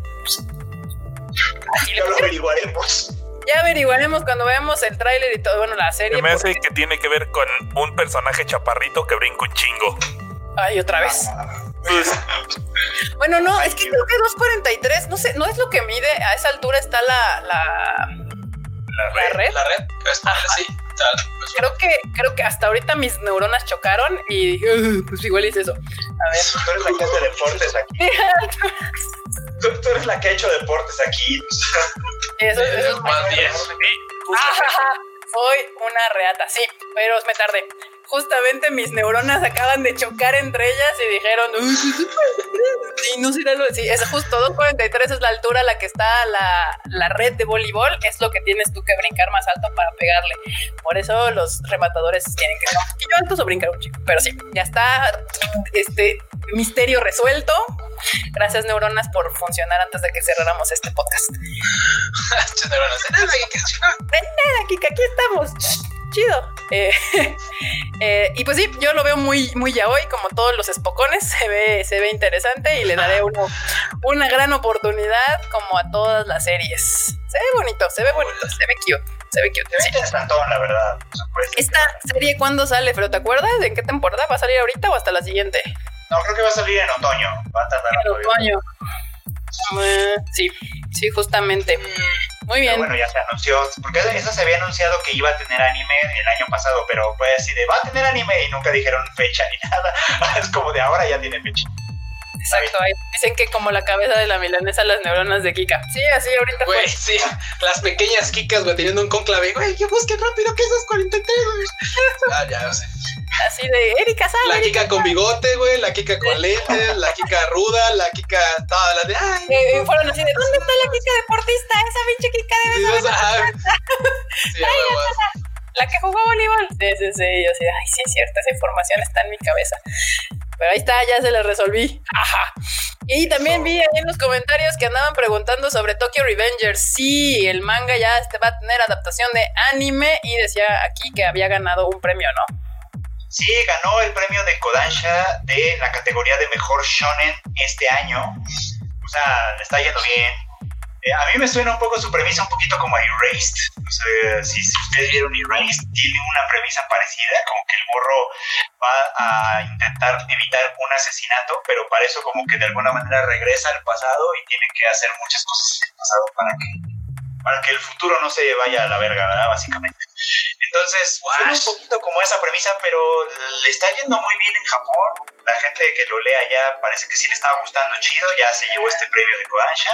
Ya lo averiguaremos. Ya averiguaremos cuando veamos el tráiler y todo, bueno, la serie. me hace que tiene que ver con un personaje chaparrito que brinca un chingo. Ay, otra vez. Bueno, no, es que creo que 243, no sé, no es lo que mide, a esa altura está la, la, la red. La red, sí. Pues, creo que, creo que hasta ahorita mis neuronas chocaron y pues igual hice eso. A ver. Tú eres la que hace deportes aquí. tú, eres la que ha hecho deportes aquí. Eso, es más bien. Soy una reata, sí, pero me tardé justamente mis neuronas acaban de chocar entre ellas y dijeron, y no será lo sí, es justo 243 es la altura a la que está la, red de voleibol, es lo que tienes tú que brincar más alto para pegarle. Por eso los rematadores tienen que ser un poquillo altos o brincar un chico. Pero sí, ya está este misterio resuelto. Gracias, neuronas, por funcionar antes de que cerráramos este podcast. neuronas, de nada, Kika, aquí estamos chido. Eh, eh, y pues sí, yo lo veo muy, muy ya hoy, como todos los espocones, se ve, se ve interesante y le daré una gran oportunidad como a todas las series. Se ve bonito, se ve bonito, se ve cute, se ve cute. Se ve la verdad. Esta serie, ¿cuándo sale? ¿Pero te acuerdas? ¿En qué temporada? ¿Va a salir ahorita o hasta la siguiente? No, creo que va a salir en otoño. Va a tardar en otoño. Sí, sí, justamente. Muy bien. bueno, ya se anunció, porque eso se había anunciado que iba a tener anime el año pasado, pero fue así de va a tener anime y nunca dijeron fecha ni nada. es como de ahora ya tiene fecha. Exacto, dicen que como la cabeza de la milanesa, las neuronas de Kika. Sí, así ahorita Güey, sí, las pequeñas Kikas, güey, teniendo un conclave. Güey, que busquen rápido que esas 43, güey. ah, ya, no sé. Así de Erika sale. La Kika con bigote, güey, la Kika con lentes, la Kika ruda, la Kika toda la de. Ay, eh, eh, fueron así de ¿dónde está la Kika deportista? Esa pinche Kika de sí, sí, la que jugó voleibol. Sí, sí, sí. Yo sí, ay, sí es cierto, esa información está en mi cabeza. Pero ahí está, ya se la resolví. Ajá. Y también vi ahí en los comentarios que andaban preguntando sobre Tokyo Revengers. Sí, el manga ya este va a tener adaptación de anime y decía aquí que había ganado un premio, ¿no? Sí, ganó el premio de Kodansha de la categoría de mejor shonen este año. O sea, le está yendo bien. Eh, a mí me suena un poco su premisa un poquito como a Erased. O sea, si, ustedes vieron Erased, tiene una premisa parecida, como que el morro va a intentar evitar un asesinato, pero para eso como que de alguna manera regresa al pasado y tiene que hacer muchas cosas en el pasado para que, para que el futuro no se vaya a la verga, ¿verdad? Básicamente. Entonces, es un poquito como esa premisa, pero le está yendo muy bien en Japón. La gente que lo lea ya parece que sí le estaba gustando chido, ya se llevó este premio de Kodansha.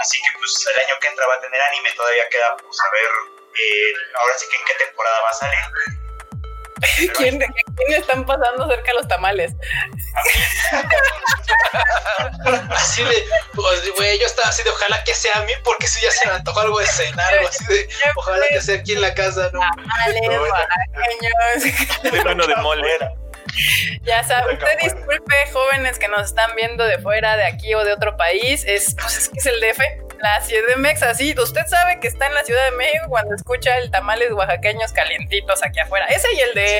Así que pues el año que entra va a tener anime, todavía queda pues, saber eh, ahora sí que en qué temporada va a salir. ¿Quién, ¿Quién, están pasando cerca los tamales? así de, pues, güey, yo estaba así de, ojalá que sea a mí, porque si ya se me antojó algo de cenar, algo así de, ojalá que sea aquí en la casa, ¿no? De mano de molera. Ya saben, usted disculpe, jóvenes que nos están viendo de fuera, de aquí o de otro país, es, pues es que es el DF la CDMX, así, usted sabe que está en la Ciudad de México cuando escucha el tamales oaxaqueños calientitos aquí afuera. Ese y el de,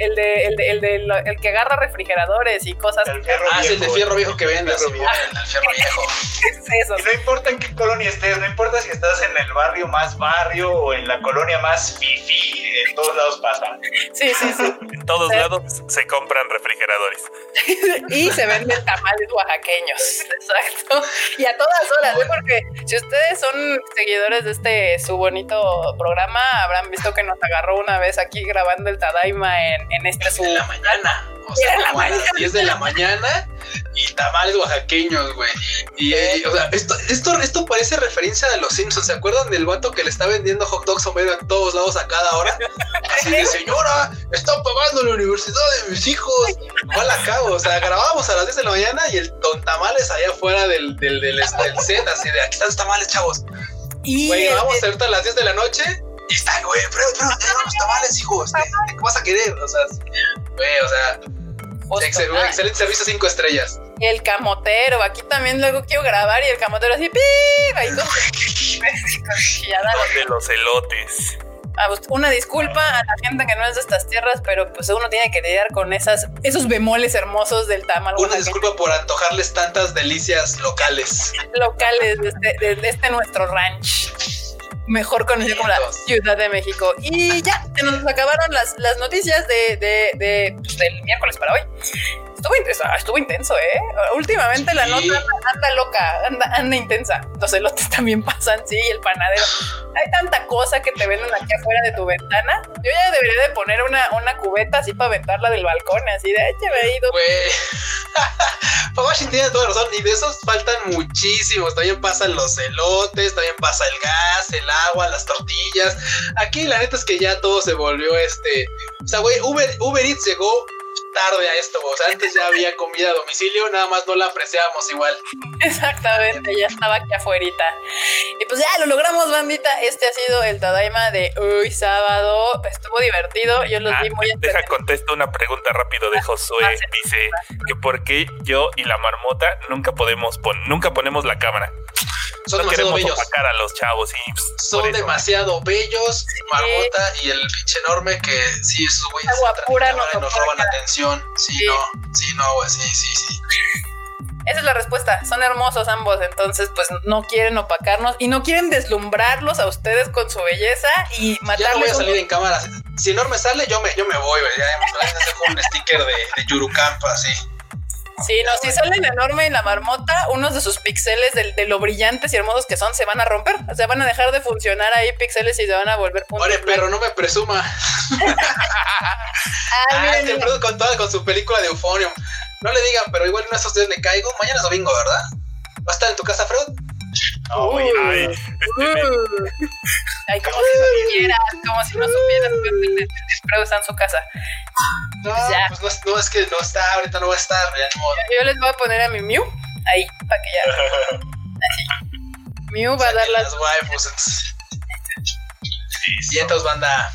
el de, el de, el de, el, que agarra refrigeradores y cosas. El ah, es el de fierro viejo que vende, el fierro viejo. es eso? Y no importa en qué colonia estés, no importa si estás en el barrio más barrio o en la colonia más fifi, en todos lados pasa. Sí, sí, sí. en todos lados se compran refrigeradores. y se venden tamales oaxaqueños, exacto. Y a todas horas, ¿eh? porque que si ustedes son seguidores de este su bonito programa, habrán visto que nos agarró una vez aquí grabando el Tadaima en, en este su. En la mañana. O sea, como a las 10 de la mañana y tamales oaxaqueños, güey. Y, eh, o sea, esto, esto, esto parece referencia de los Simpsons. ¿Se acuerdan del vato que le está vendiendo hot dogs Homero en todos lados a cada hora? Así de, señora, están pagando la universidad de mis hijos. ¿Cuál acabo? O sea, grabábamos a las 10 de la mañana y el don tamales allá afuera del, del, del, set, así de, aquí están los tamales, chavos. Y güey, a ahorita a las 10 de la noche y está, güey, pero, pero, los tamales, hijo. Este, ¿Qué vas a querer? O sea, güey, o sea excelente servicio, cinco estrellas. Y el camotero, aquí también luego quiero grabar y el camotero así, ¡pip! Ahí de los elotes. Una disculpa a la gente que no es de estas tierras, pero pues uno tiene que lidiar con esas, esos bemoles hermosos del tamal. Una disculpa por antojarles tantas delicias locales. Locales de este, de este nuestro ranch mejor conocido como la Ciudad de México. Y ya, se nos acabaron las, las noticias de, de, de pues, del miércoles para hoy. Estuvo, intenso, estuvo intenso, ¿eh? Últimamente la nota anda loca, anda, anda intensa. Los elotes también pasan, sí, y el panadero. Hay tanta cosa que te venden aquí afuera de tu ventana. Yo ya debería de poner una, una cubeta así para aventarla del balcón, así de, ay, me he ido. Güey. tiene toda razón. Y de esos faltan muchísimos. También pasan los elotes, también pasa el gas, el agua, las tortillas. Aquí la neta es que ya todo se volvió este. O sea, güey, Uber, Uber Eats llegó tarde a esto, o sea, antes ya había comida a domicilio, nada más no la apreciábamos igual. Exactamente, ya estaba aquí afuera. Y pues ya lo logramos, bandita. Este ha sido el Tadaima de hoy sábado. Estuvo divertido, yo los vi ah, muy Deja contesta una pregunta rápido de ah, Josué. Dice que por qué yo y la marmota nunca podemos poner, nunca ponemos la cámara. Son demasiado bellos. a los chavos y pues, son demasiado bellos, Marmota y el pinche enorme que sí, esos güeyes nos roban atención. Sí, no, sí, no, güey, sí, sí, sí. Esa es la respuesta. Son hermosos ambos, entonces pues no quieren opacarnos y no quieren deslumbrarlos a ustedes con su belleza y matarlos. Ya no voy a salir en cámara. Si enorme sale, yo me, yo me voy, güey. Ya hemos un sticker de, de Yurukampa, así. Sí, no, si salen enorme y la marmota, unos de sus píxeles de, lo brillantes y hermosos que son se van a romper. O sea, van a dejar de funcionar ahí píxeles y se van a volver puntos. Oye, perro, no me presuma. ah, este con toda con su película de Euphonium. No le digan, pero igual en estos días le caigo. Mañana es domingo, ¿verdad? ¿Va a estar en tu casa, Freud? Ay, ay, como si no supieras, como si no supieras que está en su casa. No, pues, ya. pues no, no, es que no está, ahorita no va a estar. Ya, Yo les voy a poner a mi Mew ahí, para que ya. Así. Mew va a dar las. waifus. Y entonces, banda.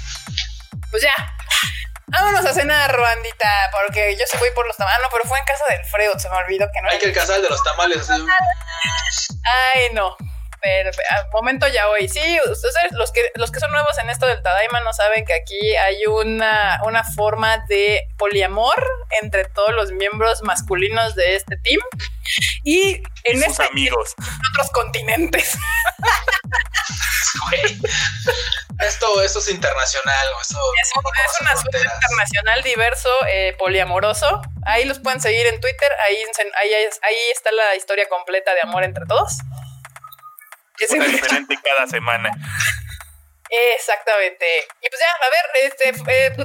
Pues ya. Vámonos a cenar, bandita, porque yo se voy por los tamales. No, pero fue en casa del Freud, se me olvidó que no. Hay que alcanzar el de los tamales. Ay, no. Pero al momento ya hoy. Sí, ustedes, los que, los que son nuevos en esto del Tadaima no saben que aquí hay una, una forma de poliamor entre todos los miembros masculinos de este team. Y en este amigos. otros continentes. esto, esto es internacional. Esto es, un, asunto internacional diverso, eh, poliamoroso. Ahí los pueden seguir en Twitter. Ahí, ahí, ahí está la historia completa de amor entre todos. Es diferente cada semana. Exactamente. Y pues ya, a ver, este, eh,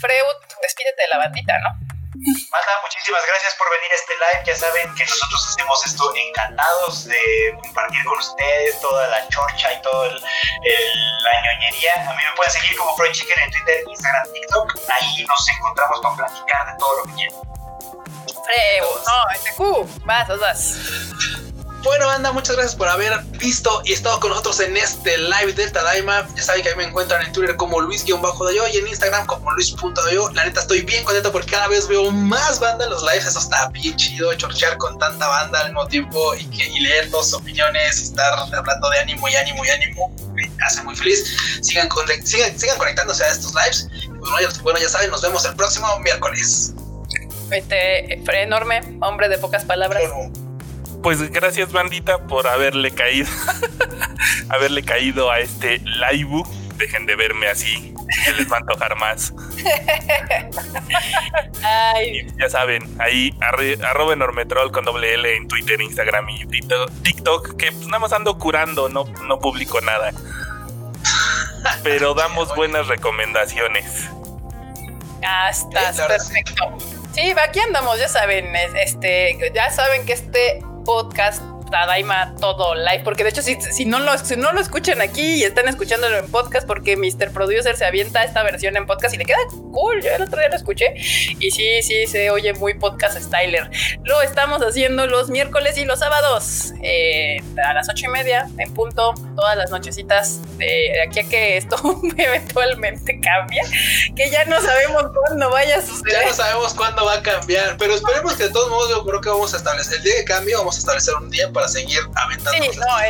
Freud, despídete de la bandita, ¿no? Manda, muchísimas gracias por venir a este live. Ya saben que nosotros hacemos esto encantados de compartir con ustedes toda la chorcha y toda la ñoñería. A mí me pueden seguir como Freud Chicken en Twitter, Instagram, TikTok. Ahí nos encontramos para platicar de todo lo que quieran. Freud, no, este Q, vas, vas, vas. Bueno, anda, muchas gracias por haber visto y estado con nosotros en este live del Tadaima. Ya saben que ahí me encuentran en Twitter como Luis-Dayo y en Instagram como Luis.dayo. La neta estoy bien contento porque cada vez veo más banda en los lives. Eso está bien chido, chorchear con tanta banda al mismo tiempo y, que, leer dos opiniones y estar hablando de ánimo y ánimo y ánimo. Me hace muy feliz. Sigan, sigan, sigan conectándose a estos lives. Bueno ya, saben, nos vemos el próximo miércoles. Este, enorme, hombre de pocas palabras pues gracias bandita por haberle caído, haberle caído a este live. Dejen de verme así se les va a antojar más. ya saben, ahí arroba enormetrol con doble L en Twitter, Instagram y TikTok, que pues nada más ando curando, no, no publico nada. Pero damos buenas recomendaciones. Hasta perfecto. Sí, aquí andamos, ya saben, este, ya saben que este podcast Tadaima todo live, porque de hecho si, si, no lo, si no lo escuchan aquí y están escuchándolo en podcast, porque Mr. Producer se avienta esta versión en podcast y le queda cool, yo el otro día lo escuché y sí, sí, se oye muy podcast styler. Lo estamos haciendo los miércoles y los sábados eh, a las ocho y media en punto, todas las nochecitas de aquí a que esto eventualmente cambie, que ya no sabemos cuándo vaya a suceder. Ya no sabemos cuándo va a cambiar, pero esperemos que de todos modos yo creo que vamos a establecer el día de cambio, vamos a establecer un día para seguir aventando. Sí, no,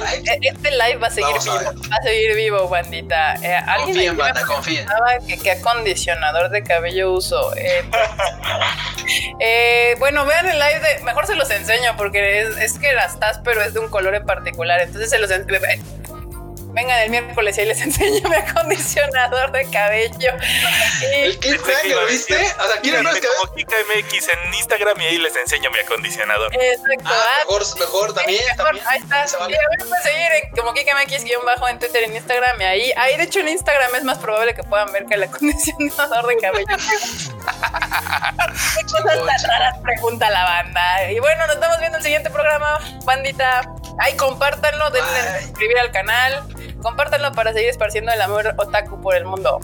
este live va a seguir vivo. Va a seguir vivo, bandita. Eh, confíen, banda, confíen. Que, ¿Qué acondicionador de cabello uso? Eh, eh, bueno, vean el live de. Mejor se los enseño porque es, es que las estás, pero es de un color en particular. Entonces se los enseño vengan el miércoles y ahí les enseño mi acondicionador de cabello. el kit ¿lo viste? O sea, quiero ver como Kika MX en Instagram y ahí les enseño mi acondicionador. Exacto. Ah, ah mejor, mejor también, también. Ahí está. Sí, vale. pueden seguir en, como Kika MX guion bajo en Twitter, en Instagram y ahí. Ahí, de hecho, en Instagram es más probable que puedan ver que el acondicionador de cabello. ¿Qué cosas tan raras pregunta la banda? Y bueno, nos estamos viendo en el siguiente programa, bandita. Ay, compártanlo, denle suscribir al canal. Compártanlo para seguir esparciendo el amor otaku por el mundo.